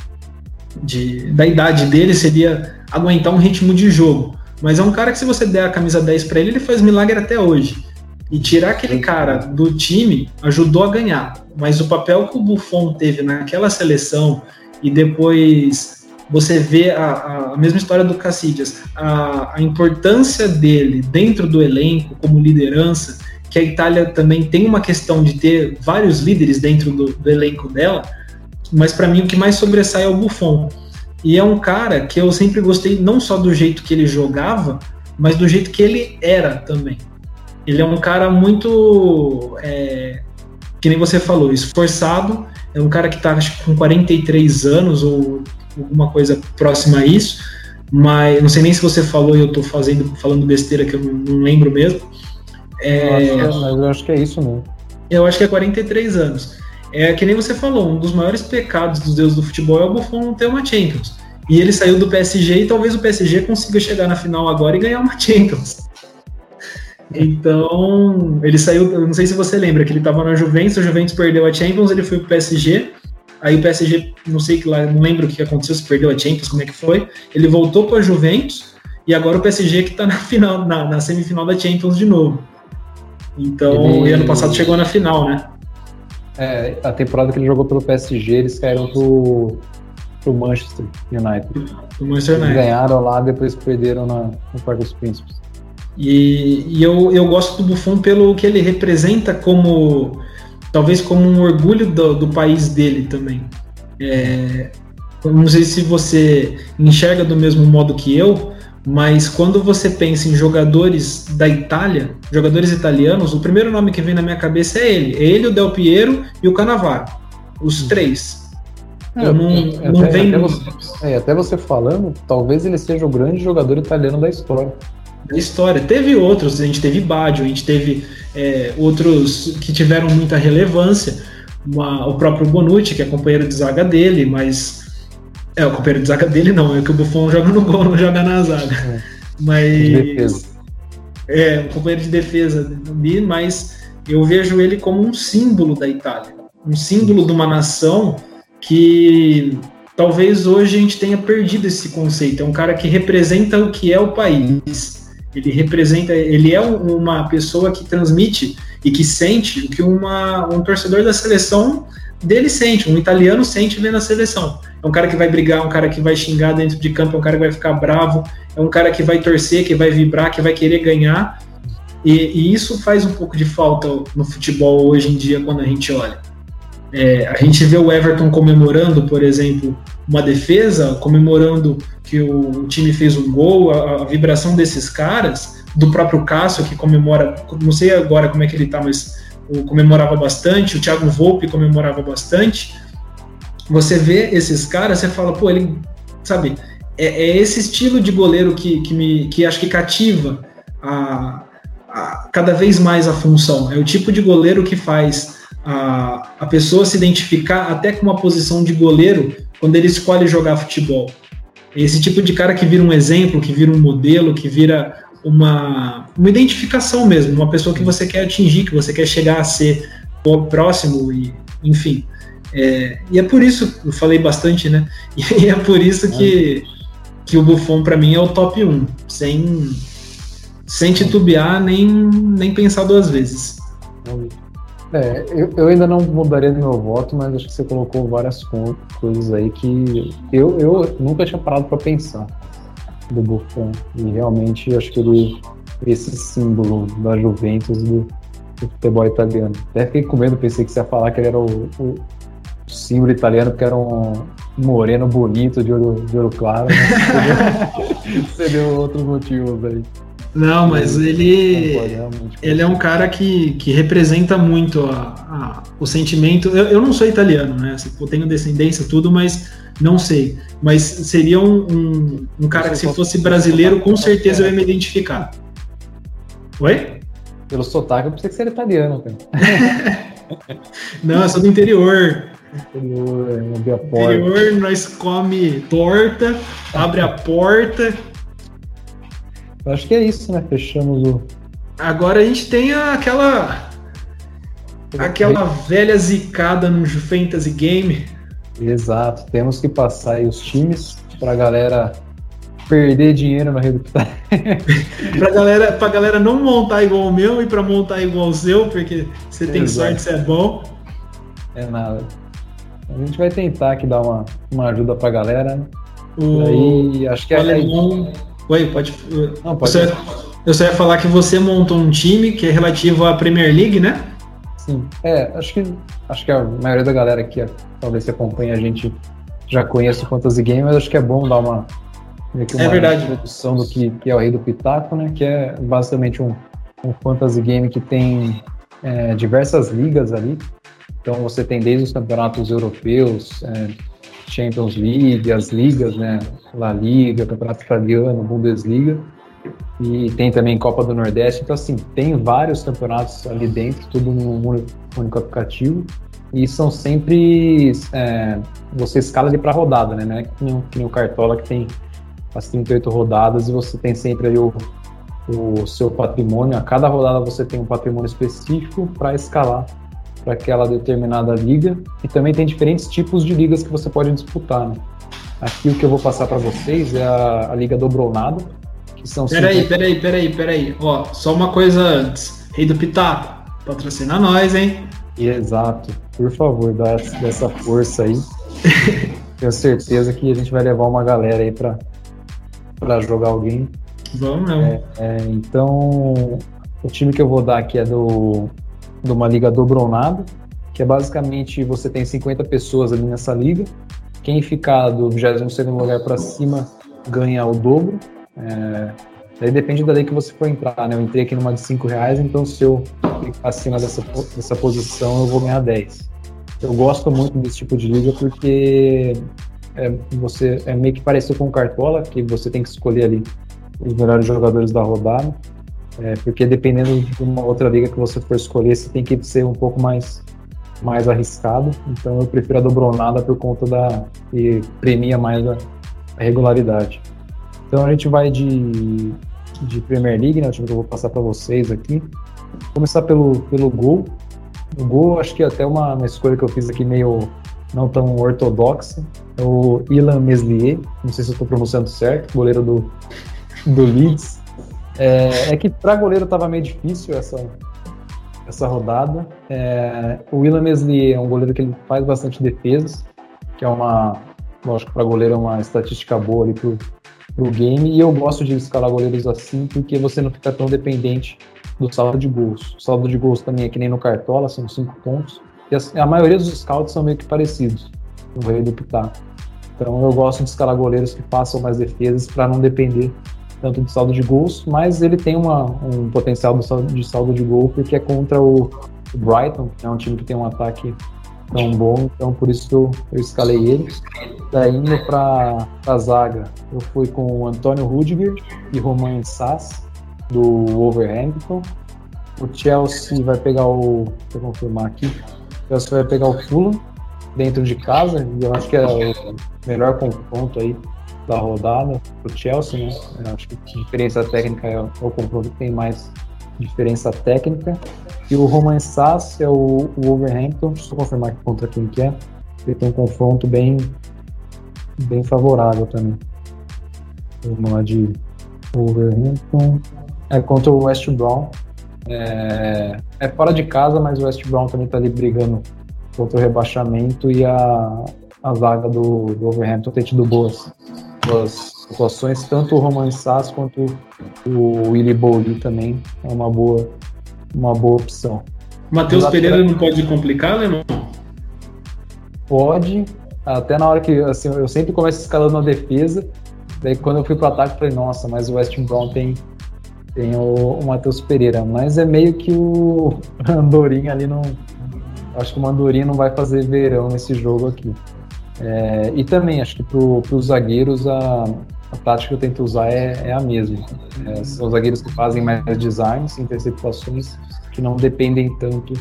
de da idade dele, seria aguentar um ritmo de jogo. Mas é um cara que se você der a camisa 10 para ele, ele faz milagre até hoje. E tirar aquele cara do time ajudou a ganhar. Mas o papel que o Buffon teve naquela seleção e depois você vê a, a mesma história do Cassidias, a, a, importância dele dentro do elenco como liderança, que a Itália também tem uma questão de ter vários líderes dentro do, do elenco dela, mas para mim o que mais sobressai é o Buffon. E é um cara que eu sempre gostei não só do jeito que ele jogava, mas do jeito que ele era também. Ele é um cara muito, é, que nem você falou, esforçado, é um cara que está com 43 anos ou alguma coisa próxima a isso, mas não sei nem se você falou e eu estou fazendo, falando besteira que eu não, não lembro mesmo. É, eu acho, mas eu acho que é isso mesmo. Eu acho que é 43 anos. É que nem você falou, um dos maiores pecados dos deuses do futebol é o Buffon não ter uma Champions. E ele saiu do PSG e talvez o PSG consiga chegar na final agora e ganhar uma Champions. Então, ele saiu, não sei se você lembra, que ele estava na Juventus, a Juventus perdeu a Champions, ele foi pro PSG, Aí o PSG, não sei que lá, não lembro o que aconteceu, se perdeu a Champions, como é que foi. Ele voltou para a Juventus e agora o PSG que está na final, na, na, semifinal da Champions de novo. Então, ele... ano passado chegou na final, né? É, a temporada que ele jogou pelo PSG, eles caíram pro, pro Manchester United. Pro Manchester United. Eles ganharam lá, depois perderam na, no Parque dos Príncipes. E, e eu, eu gosto do Buffon pelo que ele representa como talvez como um orgulho do, do país dele também. É, não sei se você enxerga do mesmo modo que eu, mas quando você pensa em jogadores da Itália, jogadores italianos, o primeiro nome que vem na minha cabeça é ele. É ele, o Del Piero e o Cannavaro. Os três. É, eu não, é, não até, vem... até, você, é, até você falando, talvez ele seja o grande jogador italiano da história da história. Teve outros, a gente teve Baggio, a gente teve é, outros que tiveram muita relevância, uma, o próprio Bonucci, que é companheiro de zaga dele, mas. É, o companheiro de zaga dele não, é que o Buffon joga no gol, não joga na zaga. É. Mas. É, um companheiro de defesa ali, mas eu vejo ele como um símbolo da Itália, um símbolo de uma nação que talvez hoje a gente tenha perdido esse conceito. É um cara que representa o que é o país. Ele representa, ele é uma pessoa que transmite e que sente o que uma, um torcedor da seleção dele sente, um italiano sente vendo a seleção. É um cara que vai brigar, é um cara que vai xingar dentro de campo, é um cara que vai ficar bravo, é um cara que vai torcer, que vai vibrar, que vai querer ganhar. E, e isso faz um pouco de falta no futebol hoje em dia quando a gente olha. É, a gente vê o Everton comemorando, por exemplo, uma defesa, comemorando que o time fez um gol, a, a, vibração desses caras, do próprio Cássio, que comemora, não sei agora como é que ele tá, mas o, comemorava bastante, o Thiago Volpe comemorava bastante. Você vê esses caras, você fala, pô, ele, sabe, é, é esse estilo de goleiro que, que, me, que acho que cativa a, a, cada vez mais a função. É o tipo de goleiro que faz a, a pessoa se identificar até com uma posição de goleiro quando ele escolhe jogar futebol. Esse tipo de cara que vira um exemplo, que vira um modelo, que vira uma, uma identificação mesmo, uma pessoa que você quer atingir, que você quer chegar a ser próximo, e enfim. É, e é por isso, eu falei bastante, né? *laughs* E é por isso que, que o Buffon para mim é o top 1, sem, sem titubear nem, nem pensar duas vezes. É, eu, eu, ainda não mudaria meu voto, mas acho que você colocou várias coisas aí que eu, eu nunca tinha parado para pensar do Buffon. E realmente acho que ele esse símbolo da Juventus do, do futebol italiano. Até fiquei com medo, pensei que você ia falar que ele era o, o símbolo italiano porque era um moreno bonito de olho, de olho claro. Né? *laughs* Seria outros motivos aí. Não, mas ele, ele é um cara que, que representa muito a, a o sentimento. Eu, eu não sou italiano, né? Eu tenho descendência, tudo, mas não sei. Mas seria um, um, um cara que, se fosse brasileiro, com certeza eu ia me identificar. Oi? Pelo sotaque, eu pensei que você era italiano, cara. *laughs* não, eu sou do interior. Interior, abre a porta. Interior, nós come torta, abre a porta eu acho que é isso, né? Fechamos o. Agora a gente tem aquela. Aquela velha zicada no Fantasy Game. Exato. Temos que passar aí os times pra galera perder dinheiro na rede *laughs* pra, galera, pra galera não montar igual o meu e pra montar igual o seu, porque você tem Exato. sorte, você é bom. É nada. A gente vai tentar aqui dar uma, uma ajuda pra galera. Né? O... Aí, acho que é. Alemão... Oi, pode. Não, pode. Eu só ia falar que você montou um time que é relativo à Premier League, né? Sim. É, acho que acho que a maioria da galera que talvez se acompanha a gente já conhece o Fantasy Game, mas acho que é bom dar uma, uma é verdade. introdução do que, que, é o Rei do Pitaco, né? Que é basicamente um, um Fantasy Game que tem é, diversas ligas ali. Então você tem desde os campeonatos europeus, é, Champions League, as ligas, né? La Liga, Campeonato Italiano, Bundesliga. E tem também Copa do Nordeste. Então, assim, tem vários campeonatos ali dentro, tudo num único aplicativo. E são sempre. É, você escala ali para rodada, né? Não é que nem, que nem o Cartola que tem as 38 rodadas e você tem sempre ali o, o seu patrimônio. A cada rodada você tem um patrimônio específico para escalar para aquela determinada liga. E também tem diferentes tipos de ligas que você pode disputar. Né? Aqui o que eu vou passar para vocês é a, a Liga Dobronado, que são... Peraí, 50... peraí, peraí, peraí. Ó, só uma coisa antes. Rei do Pitaco, patrocina nós, hein? Exato. Por favor, dá essa força aí. *laughs* Tenho certeza que a gente vai levar uma galera aí para jogar alguém. Vamos mesmo. É, é, então, o time que eu vou dar aqui é do de uma liga dobronada, que é basicamente você tem 50 pessoas ali nessa liga. Quem ficar do 22 lugar para cima ganha o dobro. É, daí depende da lei que você for entrar, né? Eu entrei aqui numa de 5 reais, então se eu ficar acima dessa, dessa posição eu vou ganhar 10. Eu gosto muito desse tipo de liga porque é, você é meio que parecido com Cartola, que você tem que escolher ali os melhores jogadores da rodada. É, porque dependendo de uma outra liga que você for escolher, você tem que ser um pouco mais, mais arriscado. Então eu prefiro a dobronada por conta da. e premia mais a, a regularidade. Então a gente vai de, de Premier League, né? O time que eu vou passar para vocês aqui. Vou começar pelo, pelo gol. O gol, acho que até uma, uma escolha que eu fiz aqui meio não tão ortodoxa, é o Ilan Meslier, não sei se eu estou pronunciando certo, goleiro do, do Leeds. É, é que para goleiro estava meio difícil essa, essa rodada. É, o Ilan Meslier é um goleiro que ele faz bastante defesas, que é uma, lógico, para goleiro é uma estatística boa ali pro, pro game, e eu gosto de escalar goleiros assim, porque você não fica tão dependente do saldo de gols. O saldo de gols também é que nem no Cartola, são cinco pontos, e a, a maioria dos scouts são meio que parecidos, no Rei do Pitaco. Então eu gosto de escalar goleiros que façam mais defesas para não depender tanto de saldo de gols, mas ele tem uma, um potencial de saldo de gol porque é contra o Brighton, que é um time que tem um ataque tão bom, então por isso eu, eu escalei ele. Daí indo para a zaga, eu fui com o Antônio Rudiger e Romain Sass, do Wolverhampton. O Chelsea vai pegar o. Deixa eu confirmar aqui. O Chelsea vai pegar o Fulham dentro de casa, e eu acho que é o melhor confronto aí da rodada para o Chelsea, né? Eu acho que a diferença técnica é o confronto que tem mais diferença técnica. E o Roman Sass é o, o Wolverhampton, deixa eu confirmar contra quem que é. Ele tem um confronto bem, bem favorável também. Vamos lá de Wolverhampton. É contra o West Brown. É, é fora de casa, mas o West Brown também está ali brigando contra o rebaixamento e a, a vaga do, do Wolverhampton tem tido boas, boas atuações, tanto o Roman Sass quanto o Willy Bowley também é uma boa, uma boa opção. Matheus Pereira não pode complicar, né, Pode, até na hora que assim, eu sempre começo escalando a defesa, daí quando eu fui pro ataque, eu falei, nossa, mas o West Brown tem, tem o, o Matheus Pereira, mas é meio que o *laughs* Andorinha ali não. Acho que o Mandorinha não vai fazer verão nesse jogo aqui. É, e também acho que para os zagueiros a, a tática que eu tento usar é, é a mesma. É, são zagueiros que fazem mais designs, interceptações, que não dependem tanto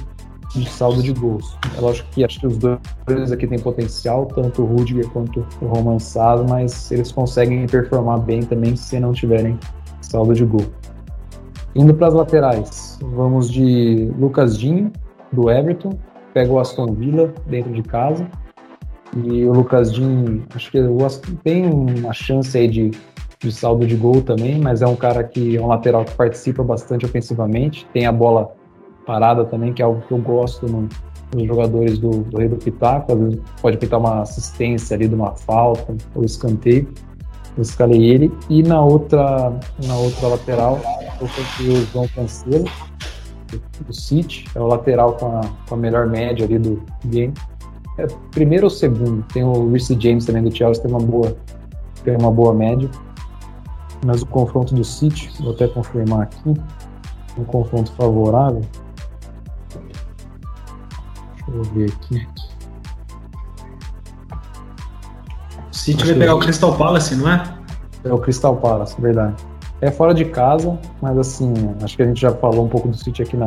de saldo de gols. É lógico que acho que os dois aqui têm potencial, tanto o Rudiger quanto o Roman Sado, mas eles conseguem performar bem também se não tiverem saldo de gol. Indo para as laterais, vamos de Lucas Dinho, do Everton, pega o Aston Villa dentro de casa. E o Lucas Din, acho que tem uma chance aí de, de saldo de gol também, mas é um cara que é um lateral que participa bastante ofensivamente, tem a bola parada também, que é algo que eu gosto no, nos jogadores do, do Rei do Pitaco, às vezes pode pintar uma assistência ali de uma falta ou escanteio. Eu escalei ele. E na outra, na outra lateral, eu coloquei o João Cancelo, do City, é o lateral com a, com a melhor média ali do game é primeiro ou segundo. Tem o Reece James também do Chelsea, tem uma boa, tem uma boa média. Mas o confronto do City, vou até confirmar aqui, um confronto favorável. Deixa eu ver aqui. O City vai pegar o Crystal Palace, não é? É o Crystal Palace, verdade. É fora de casa, mas assim, acho que a gente já falou um pouco do City aqui na,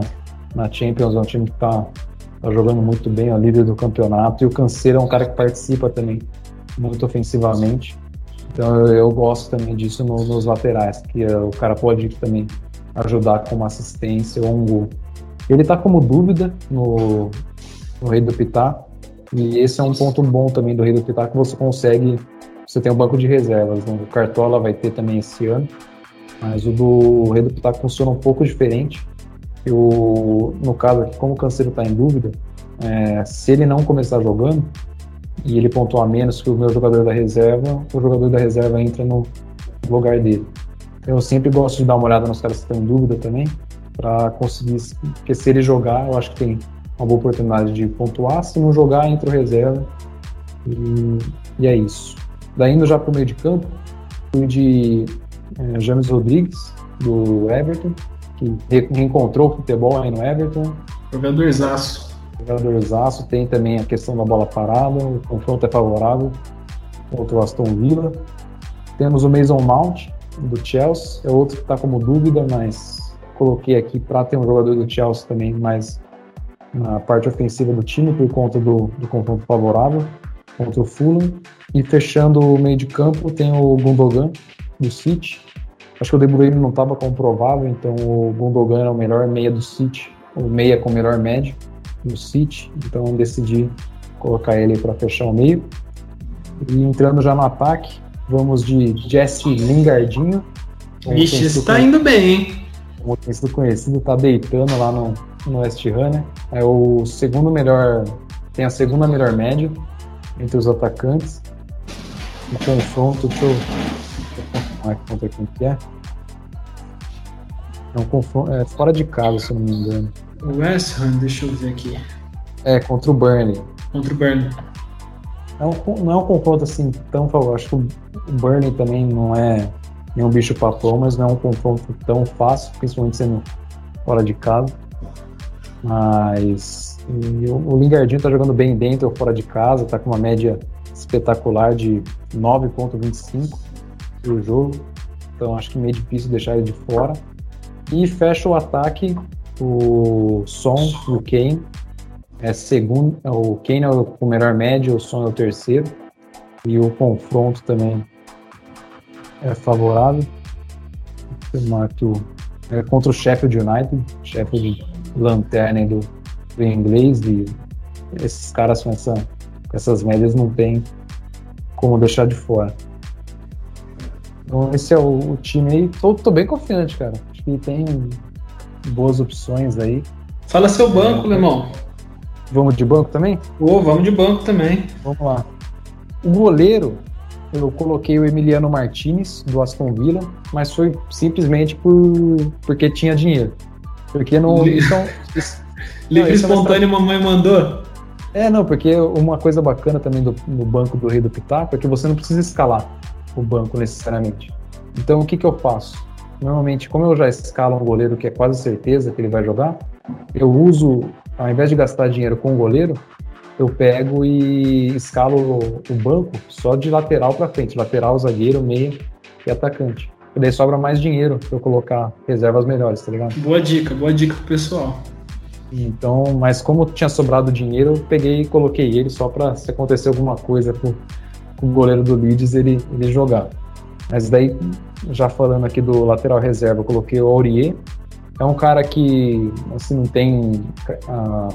na Champions, é um time que está tá jogando muito bem, é o líder do campeonato, e o Canseiro é um cara que participa também muito ofensivamente. Então eu, eu gosto também disso no, nos laterais, que uh, o cara pode também ajudar com uma assistência ou um gol. Ele tá como dúvida no, no Rei do Pitá, e esse é um ponto bom também do Rei do Pitá, que você consegue, você tem um banco de reservas, né? o Cartola vai ter também esse ano, mas o do Rei do Pitá funciona um pouco diferente, eu, no caso aqui, como o Canseiro está em dúvida, é, se ele não começar jogando e ele pontuar menos que o meu jogador da reserva, o jogador da reserva entra no lugar dele. Eu sempre gosto de dar uma olhada nos caras que estão em dúvida também, para conseguir, porque se ele jogar, eu acho que tem uma boa oportunidade de pontuar. Se não jogar, entra o reserva. E, e é isso. Daí indo já para o meio de campo, fui de é, James Rodrigues, do Everton que reencontrou o futebol aí no Everton. Jogadorzaço. Jogadorzaço. Tem também a questão da bola parada, o confronto é favorável contra o Aston Villa. Temos o Mason Mount, do Chelsea, é outro que está como dúvida, mas coloquei aqui para ter um jogador do Chelsea também mais na parte ofensiva do time por conta do, do confronto favorável contra o Fulham. E fechando o meio de campo tem o Gundogan, do City, Acho que o De Bruyne não estava comprovável, então o Gundogan é o melhor meia do City, o meia com melhor médio do City, então decidi colocar ele para fechar o meio. E entrando já no ataque, vamos de Jesse Lingardinho. Vixe, isso tá indo bem, hein? Como tem sido conhecido, tá deitando lá no, no West Ham, né? É o segundo melhor, tem a segunda melhor média entre os atacantes. No confronto, deixa eu, eu contra quem que é. É um confronto, é fora de casa, se eu não me engano. O West Ham, deixa eu ver aqui. É, contra o Burnley. Contra o Burnley. É um, não é um confronto assim tão favorável. Acho que o Burnley também não é nenhum bicho papão, mas não é um confronto tão fácil, principalmente sendo fora de casa. Mas o, o Lingardinho tá jogando bem dentro ou fora de casa, tá com uma média espetacular de 9.25 por jogo. Então acho que meio difícil deixar ele de fora. E fecha o ataque o Son e o Kane. É segundo, o Kane é o melhor médio, o Son é o terceiro. E o confronto também é favorável. Marco é contra o Sheffield United, Sheffield lanterna do, do inglês. E esses caras com, essa, com essas médias não tem como deixar de fora. Então esse é o, o time aí. Tô, tô, bem confiante, cara. Acho que tem boas opções aí. Fala seu banco, é, Lemão. Vamos de banco também? Ô, oh, vamos de banco também. Vamos lá. O goleiro, eu coloquei o Emiliano Martinez, do Aston Villa, mas foi simplesmente por, porque tinha dinheiro. Porque não. Então, *laughs* Livre não, espontâneo, mamãe mandou. É, não, porque uma coisa bacana também do, no banco do Rei do Pitaco é que você não precisa escalar o banco necessariamente. Então, o que, que eu faço? Normalmente, como eu já escalo um goleiro que é quase certeza que ele vai jogar, eu uso, ao invés de gastar dinheiro com o goleiro, eu pego e escalo o banco só de lateral para frente, lateral, zagueiro, meia e atacante. E daí sobra mais dinheiro para eu colocar reservas melhores, tá ligado? Boa dica, boa dica pro pessoal. Então, mas como tinha sobrado dinheiro, eu peguei e coloquei ele só para se acontecer alguma coisa com, com o goleiro do Leeds ele, ele jogar. Mas daí, já falando aqui do lateral reserva, eu coloquei o Aurier. É um cara que, assim, não tem ah,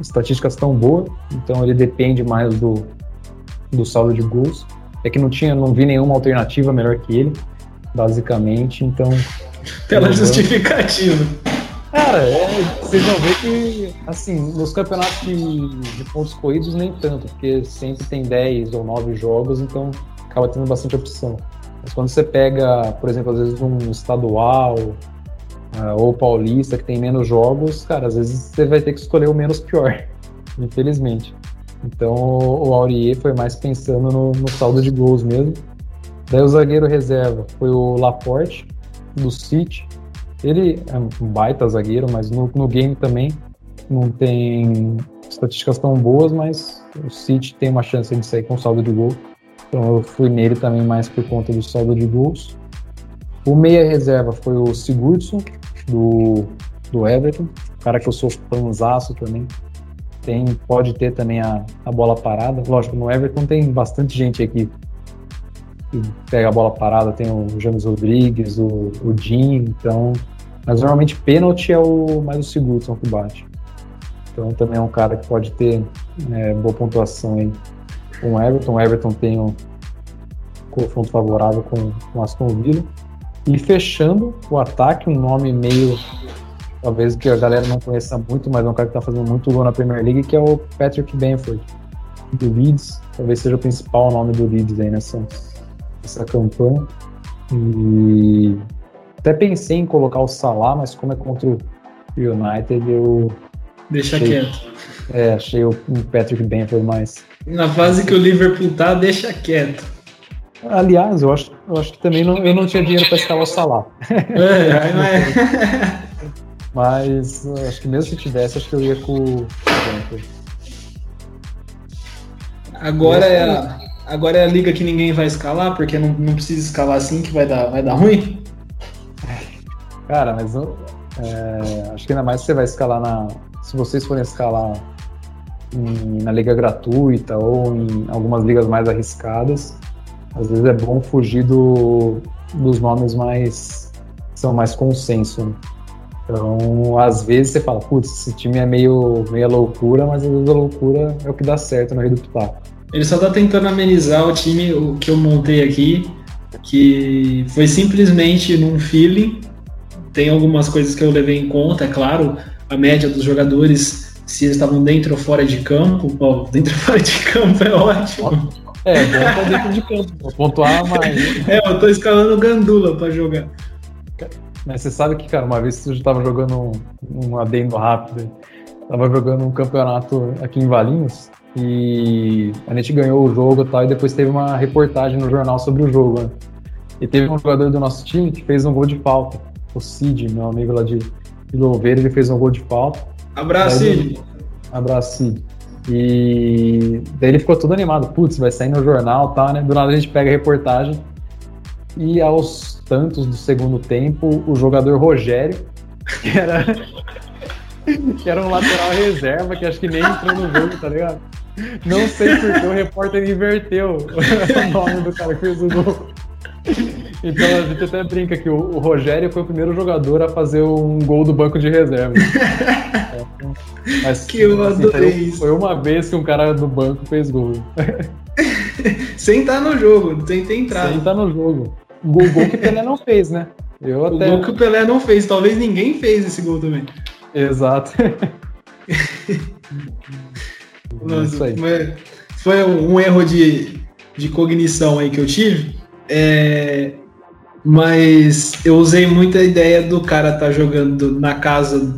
estatísticas tão boas, então ele depende mais do, do saldo de gols. É que não tinha, não vi nenhuma alternativa melhor que ele, basicamente, então... Pela justificativa. Cara, é, vocês vão ver que, assim, nos campeonatos de, de, pontos corridos nem tanto, porque sempre tem 10 ou 9 jogos, então acaba tendo bastante opção. Mas quando você pega, por exemplo, às vezes um estadual uh, ou paulista que tem menos jogos, cara, às vezes você vai ter que escolher o menos pior, *laughs* infelizmente. Então o Aurier foi mais pensando no, no saldo de gols mesmo. Daí o zagueiro reserva foi o Laporte, do City. Ele é um baita zagueiro, mas no, no game também não tem estatísticas tão boas, mas o City tem uma chance de sair com saldo de gol. Então eu fui nele também mais por conta do saldo de gols. O meia reserva foi o Sigurdsson, do, do Everton, cara que eu sou fãzaço também. Tem, pode ter também a, a bola parada. Lógico, no Everton tem bastante gente aqui que pega a bola parada, tem o James Rodrigues, o, o Jim, então. Mas normalmente pênalti é o mais o Sigurdsson que bate. Então também é um cara que pode ter é, boa pontuação aí com o Everton. O Everton tem um confronto favorável com o Aston Villa. E fechando o ataque, um nome meio, talvez que a galera não conheça muito, mas é um cara que está fazendo muito gol na Premier League, que é o Patrick Benford, do Leeds. Talvez seja o principal nome do Leeds aí nessa, nessa campanha. E até pensei em colocar o Salah, mas como é contra o United, eu. Deixa achei, quieto. É, achei o Patrick Benford mais na fase que o Liverpool tá, deixa quieto. Aliás, eu acho, eu acho que também não, eu não tinha dinheiro para escalar o Salah. É, *laughs* não é. Mas acho que mesmo se tivesse, acho que eu ia com o Agora é, a, agora é a liga que ninguém vai escalar, porque não, não precisa escalar assim que vai dar, vai dar ruim? Cara, mas é, acho que ainda mais você vai escalar na. Se vocês forem escalar em, na liga gratuita ou em algumas ligas mais arriscadas, às vezes é bom fugir do, dos nomes mais são mais consenso. Né? Então, às vezes você fala, putz, esse time é meio, meio loucura, mas às vezes a loucura é o que dá certo no Rei do Pitaco. Ele só tá tentando amenizar o time o que eu montei aqui, que foi simplesmente num feeling. Tem algumas coisas que eu levei em conta, é claro, a média dos jogadores, se eles estavam dentro ou fora de campo. Ó, *laughs* dentro ou fora de campo é ótimo. É, bom tá dentro de campo, vou pontuar mais. É, eu tô escalando Gandula para jogar. Mas você sabe que, cara, uma vez eu tava jogando um, um adendo rápido, tava jogando um campeonato aqui em Valinhos e a gente ganhou o jogo e tal, e depois teve uma reportagem no jornal sobre o jogo, né? E teve um jogador do nosso time que fez um gol de falta. O Cid, meu amigo lá de, de Louveira, ele fez um gol de falta. Abraço, Cid. Abraço, Cid. E daí ele ficou todo animado. Putz, vai sair no jornal e tá, né? Do nada a gente pega a reportagem. E aos tantos do segundo tempo, o jogador Rogério, *laughs* que era, *laughs* que era um lateral reserva, que acho que nem entrou no jogo, tá ligado? Não sei porque o repórter inverteu *laughs* o nome do cara que fez o gol. Então a gente até brinca que o, o, Rogério foi o primeiro jogador a fazer um gol do banco de reserva. *laughs* Mas, que eu assim, adorei foi, foi uma vez que um cara do banco fez gol. sem estar no jogo, sem ter entrado. Sem estar no jogo. O gol, gol que o Pelé não fez, né? Eu até... O gol que o Pelé não fez, talvez ninguém fez esse gol também. Exato. *laughs* Nossa, é foi um erro de, de cognição aí que eu tive. É, mas eu usei muita ideia do cara estar tá jogando na casa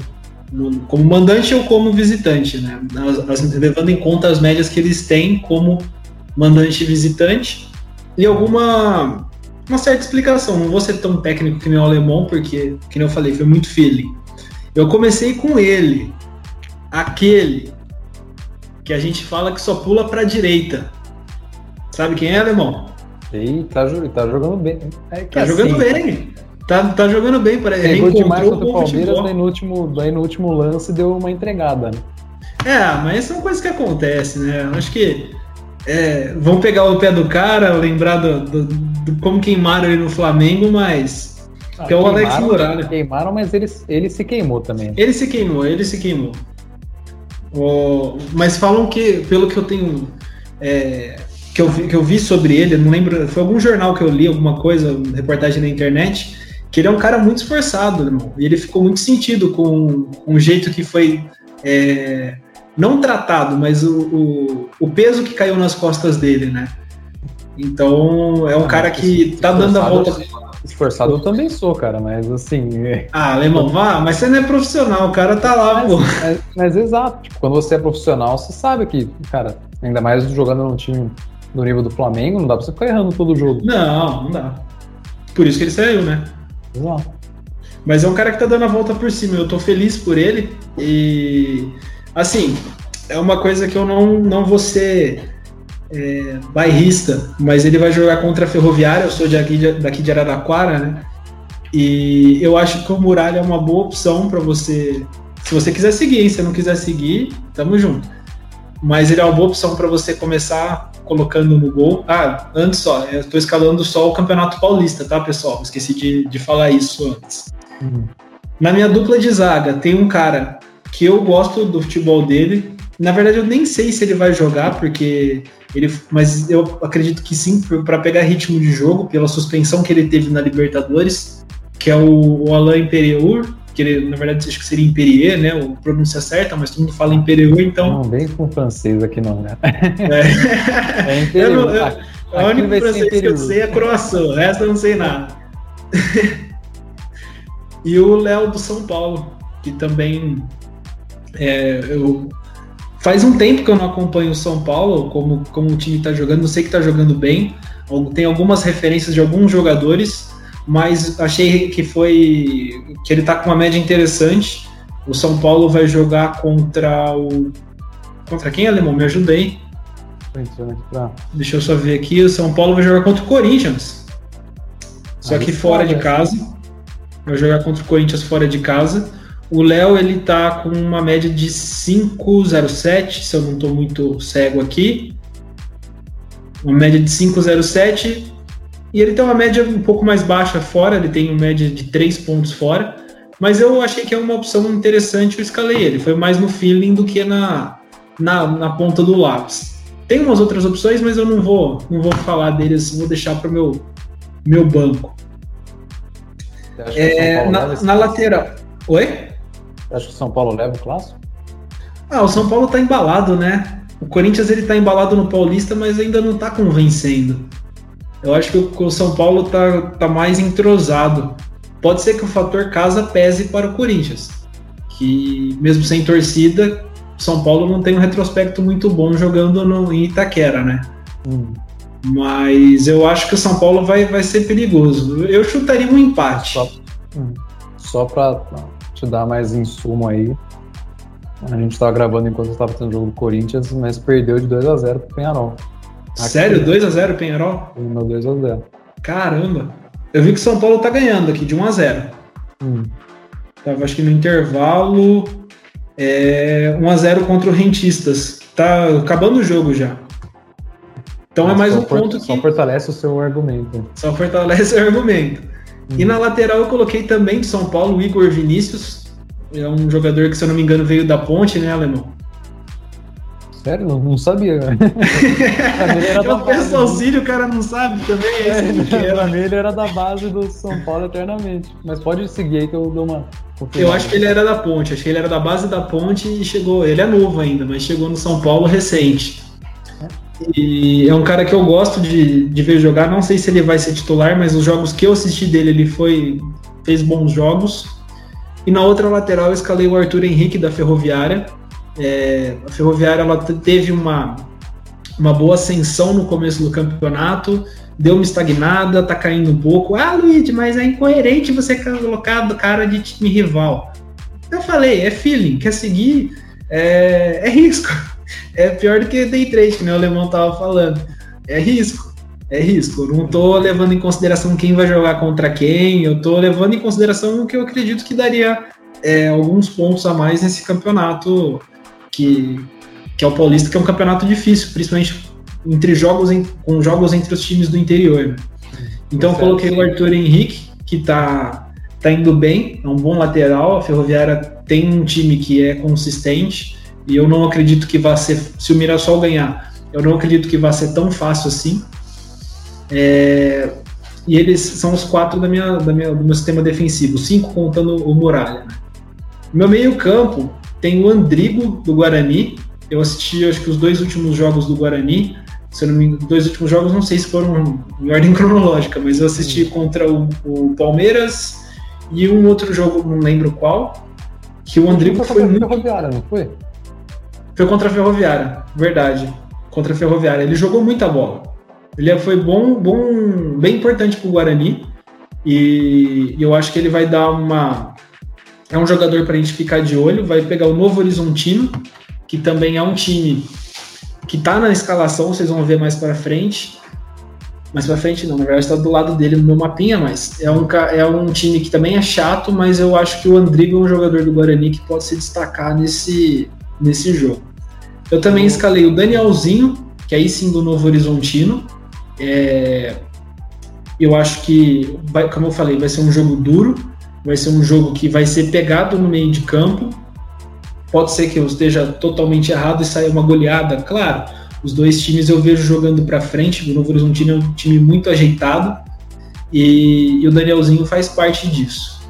no, como mandante ou como visitante, né? As, as, levando em conta as médias que eles têm como mandante e visitante e alguma uma certa explicação. Não vou ser tão técnico que nem o alemão, porque, como eu falei, foi muito feeling. Eu comecei com ele, aquele que a gente fala que só pula para a direita. Sabe quem é, alemão? E tá, tá jogando bem. É tá assim, jogando bem. Tá, tá jogando bem para ele. Pegou demais contra o Palmeiras, daí no, último, daí no último lance deu uma entregada, né? É, mas são coisas que acontecem, né? Eu acho que é, vão pegar o pé do cara, lembrar do, do, do como queimaram ele no Flamengo, mas. Ah, que é o Alex Muralha. Queimaram, mas ele, ele se queimou também. Ele se queimou, ele se queimou. Oh, mas falam que, pelo que eu tenho. É, que, eu vi, que eu vi sobre ele, não lembro. Foi algum jornal que eu li, alguma coisa, reportagem na internet, que ele é um cara muito esforçado, irmão. E ele ficou muito sentido com, com o jeito que foi. É, não tratado, mas o, o, o, peso que caiu nas costas dele, né? Então é um ah, cara que tá dando a volta. Esforçado eu também sou, cara, mas assim. É... Ah, alemão, vá, mas você não é profissional, o cara tá lá, mas, pô. Mas, mas, exato, tipo, quando você é profissional, você sabe que, cara, ainda mais jogando num time do nível do Flamengo, não dá pra você ficar errando todo o jogo. Não, não dá. Por isso que ele saiu, né? Exato. Mas é um cara que tá dando a volta por cima, eu tô feliz por ele e Assim, é uma coisa que eu não, não vou ser é, bairrista, mas ele vai jogar contra a Ferroviária, eu sou daqui de, daqui de Araraquara, né? E eu acho que o Muralha é uma boa opção para você. Se você quiser seguir, se não quiser seguir, tamo junto. Mas ele é uma boa opção para você começar colocando no gol. Ah, antes só, eu tô escalando só o Campeonato Paulista, tá, pessoal? Esqueci de, de falar isso antes. Uhum. Na minha dupla de zaga, tem um cara que eu gosto do futebol dele. Na verdade, eu nem sei se ele vai jogar, porque ele, mas eu acredito que sim, para pegar ritmo de jogo, pela suspensão que ele teve na Libertadores, que é o, o Alain Imperiur, que ele, na verdade, acho que seria Imperier, né? O pronúncia certa, mas todo mundo fala Imperiur, então. Não, bem com francês aqui não, né? É, *laughs* é Imperiur. Eu, eu, a única francês que eu sei é croação, o resto eu não sei nada. *laughs* e o Léo do São Paulo, que também é, eu, faz um tempo que eu não acompanho o São Paulo, como, como o time está jogando, não sei que está jogando bem. Tem algumas referências de alguns jogadores, mas achei que foi que ele está com uma média interessante. O São Paulo vai jogar contra o. Contra quem, Alemão? Me ajuda aí. Deixa eu só ver aqui. O São Paulo vai jogar contra o Corinthians. Só que fora de casa. Vai jogar contra o Corinthians fora de casa. O Léo ele tá com uma média de 5,07, se eu não estou muito cego aqui. Uma média de 5,07. E ele tem uma média um pouco mais baixa fora, ele tem uma média de 3 pontos fora. Mas eu achei que é uma opção interessante, eu escalei ele. Foi mais no feeling do que na, na, na ponta do lápis. Tem umas outras opções, mas eu não vou, não vou falar deles, vou deixar para o meu, meu banco. É, na, na lateral. Oi? Acha que o São Paulo leva o clássico? Ah, o São Paulo tá embalado, né? O Corinthians ele tá embalado no Paulista, mas ainda não tá convencendo. Eu acho que o, São Paulo tá, tá mais entrosado. Pode ser que o fator casa pese para o Corinthians, que mesmo sem torcida, São Paulo não tem um retrospecto muito bom jogando no, em Itaquera, né? Hum. Mas eu acho que o São Paulo vai, vai ser perigoso. Eu chutaria um empate. Só, hum. só para te dar mais insumo aí, a gente estava gravando enquanto estava tendo o jogo do Corinthians, mas perdeu de 2 a 0 pro Penharol. Aqui, Sério? 2 a 0 Penharol? Meu 2 a 0 Caramba! Eu vi que o São Paulo tá ganhando aqui de 1 a 0 hum. Tava acho que no intervalo é, 1 a 0 contra o Rentistas. Tá acabando o jogo já. Então é mais um ponto que. Só fortalece o seu argumento. Só fortalece o argumento. Hum. E na lateral eu coloquei também de São Paulo o Igor Vinícius, é um jogador que, se eu não me engano, veio da ponte, né, Alemão? Sério? Não, não sabia. *laughs* eu peço auxílio, o cara não sabe também. É, é *laughs* pra mim ele era da base do São Paulo eternamente. Mas pode seguir aí que eu dou uma. Eu acho que ele era da ponte, acho que ele era da base da ponte e chegou. Ele é novo ainda, mas chegou no São Paulo recente. E é um cara que eu gosto de, de ver jogar. Não sei se ele vai ser titular, mas os jogos que eu assisti dele, ele foi fez bons jogos. E na outra lateral eu escalei o Arthur Henrique da Ferroviária. É, a Ferroviária ela teve uma, uma boa ascensão no começo do campeonato, deu uma estagnada, tá caindo um pouco. Ah, Luiz, mas é incoerente você colocar do cara de time rival. Eu falei, é feeling, quer seguir, é, é risco. É pior do que day trade, que nem o alemão tava falando. É risco é risco. Eu não estou levando em consideração quem vai jogar contra quem, eu estou levando em consideração o que eu acredito que daria é, alguns pontos a mais nesse campeonato, que, que é o Paulista, que é um campeonato difícil, principalmente entre jogos em, com jogos entre os times do interior. Né? Então eu coloquei o Arthur Henrique, que está tá indo bem, é um bom lateral, a Ferroviária tem um time que é consistente, e eu não acredito que vá ser, se o Mirassol ganhar, eu não acredito que vá ser tão fácil assim. É, e eles são os quatro da minha, da minha, do meu sistema defensivo, cinco contando o Muralha. Né? Meu meio-campo tem o Andrigo do Guarani. Eu assisti acho que os dois últimos jogos do Guarani. Se eu não me engano, dois últimos jogos, não sei se foram em ordem *laughs* cronológica, mas eu assisti contra o, o Palmeiras e um outro jogo, não lembro qual. Que o Andrigo foi, muito. Ferroviária, não foi? Foi contra a Ferroviária, verdade. Contra a Ferroviária. Ele jogou muita bola. Ele foi bom, bom bem importante para o Guarani e eu acho que ele vai dar uma. É um jogador para a gente ficar de olho. Vai pegar o Novo Horizontino, que também é um time que está na escalação, vocês vão ver mais para frente. Mais para frente não, na verdade está do lado dele no meu mapinha, mas é um, é um time que também é chato, mas eu acho que o Andrigo é um jogador do Guarani que pode se destacar nesse, nesse jogo. Eu também escalei o Danielzinho, que aí sim do Novo Horizontino, é, eu acho que, como eu falei, vai ser um jogo duro, vai ser um jogo que vai ser pegado no meio de campo. Pode ser que eu esteja totalmente errado e saia uma goleada, claro. Os dois times eu vejo jogando para frente. O Novo Horizontino é um time muito ajeitado e, e o Danielzinho faz parte disso.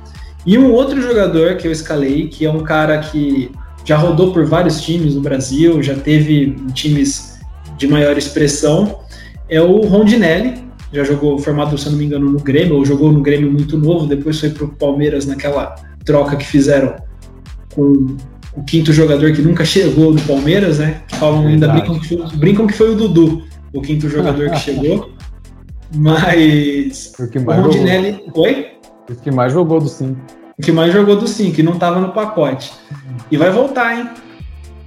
E um outro jogador que eu escalei, que é um cara que já rodou por vários times no Brasil, já teve times de maior expressão, é o Rondinelli, já jogou formado, se eu não me engano, no Grêmio, ou jogou no Grêmio muito novo, depois foi pro Palmeiras naquela troca que fizeram com o quinto jogador que nunca chegou no Palmeiras, né? Falam ainda brincam que, foi, brincam que foi o Dudu, o quinto jogador que *laughs* chegou. Mas o, que mais o Rondinelli. Jogou. Oi? O que mais jogou do 5. O que mais jogou do 5, que não tava no pacote. E vai voltar, hein?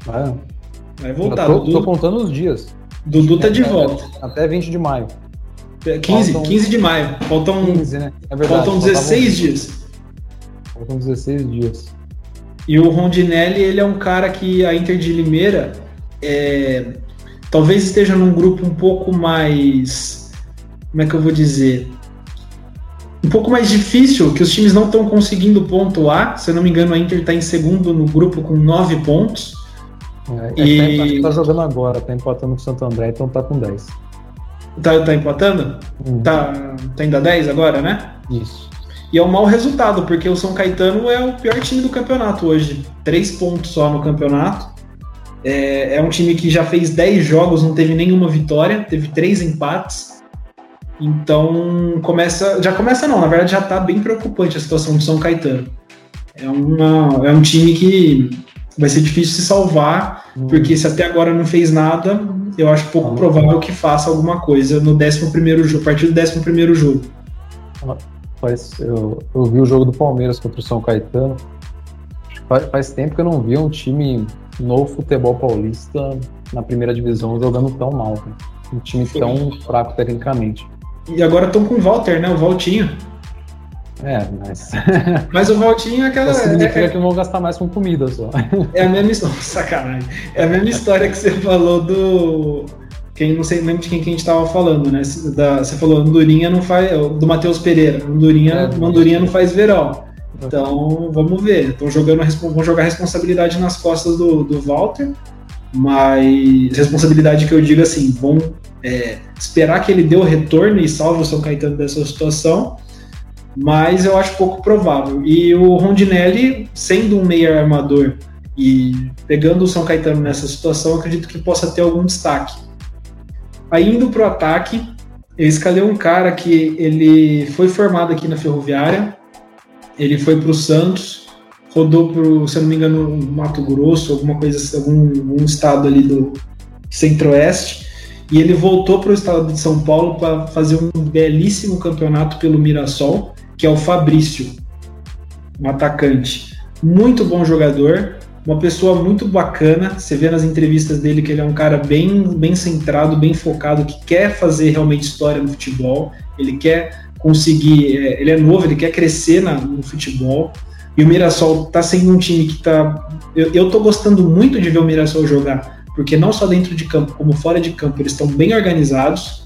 Vai. Vai voltar. Tô, tô contando os dias. Dudu tá de volta. Até 20 de maio. 15, faltam... 15 de maio. Faltam, 15, né? é verdade, faltam 16 dias. Faltam 16 dias. E o Rondinelli, ele é um cara que a Inter de Limeira é, talvez esteja num grupo um pouco mais. Como é que eu vou dizer? Um pouco mais difícil, que os times não estão conseguindo pontuar. Se eu não me engano, a Inter está em segundo no grupo com nove pontos. É, e... tá jogando agora, tá empatando com o Santo André, então tá com 10. Tá, tá empatando? Hum. Tá, tá ainda 10 agora, né? Isso. E é um mau resultado, porque o São Caetano é o pior time do campeonato hoje. Três pontos só no campeonato. É, é um time que já fez 10 jogos, não teve nenhuma vitória, teve três empates. Então começa. Já começa não, na verdade já tá bem preocupante a situação do São Caetano. É, uma, é um time que vai ser difícil se salvar, hum. porque se até agora não fez nada, eu acho pouco ah, provável que faça alguma coisa no 11 jogo, a partir do 11 jogo. Faz, eu, eu vi o jogo do Palmeiras contra o São Caetano. Faz, faz tempo que eu não vi um time no futebol paulista na primeira divisão jogando tão mal. Um time tão fraco tecnicamente. E agora estão com o Walter, né? O Valtinho. É, mas. *laughs* Mas o Valtinho é aquela. significa é, é, que eu vou gastar mais com comida só. É a mesma história. *laughs* Sacanagem. É a mesma história que você falou do. Quem não sei lembro de quem que a gente estava falando, né? Da, você falou Andorinha não faz. Do Matheus Pereira. Andorinha, é, Andorinha não faz verão. Então, vamos ver. Estão jogando vão jogar responsabilidade nas costas do, do Walter, mas responsabilidade que eu digo assim, vão é, esperar que ele dê o retorno e salve o São Caetano dessa situação mas eu acho pouco provável. E o Rondinelli, sendo um meia armador e pegando o São Caetano nessa situação, acredito que possa ter algum destaque. Aí indo para o ataque, eu escalei um cara que ele foi formado aqui na Ferroviária, ele foi para o Santos, rodou para, se eu não me engano, Mato Grosso, alguma coisa, algum, algum estado ali do Centro-Oeste, e ele voltou para o estado de São Paulo para fazer um belíssimo campeonato pelo Mirassol que é o Fabrício, um atacante. Muito bom jogador, uma pessoa muito bacana. Você vê nas entrevistas dele que ele é um cara bem, bem centrado, bem focado, que quer fazer realmente história no futebol. Ele quer conseguir. É, ele é novo, ele quer crescer na, no futebol. E o Mirassol tá sendo um time que tá. Eu, eu tô gostando muito de ver o Mirassol jogar, porque não só dentro de campo, como fora de campo, eles estão bem organizados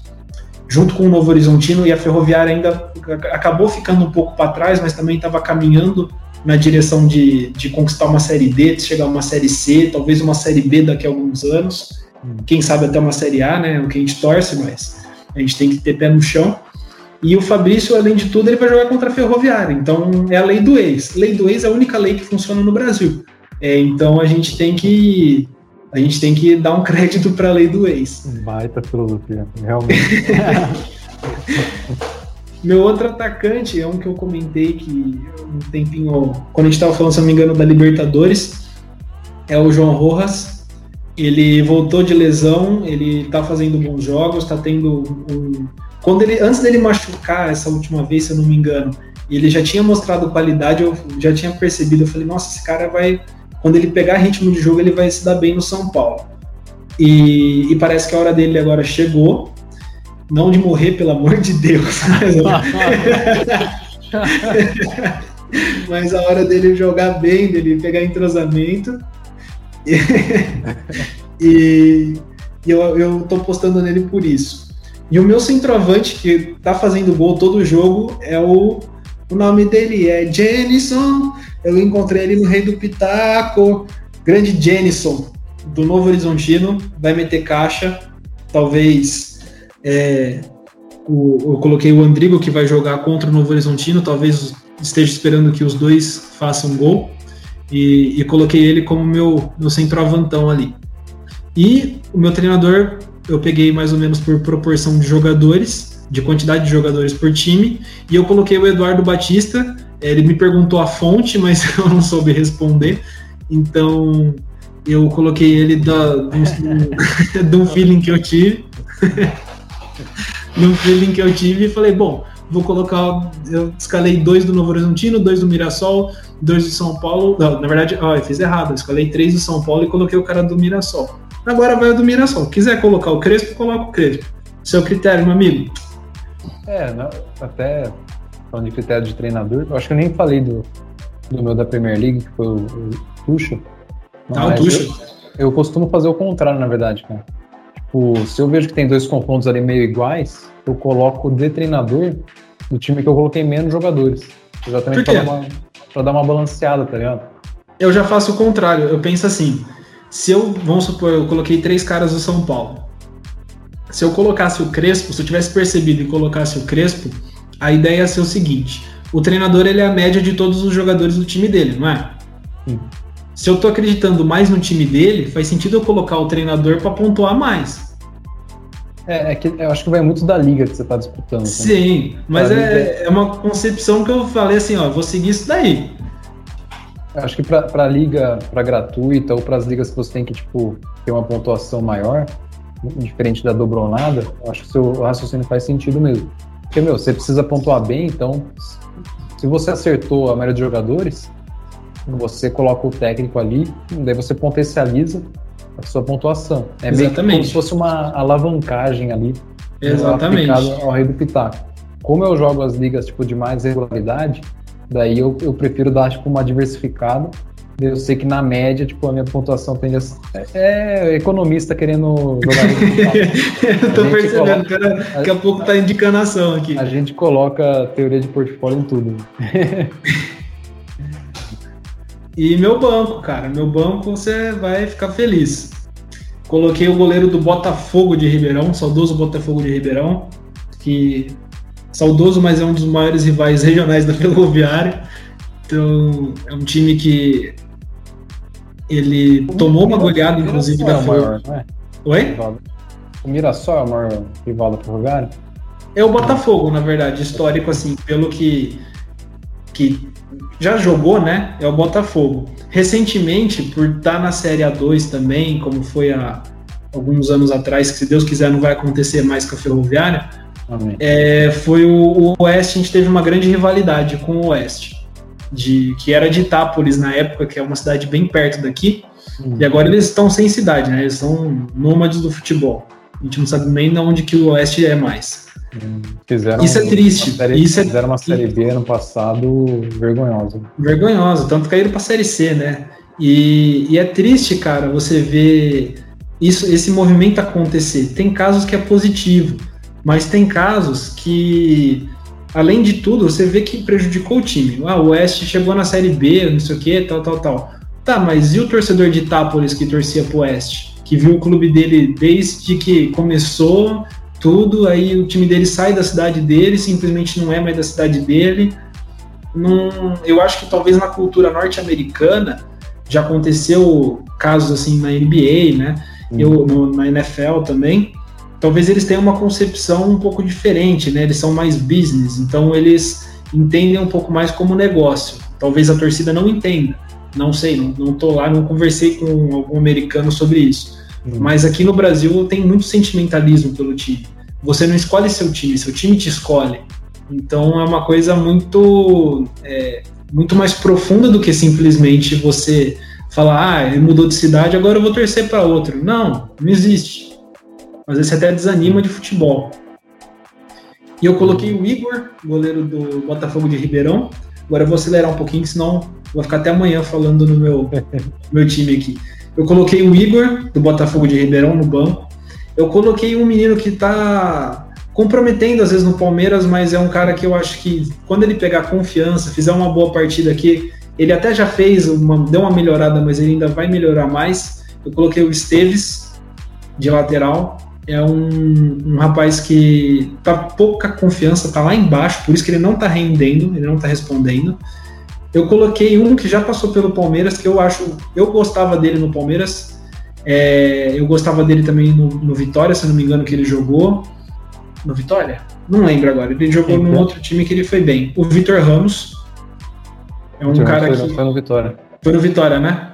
junto com o Novo Horizontino e a Ferroviária ainda acabou ficando um pouco para trás, mas também estava caminhando na direção de, de conquistar uma Série D, de chegar a uma Série C, talvez uma Série B daqui a alguns anos, quem sabe até uma Série A, né, o que a gente torce, mas a gente tem que ter pé no chão. E o Fabrício, além de tudo, ele vai jogar contra a Ferroviária, então é a lei do ex. Lei do ex é a única lei que funciona no Brasil. É, então a gente tem que a gente tem que dar um crédito para a lei do ex. Baita filosofia, realmente. *laughs* Meu outro atacante é um que eu comentei que um tempinho, quando a gente estava falando, se não me engano, da Libertadores, é o João Rojas. Ele voltou de lesão, ele está fazendo bons jogos, está tendo um. Quando ele, antes dele machucar essa última vez, se eu não me engano, ele já tinha mostrado qualidade, eu já tinha percebido, eu falei, nossa, esse cara vai quando ele pegar ritmo de jogo, ele vai se dar bem no São Paulo. E, e parece que a hora dele agora chegou. Não de morrer, pelo amor de Deus. *laughs* *laughs* Mas a hora dele jogar bem, dele pegar entrosamento. E, *laughs* e, e eu, eu tô postando nele por isso. E o meu centroavante, que tá fazendo gol todo jogo, é o. O nome dele é Jenison eu encontrei ele no Rei do Pitaco, grande Jenison, do Novo Horizontino, vai meter caixa, talvez é, o, eu coloquei o Andrigo que vai jogar contra o Novo Horizontino, talvez esteja esperando que os dois façam gol, e, e coloquei ele como meu, meu centroavantão ali. E o meu treinador, eu peguei mais ou menos por proporção de jogadores, de quantidade de jogadores por time, e eu coloquei o Eduardo Batista, ele me perguntou a fonte, mas *laughs* eu não soube responder. Então eu coloquei ele da, de um *laughs* feeling que eu tive. *laughs* num feeling que eu tive e falei, bom, vou colocar. Eu escalei dois do Novo Horizontino, dois do Mirassol, dois do São Paulo. Não, na verdade, ó, eu fiz errado. Eu escalei três do São Paulo e coloquei o cara do Mirassol. Agora vai o do Mirassol. Quiser colocar o Crespo, coloca o Crespo. Seu critério, meu amigo. É, não, até falando de critério de treinador, eu acho que eu nem falei do, do meu da Premier League, que foi o, o Tuchel. Ah, o Tuchel. Eu, eu costumo fazer o contrário, na verdade, cara. Tipo, se eu vejo que tem dois confrontos ali meio iguais, eu coloco de treinador do time que eu coloquei menos jogadores. Exatamente para dar, uma, pra dar uma balanceada, tá ligado? Eu já faço o contrário. Eu penso assim: se eu, vamos supor, eu coloquei três caras do São Paulo. Se eu colocasse o Crespo, se eu tivesse percebido e colocasse o Crespo, a ideia ia ser o seguinte: o treinador ele é a média de todos os jogadores do time dele, não é? Sim. Se eu tô acreditando mais no time dele, faz sentido eu colocar o treinador para pontuar mais. É, é, que eu acho que vai muito da liga que você tá disputando. Sim, mas é, é uma concepção que eu falei assim, ó, vou seguir isso daí. Eu acho que para liga para gratuita ou para as ligas que você tem que tipo ter uma pontuação maior, diferente da dobronada, acho que o seu raciocínio faz sentido mesmo. Porque, meu, você precisa pontuar bem, então se você acertou a maioria dos jogadores, você coloca o técnico ali, daí você potencializa a sua pontuação. É Exatamente. meio como se fosse uma alavancagem ali. Exatamente. ao rei do pitaco. Como eu jogo as ligas tipo de mais regularidade, daí eu, eu prefiro dar tipo uma diversificada. Eu sei que na média, tipo, a minha pontuação tende a é, é economista querendo jogar. *laughs* eu tô percebendo, coloca, cara, daqui a pouco tá indicação aqui. A gente coloca teoria de portfólio em tudo. E meu banco, cara, meu banco você vai ficar feliz. Coloquei o goleiro do Botafogo de Ribeirão, saudoso Botafogo de Ribeirão, que saudoso, mas é um dos maiores rivais regionais da *laughs* Ferroviária. Então, é um time que ele o tomou uma goleada, inclusive, da é Ferroviária. É? Oi? O Mirassol é o maior rival da Ferroviária? É o Botafogo, na verdade, histórico, assim, pelo que, que já jogou, né? É o Botafogo. Recentemente, por estar na Série A2 também, como foi há alguns anos atrás, que se Deus quiser não vai acontecer mais com a Ferroviária, é, foi o, o, Oeste, a gente teve uma grande rivalidade com o Oeste, de, que era de Itápolis na época, que é uma cidade bem perto daqui, uhum. e agora eles estão sem cidade, né? Eles são nômades do futebol. A gente não sabe nem de onde que o Oeste é mais. Fizeram isso é triste. Série, isso é fizeram uma série B ano passado vergonhosa. Vergonhosa, tanto caíram para série C, né? E, e, é triste, cara, você ver isso, esse movimento acontecer. Tem casos que é positivo, mas tem casos que, além de tudo, você vê que prejudicou o time. Ah, o Oeste chegou na série B, não sei o que, tal, tal, tal. Tá, mas e o torcedor de Itápolis que torcia pro Oeste? Que viu o clube dele desde que começou tudo, aí o time dele sai da cidade dele, simplesmente não é mais da cidade dele. Num, eu acho que talvez na cultura norte-americana já aconteceu casos assim na NBA, né? Uhum. Eu, no, na NFL também. Talvez eles tenham uma concepção um pouco diferente, né? Eles são mais business, então eles entendem um pouco mais como negócio. Talvez a torcida não entenda. Não sei, não, não tô lá, não conversei com algum americano sobre isso. Uhum. Mas aqui no Brasil tem muito sentimentalismo pelo time. Você não escolhe seu time, seu time te escolhe. Então é uma coisa muito, é, muito mais profunda do que simplesmente você falar, ah, ele mudou de cidade, agora eu vou torcer para outro. Não, não existe. Às vezes você até desanima de futebol. E eu coloquei o Igor, goleiro do Botafogo de Ribeirão. Agora eu vou acelerar um pouquinho, senão vou ficar até amanhã falando no meu, *laughs* meu time aqui. Eu coloquei o Igor, do Botafogo de Ribeirão, no banco. Eu coloquei um menino que está comprometendo às vezes no Palmeiras, mas é um cara que eu acho que quando ele pegar confiança, fizer uma boa partida aqui, ele até já fez, uma, deu uma melhorada, mas ele ainda vai melhorar mais. Eu coloquei o Esteves de lateral. É um, um rapaz que tá pouca confiança, tá lá embaixo, por isso que ele não tá rendendo, ele não tá respondendo. Eu coloquei um que já passou pelo Palmeiras, que eu acho. Eu gostava dele no Palmeiras. É, eu gostava dele também no, no, Vitória, se não me engano, que ele jogou. No Vitória? Não lembro agora. Ele jogou Sim, num outro time que ele foi bem. O Vitor Ramos. É um cara foi, que. Foi no Vitória. Foi no Vitória, né?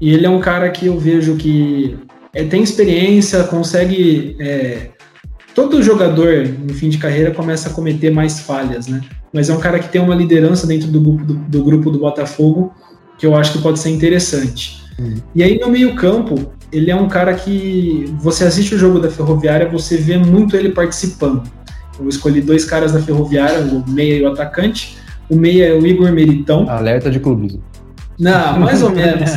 E ele é um cara que eu vejo que é, tem experiência, consegue. É, todo jogador, no fim de carreira, começa a cometer mais falhas, né? mas é um cara que tem uma liderança dentro do grupo do, do grupo do Botafogo que eu acho que pode ser interessante. Uhum. E aí no meio campo, ele é um cara que você assiste o jogo da Ferroviária, você vê muito ele participando. Eu escolhi dois caras da Ferroviária, o meia e o atacante. O meia é o Igor Meritão. Alerta de clubismo. Não, mais ou menos. *laughs*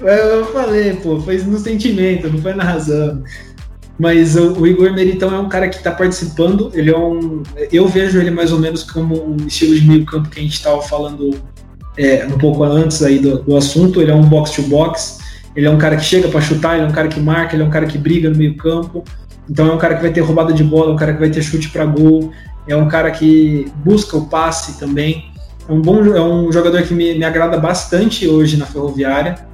eu falei, pô, foi no sentimento, não foi na razão. Mas o, o Igor Meritão é um cara que está participando. Ele é um. Eu vejo ele mais ou menos como um estilo de meio campo que a gente estava falando é, um pouco antes aí do, do assunto. Ele é um box to box. Ele é um cara que chega para chutar, ele é um cara que marca, ele é um cara que briga no meio campo. Então é um cara que vai ter roubada de bola, é um cara que vai ter chute para gol, é um cara que busca o passe também. É um bom é um jogador que me, me agrada bastante hoje na Ferroviária.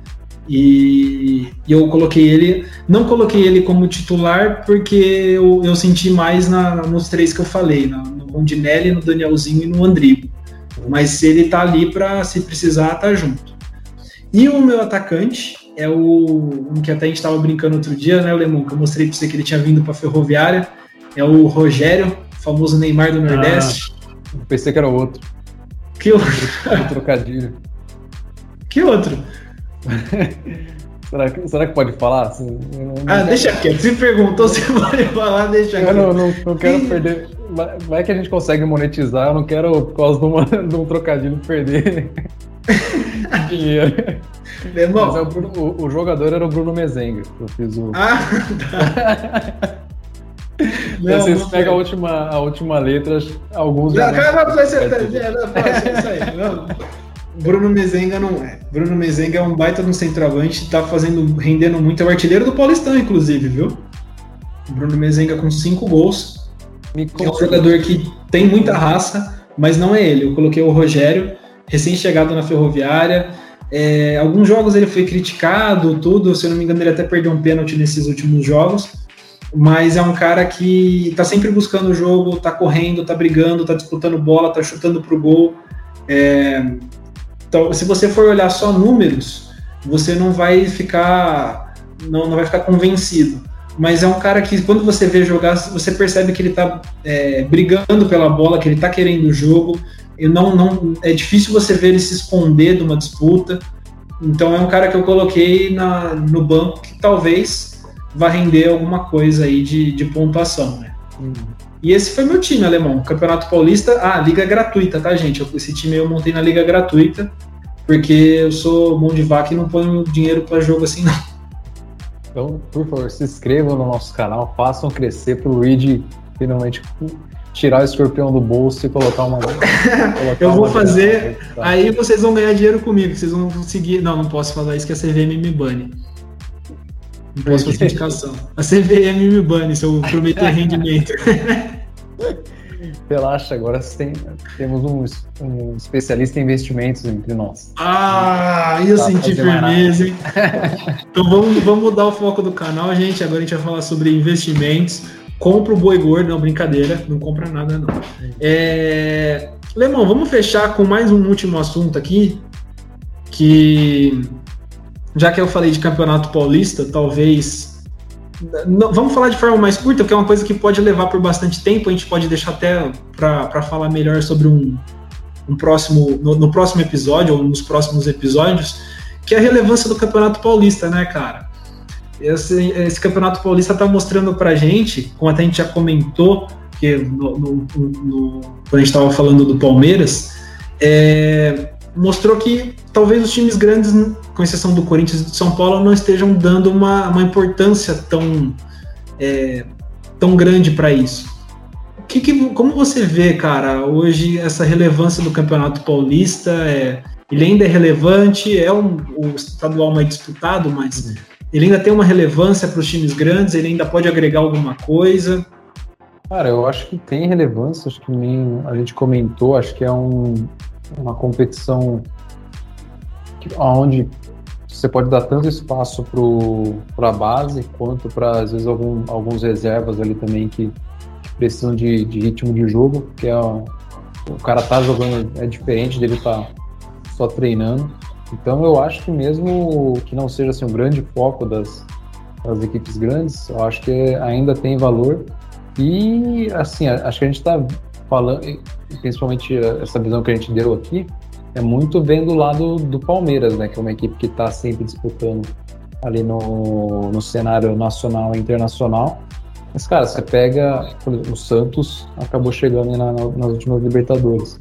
E, e, eu coloquei ele, não coloquei ele como titular porque eu, eu senti mais na, nos três que eu falei, no, no Rondinelli, no Danielzinho e no Andrigo. Mas ele tá ali para se precisar, tá junto. E o meu atacante é o um que até a gente estava brincando outro dia, né, Lemon? Que eu mostrei para você que ele tinha vindo para Ferroviária. É o Rogério, famoso Neymar do Nordeste. Ah, pensei que era o outro. Que outro? trocadilho. Que outro? será, que, será que pode falar? Não, ah, deixa quieto. Se perguntou se *laughs* pode falar, deixa quieto. Eu não, não, não quero perder. Vai que a gente consegue monetizar, eu não quero, por causa de, uma, de um trocadilho, perder *laughs* dinheiro. Irmão. É o, Bruno, o, o, jogador era o Bruno Mezenga. Eu fiz o. Ah, tá. *laughs* Não, Vocês não pegam a última, a última letra, alguns. Não, calma, você, é, isso aí. Não. *laughs* Bruno Mezenga não é. Bruno Mezenga é um baita no centroavante, tá fazendo, rendendo muito. É o artilheiro do Paulistão, inclusive, viu? Bruno Mezenga com cinco gols. É um jogador que tem muita raça, mas não é ele. Eu coloquei o Rogério, recém-chegado na Ferroviária. É, alguns jogos ele foi criticado, tudo. Se eu não me engano, ele até perdeu um pênalti nesses últimos jogos. Mas é um cara que tá sempre buscando o jogo, tá correndo, tá brigando, tá disputando bola, tá chutando pro gol. É, então, se você for olhar só números, você não vai ficar não, não vai ficar convencido. Mas é um cara que, quando você vê jogar, você percebe que ele está é, brigando pela bola, que ele está querendo o jogo. E não, não, é difícil você ver ele se esconder de uma disputa. Então é um cara que eu coloquei na, no banco que talvez vá render alguma coisa aí de, de pontuação. Né? Uhum. E esse foi meu time, alemão. Campeonato Paulista, ah, liga gratuita, tá, gente? Esse time eu montei na liga gratuita, porque eu sou mão de vaca e não ponho dinheiro para jogo assim, não. Então, por favor, se inscrevam no nosso canal, façam crescer pro Reed finalmente tirar o escorpião do bolso e colocar uma. *laughs* Colocar *laughs* eu vou fazer. Aí vocês vão ganhar dinheiro comigo, vocês vão conseguir. Não, não posso falar isso que a CVM me bane. Não posso fazer indicação. A CVM me bane se eu prometer rendimento. *laughs* Relaxa, agora tem, temos um, um, especialista em investimentos entre nós. Ah, eu senti firmeza, hein? *laughs* então vamos, vamos mudar o foco do canal, gente. Agora a gente vai falar sobre investimentos. Compra o boi gordo, não, brincadeira, não compra nada, não. É... Lemão, vamos fechar com mais um último assunto aqui, que já que eu falei de campeonato paulista, talvez. Não, vamos falar de forma mais curta, que é uma coisa que pode levar por bastante tempo. A gente pode deixar até para falar melhor sobre um, um próximo no, no, próximo episódio ou nos próximos episódios, que é a relevância do campeonato paulista, né, cara? Esse, esse campeonato paulista está mostrando para gente, como até a gente já comentou, que no, no, no quando a gente estava falando do Palmeiras, é, mostrou que talvez os times grandes, com exceção do Corinthians e do São Paulo, não estejam dando uma, uma importância tão, é, tão grande para isso. Que, que, como você vê, cara, hoje essa relevância do Campeonato Paulista? É, ele ainda é relevante, é um, o estadual mais disputado, mas ele ainda tem uma relevância para os times grandes, ele ainda pode agregar alguma coisa? Cara, eu acho que tem relevância, acho que nem a gente comentou, acho que é um, uma competição que, onde você pode dar tanto espaço para a base quanto para, às vezes, algum, alguns reservas ali também que, precisam de, de, ritmo de jogo, que é o cara tá jogando, é diferente dele tá só treinando. Então eu acho que mesmo que não seja assim, um grande foco das, das equipes grandes, eu acho que ainda tem valor. E assim, acho que a gente está falando, principalmente essa visão que a gente deu aqui, é muito vendo o lado do Palmeiras, né? Que é uma equipe que está sempre disputando ali no, no cenário nacional e internacional. Mas, cara, você pega. O Santos acabou chegando na, nas últimas Libertadores.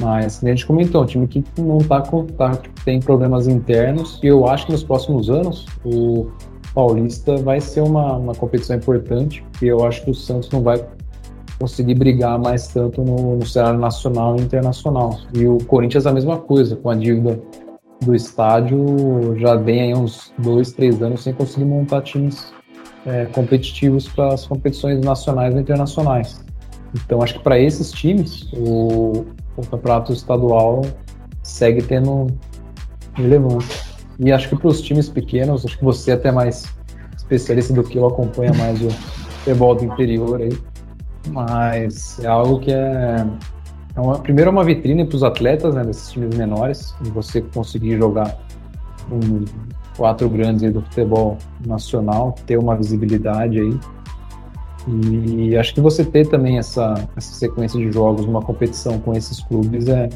Mas, como a gente comentou, um time que não tá. Tá, tem problemas internos. E eu acho que nos próximos anos o, Paulista vai ser uma, uma competição importante, porque eu acho que o Santos não vai conseguir brigar mais tanto no, no cenário nacional e internacional. E o Corinthians a mesma coisa, com a dívida do estádio, já vem aí uns dois, três anos sem conseguir montar times é, competitivos para as competições nacionais e internacionais. Então, acho que para esses times, o, o, campeonato estadual segue tendo relevância. E acho que para os times pequenos, acho que você é até mais especialista do que eu, acompanha mais o futebol do interior aí. Mas é algo que é. é uma, primeiro é uma vitrine para os atletas né, desses times menores, e você conseguir jogar com quatro grandes do futebol nacional, ter uma visibilidade aí. E acho que você ter também essa, essa sequência de jogos, uma competição com esses clubes é,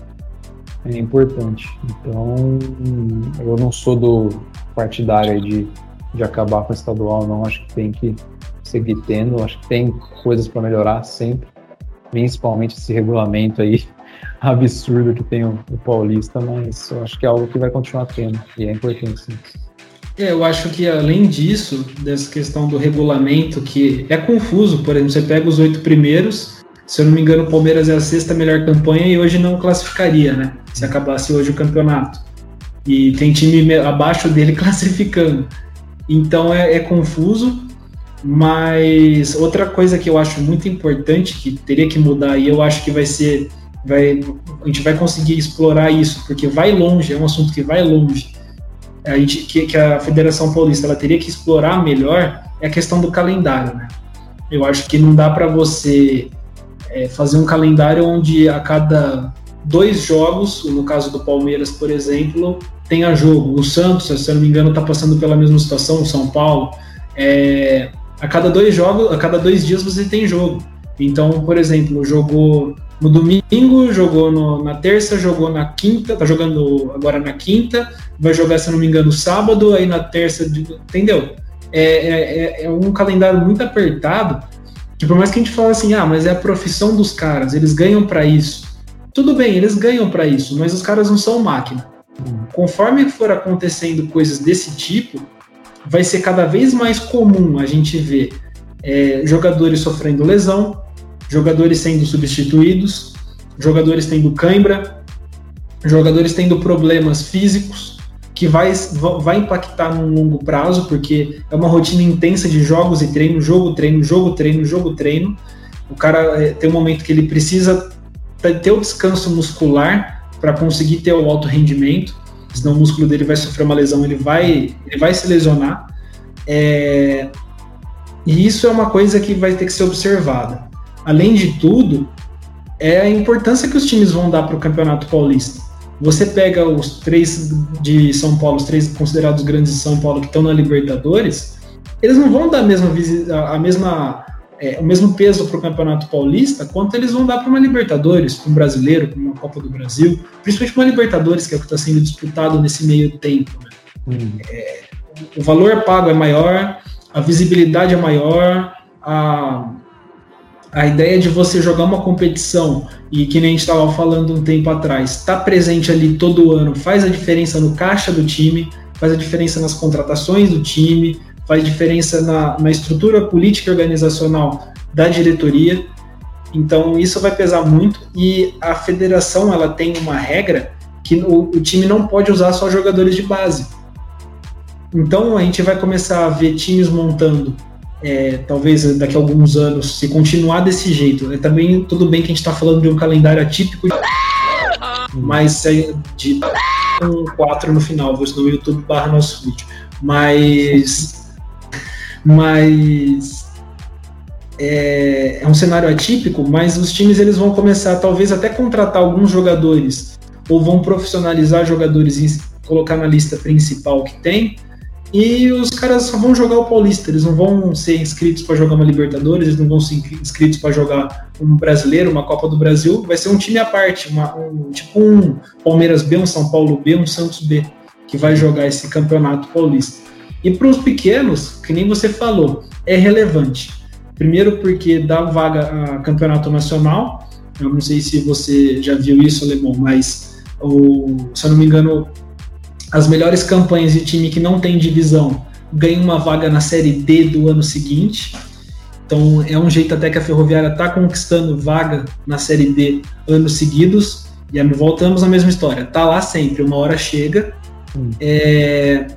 é importante. Então, eu não sou do partidário de, de acabar com o estadual, não. Acho que tem que seguir tendo. Acho que tem coisas para melhorar sempre, principalmente esse regulamento aí *laughs* absurdo que tem o, o Paulista, mas eu acho que é algo que vai continuar tendo e é importante sim. É, eu acho que além disso, dessa questão do regulamento, que é confuso, por exemplo, você pega os oito primeiros, se eu não me engano, o Palmeiras é a sexta melhor campanha e hoje não classificaria, né? Se acabasse hoje o campeonato. E tem time abaixo dele *laughs* classificando. Então é, é confuso, mas outra coisa que eu acho muito importante, que teria que mudar, e eu acho que vai ser. Vai, a gente vai conseguir explorar isso, porque vai longe, é um assunto que vai longe a gente, que, que, a Federação Paulista ela teria que explorar melhor é a questão do calendário, né? Eu acho que não dá para você é, fazer um calendário onde a cada dois jogos, no caso do Palmeiras, por exemplo, tenha jogo. O Santos, se eu não me engano, está passando pela mesma situação, o São Paulo. É, a cada dois jogos, a cada dois dias você tem jogo. Então, por exemplo, jogou no domingo, jogou no, na terça, jogou na quinta, tá jogando agora na quinta, vai jogar, se não me engano, sábado, aí na terça, entendeu? É, é, é, é um calendário muito apertado, que por mais que a gente fale assim, ah, mas é a profissão dos caras, eles ganham para isso. Tudo bem, eles ganham para isso, mas os caras não são máquina. Conforme for acontecendo coisas desse tipo, vai ser cada vez mais comum a gente ver é, jogadores sofrendo lesão, jogadores sendo substituídos, jogadores tendo cãibra, jogadores tendo problemas físicos, que vai, vai impactar no longo prazo, porque é uma rotina intensa de jogos e treino, jogo, treino, jogo, treino, jogo, treino. O cara é, tem um momento que ele precisa ter o descanso muscular para conseguir ter o alto rendimento, senão o músculo dele vai sofrer uma lesão, ele vai, ele vai se lesionar. É, e isso é uma coisa que vai ter que ser observada além de tudo, é a importância que os times vão dar para o Campeonato Paulista. Você pega os três de São Paulo, os três considerados grandes de São Paulo que estão na Libertadores, eles não vão dar a mesma, a mesma é, o mesmo peso para o Campeonato Paulista quanto eles vão dar para uma Libertadores, para um brasileiro, para uma Copa do Brasil, principalmente uma Libertadores, que é o que está sendo disputado nesse meio tempo. Né? Hum. É, o valor pago é maior, a visibilidade é maior, a, a ideia de você jogar uma competição e que nem a gente estava falando um tempo atrás, estar tá presente ali todo ano faz a diferença no caixa do time, faz a diferença nas contratações do time, faz diferença na, na estrutura política e organizacional da diretoria. Então isso vai pesar muito e a federação ela tem uma regra que o, o time não pode usar só jogadores de base. Então a gente vai começar a ver times montando é, talvez daqui a alguns anos, se continuar desse jeito, é também tudo bem que a gente está falando de um calendário atípico, mas é de um 4 no final, vou no YouTube barra nosso vídeo. Mas. Mas. É, é um cenário atípico, mas os times eles vão começar talvez até contratar alguns jogadores ou vão profissionalizar jogadores e colocar na lista principal que tem e os caras só vão jogar o Paulista, eles não vão ser inscritos para jogar uma Libertadores, eles não vão ser inscritos para jogar um brasileiro, uma Copa do Brasil, vai ser um time à parte, uma, um, tipo um Palmeiras B, um São Paulo B, um Santos B, que vai jogar esse campeonato paulista. E para os pequenos, que nem você falou, é relevante. Primeiro porque dá vaga a campeonato nacional, eu não sei se você já viu isso, Alemão, mas o, se eu não me engano, as melhores campanhas de time que não tem divisão ganha uma vaga na Série D do ano seguinte. Então é um jeito até que a Ferroviária está conquistando vaga na Série D anos seguidos. E aí voltamos à mesma história. Tá lá sempre, uma hora chega. Hum. É...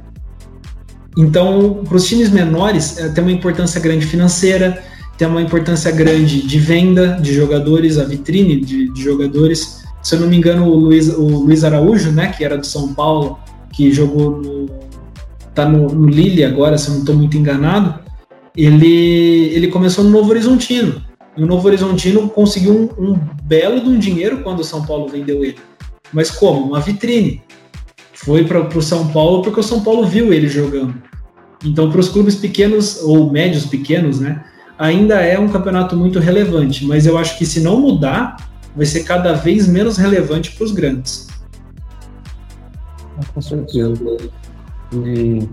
Então, para os times menores, é, tem uma importância grande financeira, tem uma importância grande de venda de jogadores, a vitrine de, de jogadores. Se eu não me engano, o Luiz, o Luiz Araújo, né, que era do São Paulo, que jogou no, tá no, no Lille agora, se eu não estou muito enganado, ele, ele começou no Novo Horizontino. E o Novo Horizontino conseguiu um, um belo de um dinheiro quando o São Paulo vendeu ele. Mas como? Uma vitrine. Foi para o São Paulo porque o São Paulo viu ele jogando. Então, para os clubes pequenos ou médios pequenos, né, ainda é um campeonato muito relevante. Mas eu acho que se não mudar, vai ser cada vez menos relevante para os grandes. Com certeza. E,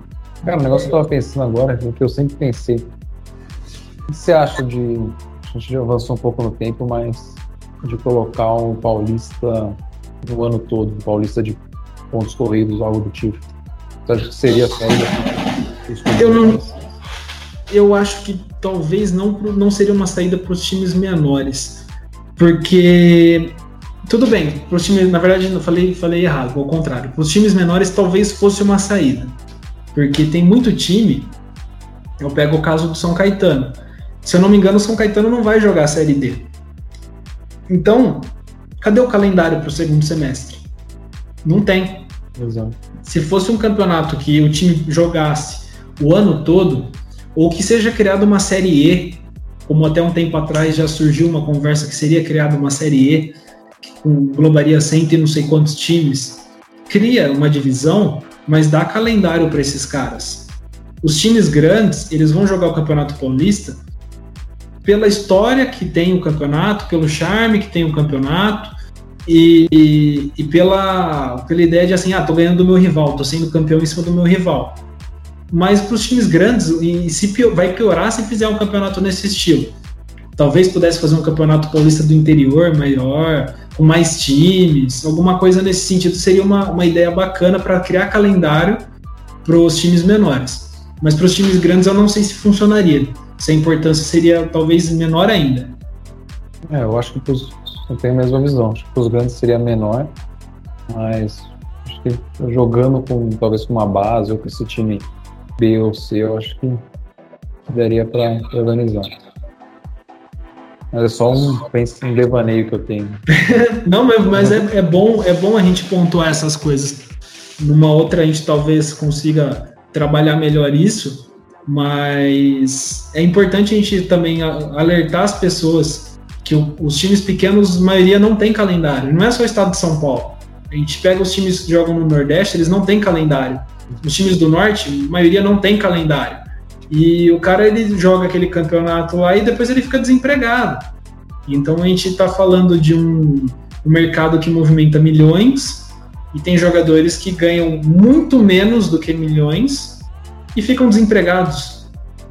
cara, o negócio que eu tava pensando agora, o que eu sempre pensei. O que você acha de. A gente já avançou um pouco no tempo, mas de colocar um paulista no ano todo, um paulista de pontos corridos, algo do tipo. Você acha que seria sério? Eu não. Eu acho que talvez não, não seria uma saída para os times menores. Porque tudo bem, para os times, na verdade, eu falei, falei errado, ao contrário. Para os times menores, talvez fosse uma saída. Porque tem muito time. Eu pego o caso do São Caetano. Se eu não me engano, o São Caetano não vai jogar a Série D. Então, cadê o calendário para o segundo semestre? Não tem. Exato. Se fosse um campeonato que o time jogasse o ano todo, ou que seja criada uma Série E, como até um tempo atrás já surgiu uma conversa que seria criada uma Série E, englobaria 100 e não sei quantos times, cria uma divisão, mas dá calendário para esses caras. Os times grandes, eles vão jogar o Campeonato Paulista pela história que tem o campeonato, pelo charme que tem o campeonato e, e, pela, pela ideia de assim, ah, tô ganhando do meu rival, tô sendo campeão em cima do meu rival. Mas para os times grandes, e se pior, vai piorar se fizer um campeonato nesse estilo. Talvez pudesse fazer um campeonato paulista do interior maior, com mais times, alguma coisa nesse sentido seria uma, uma ideia bacana para criar calendário para os times menores. Mas para os times grandes eu não sei se funcionaria. Se a importância seria talvez menor ainda. É, eu acho que eu tenho a mesma visão. Acho que para os grandes seria menor, mas acho que jogando com talvez com uma base ou com esse time B ou C, eu acho que daria para organizar. Mas é só um, um devaneio que eu tenho. *laughs* Não, mas é, é, bom, é bom a gente pontuar essas coisas. Numa outra a gente talvez consiga trabalhar melhor isso, mas é importante a gente também alertar as pessoas que os times pequenos, a maioria não tem calendário. Não é só o estado de São Paulo. A gente pega os times que jogam no Nordeste, eles não têm calendário. Os times do Norte, a maioria não tem calendário. E o cara ele joga aquele campeonato lá e depois ele fica desempregado. Então a gente está falando de um, um mercado que movimenta milhões e tem jogadores que ganham muito menos do que milhões e ficam desempregados.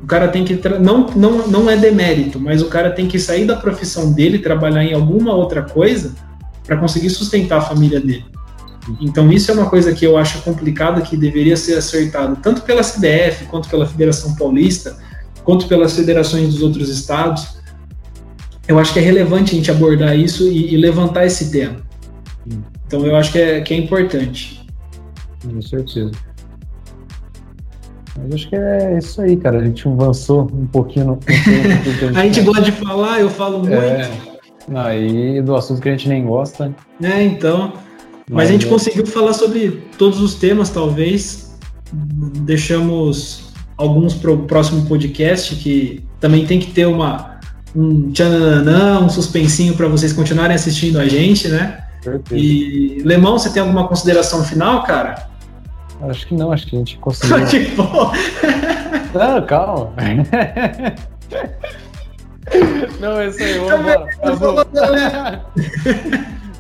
O cara tem que não, não, não é demérito, mas o cara tem que sair da profissão dele, trabalhar em alguma outra coisa para conseguir sustentar a família dele. Então isso é uma coisa que eu acho complicada que deveria ser acertado tanto pela CBF quanto pela Federação Paulista, quanto pelas federações dos outros estados. Eu acho que é relevante a gente abordar isso e, e levantar esse tema. Então eu acho que é, que é importante. Com certeza. Mas acho que é isso aí, cara. A gente avançou um pouquinho. No, *laughs* a gente gosta de falar, eu falo muito. É, aí do assunto que a gente nem gosta. É, então. Mas, a gente é... conseguiu falar sobre todos os temas, talvez. Deixamos alguns para o próximo podcast, que também tem que ter uma, um tchananã, um suspensinho para vocês continuarem assistindo a gente, né? Perfeito. E, Lemão, você tem alguma consideração final, cara? Acho que não, acho que a gente *laughs* conseguiu. tipo... não, calma. *laughs* *laughs* não, é isso aí, vamos embora.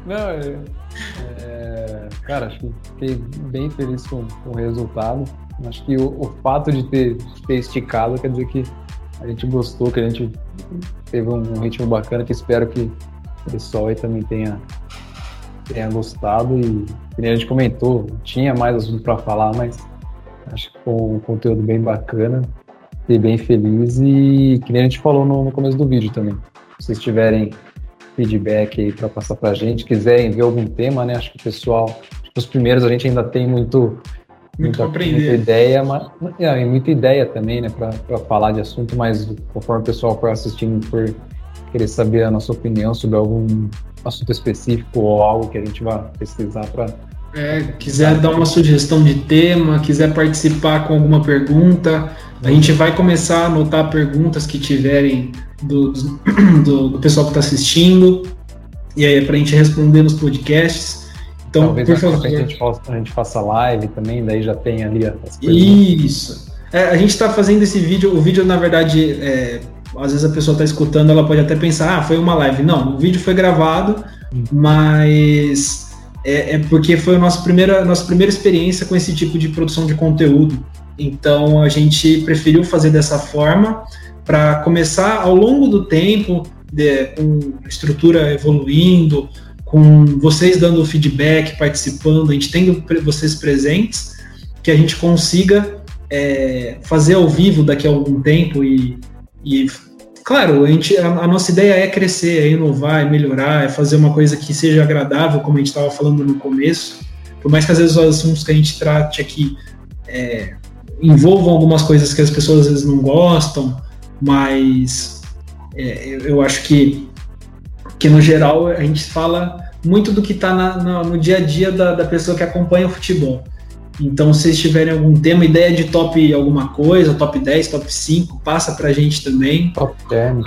Não, é... Cara, acho que fiquei bem feliz com, com o resultado. Acho que o, o fato de ter, ter esticado quer dizer que a gente gostou, que a gente teve um ritmo bacana, que espero que o pessoal aí também tenha, tenha gostado. E como a gente comentou, tinha mais assunto para falar, mas Acho que foi um conteúdo bem bacana. Fiquei bem feliz e que nem a gente falou no, no começo do vídeo também. Se vocês tiverem feedback aí para passar para a gente, quiserem ver algum tema, né? Acho que o pessoal, os primeiros a gente ainda tem muito, muita, muita ideia, mas é, muita ideia também, né? Para falar de assunto, mas conforme o pessoal for assistindo, for querer saber a nossa opinião sobre algum assunto específico ou algo que a gente vai pesquisar para é, quiser dar uma sugestão de tema, quiser participar com alguma pergunta, a gente vai começar a anotar perguntas que tiverem do, do, *clears throat* do pessoal que está assistindo, e aí é para a gente responder nos podcasts. Então, Talvez por favor. A gente, faça, a gente faça live também, daí já tem ali as perguntas. Isso. É, a gente está fazendo esse vídeo, o vídeo, na verdade, é, às vezes a pessoa está escutando, ela pode até pensar, ah, foi uma live. Não, o vídeo foi gravado, hum. mas é, é porque foi a nossa primeira, nossa primeira experiência com esse tipo de produção de conteúdo. Então a gente preferiu fazer dessa forma para começar ao longo do tempo, de, com a estrutura evoluindo, com vocês dando feedback, participando, a gente tendo vocês presentes, que a gente consiga é, fazer ao vivo daqui a algum tempo e, e claro, a, gente, a, a, nossa ideia é crescer, é inovar, é melhorar, é fazer uma coisa que seja agradável, como a gente estava falando no começo. Por mais que às vezes os assuntos que a gente trate aqui é, envolvam algumas coisas que as pessoas às vezes não gostam, mas é, eu acho que, que no geral a gente fala muito do que está no dia a dia da, da pessoa que acompanha o futebol. Então, se vocês tiverem algum tema, ideia de top alguma coisa, top 10, top 5, passa pra gente também. Top 10.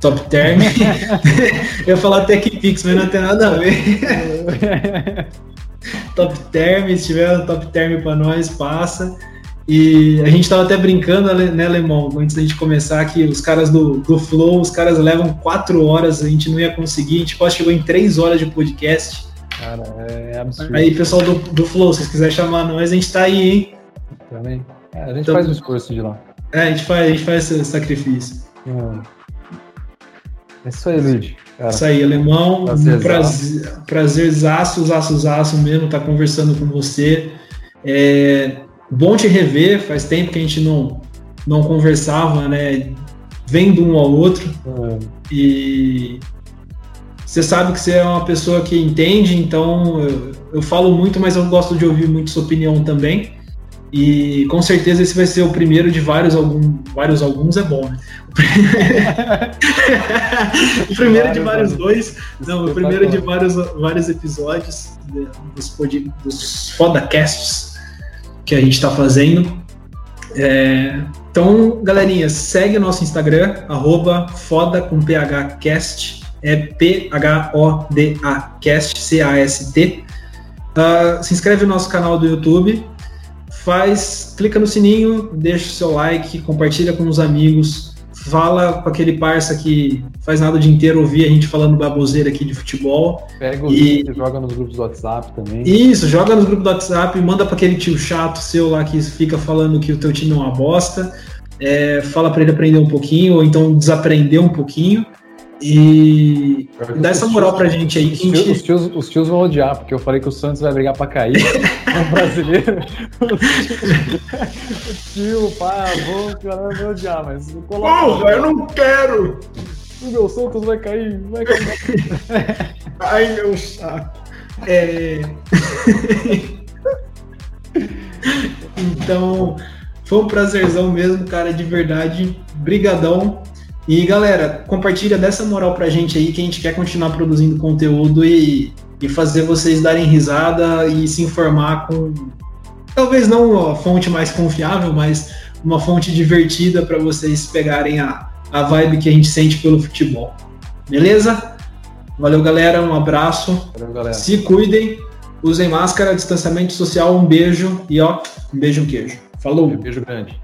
Top term. *laughs* eu ia falar TechPix, mas não tem nada a ver. *laughs* top term, se tiver um top term para nós, passa. E a gente estava até brincando, né, Lemão, antes da gente começar, que os caras do, do Flow, os caras levam quatro horas, a gente não ia conseguir, a gente quase chegou em três horas de podcast. Cara, é absurdo. Aí, pessoal do, do Flow, se vocês quiserem chamar nós, a gente tá aí, hein? Também. É, a gente então, faz o esforço de lá. É, a gente faz, a gente faz esse sacrifício. Hum. É isso aí, Luiz. Isso aí, alemão. Prazer, um prazer, prazerzaço, zaço, zaço mesmo, tá conversando com você. É bom te rever, faz tempo que a gente não, não conversava, né? Vendo um ao outro. Hum. E você sabe que você é uma pessoa que entende, então eu, eu, falo muito, mas eu gosto de ouvir muito sua opinião também. E com certeza esse vai ser o primeiro de vários alguns. Vários alguns é bom, né? o *laughs* primeiro de vários dois. Não, o primeiro de vários, vários episódios dos, pod, dos Fodacasts que a gente está fazendo. É, então, galerinha, segue o nosso Instagram, arroba foda com phcast é P-H-O-D-A, Cast, C-A-S-T. Uh, se inscreve no nosso canal do YouTube, faz, clica no sininho, deixa o seu like, compartilha com os amigos, fala com aquele parça que faz nada o dia inteiro ouvir a gente falando baboseira aqui de futebol. Pega os e joga nos grupos do WhatsApp também. Isso, joga nos grupos do WhatsApp, manda para aquele tio chato seu lá que fica falando que o teu time é uma bosta. É, fala para ele aprender um pouquinho, ou então desaprender um pouquinho. E dá essa moral pra gente aí. Que os, gente... os, tios, os tios vão odiar, porque eu falei que o Santos vai brigar pra cair. *laughs* o brasileiro. o tio, pai, avô, o cara vai odiar, mas. Porra, eu não quero! O meu Santos vai cair, vai cair. *laughs* Ai, meu saco. É. *laughs* então, foi um prazerzão mesmo, cara, de verdade. Brigadão e galera, compartilha dessa moral pra gente aí que a gente quer continuar produzindo conteúdo e, e fazer vocês darem risada e se informar com talvez não a fonte mais confiável, mas uma fonte divertida para vocês pegarem a, a vibe que a gente sente pelo futebol. Beleza? Valeu, galera. Um abraço. Valeu, galera. Se cuidem. Usem máscara, distanciamento social. Um beijo e ó, um beijo, um queijo. Falou. Um beijo grande.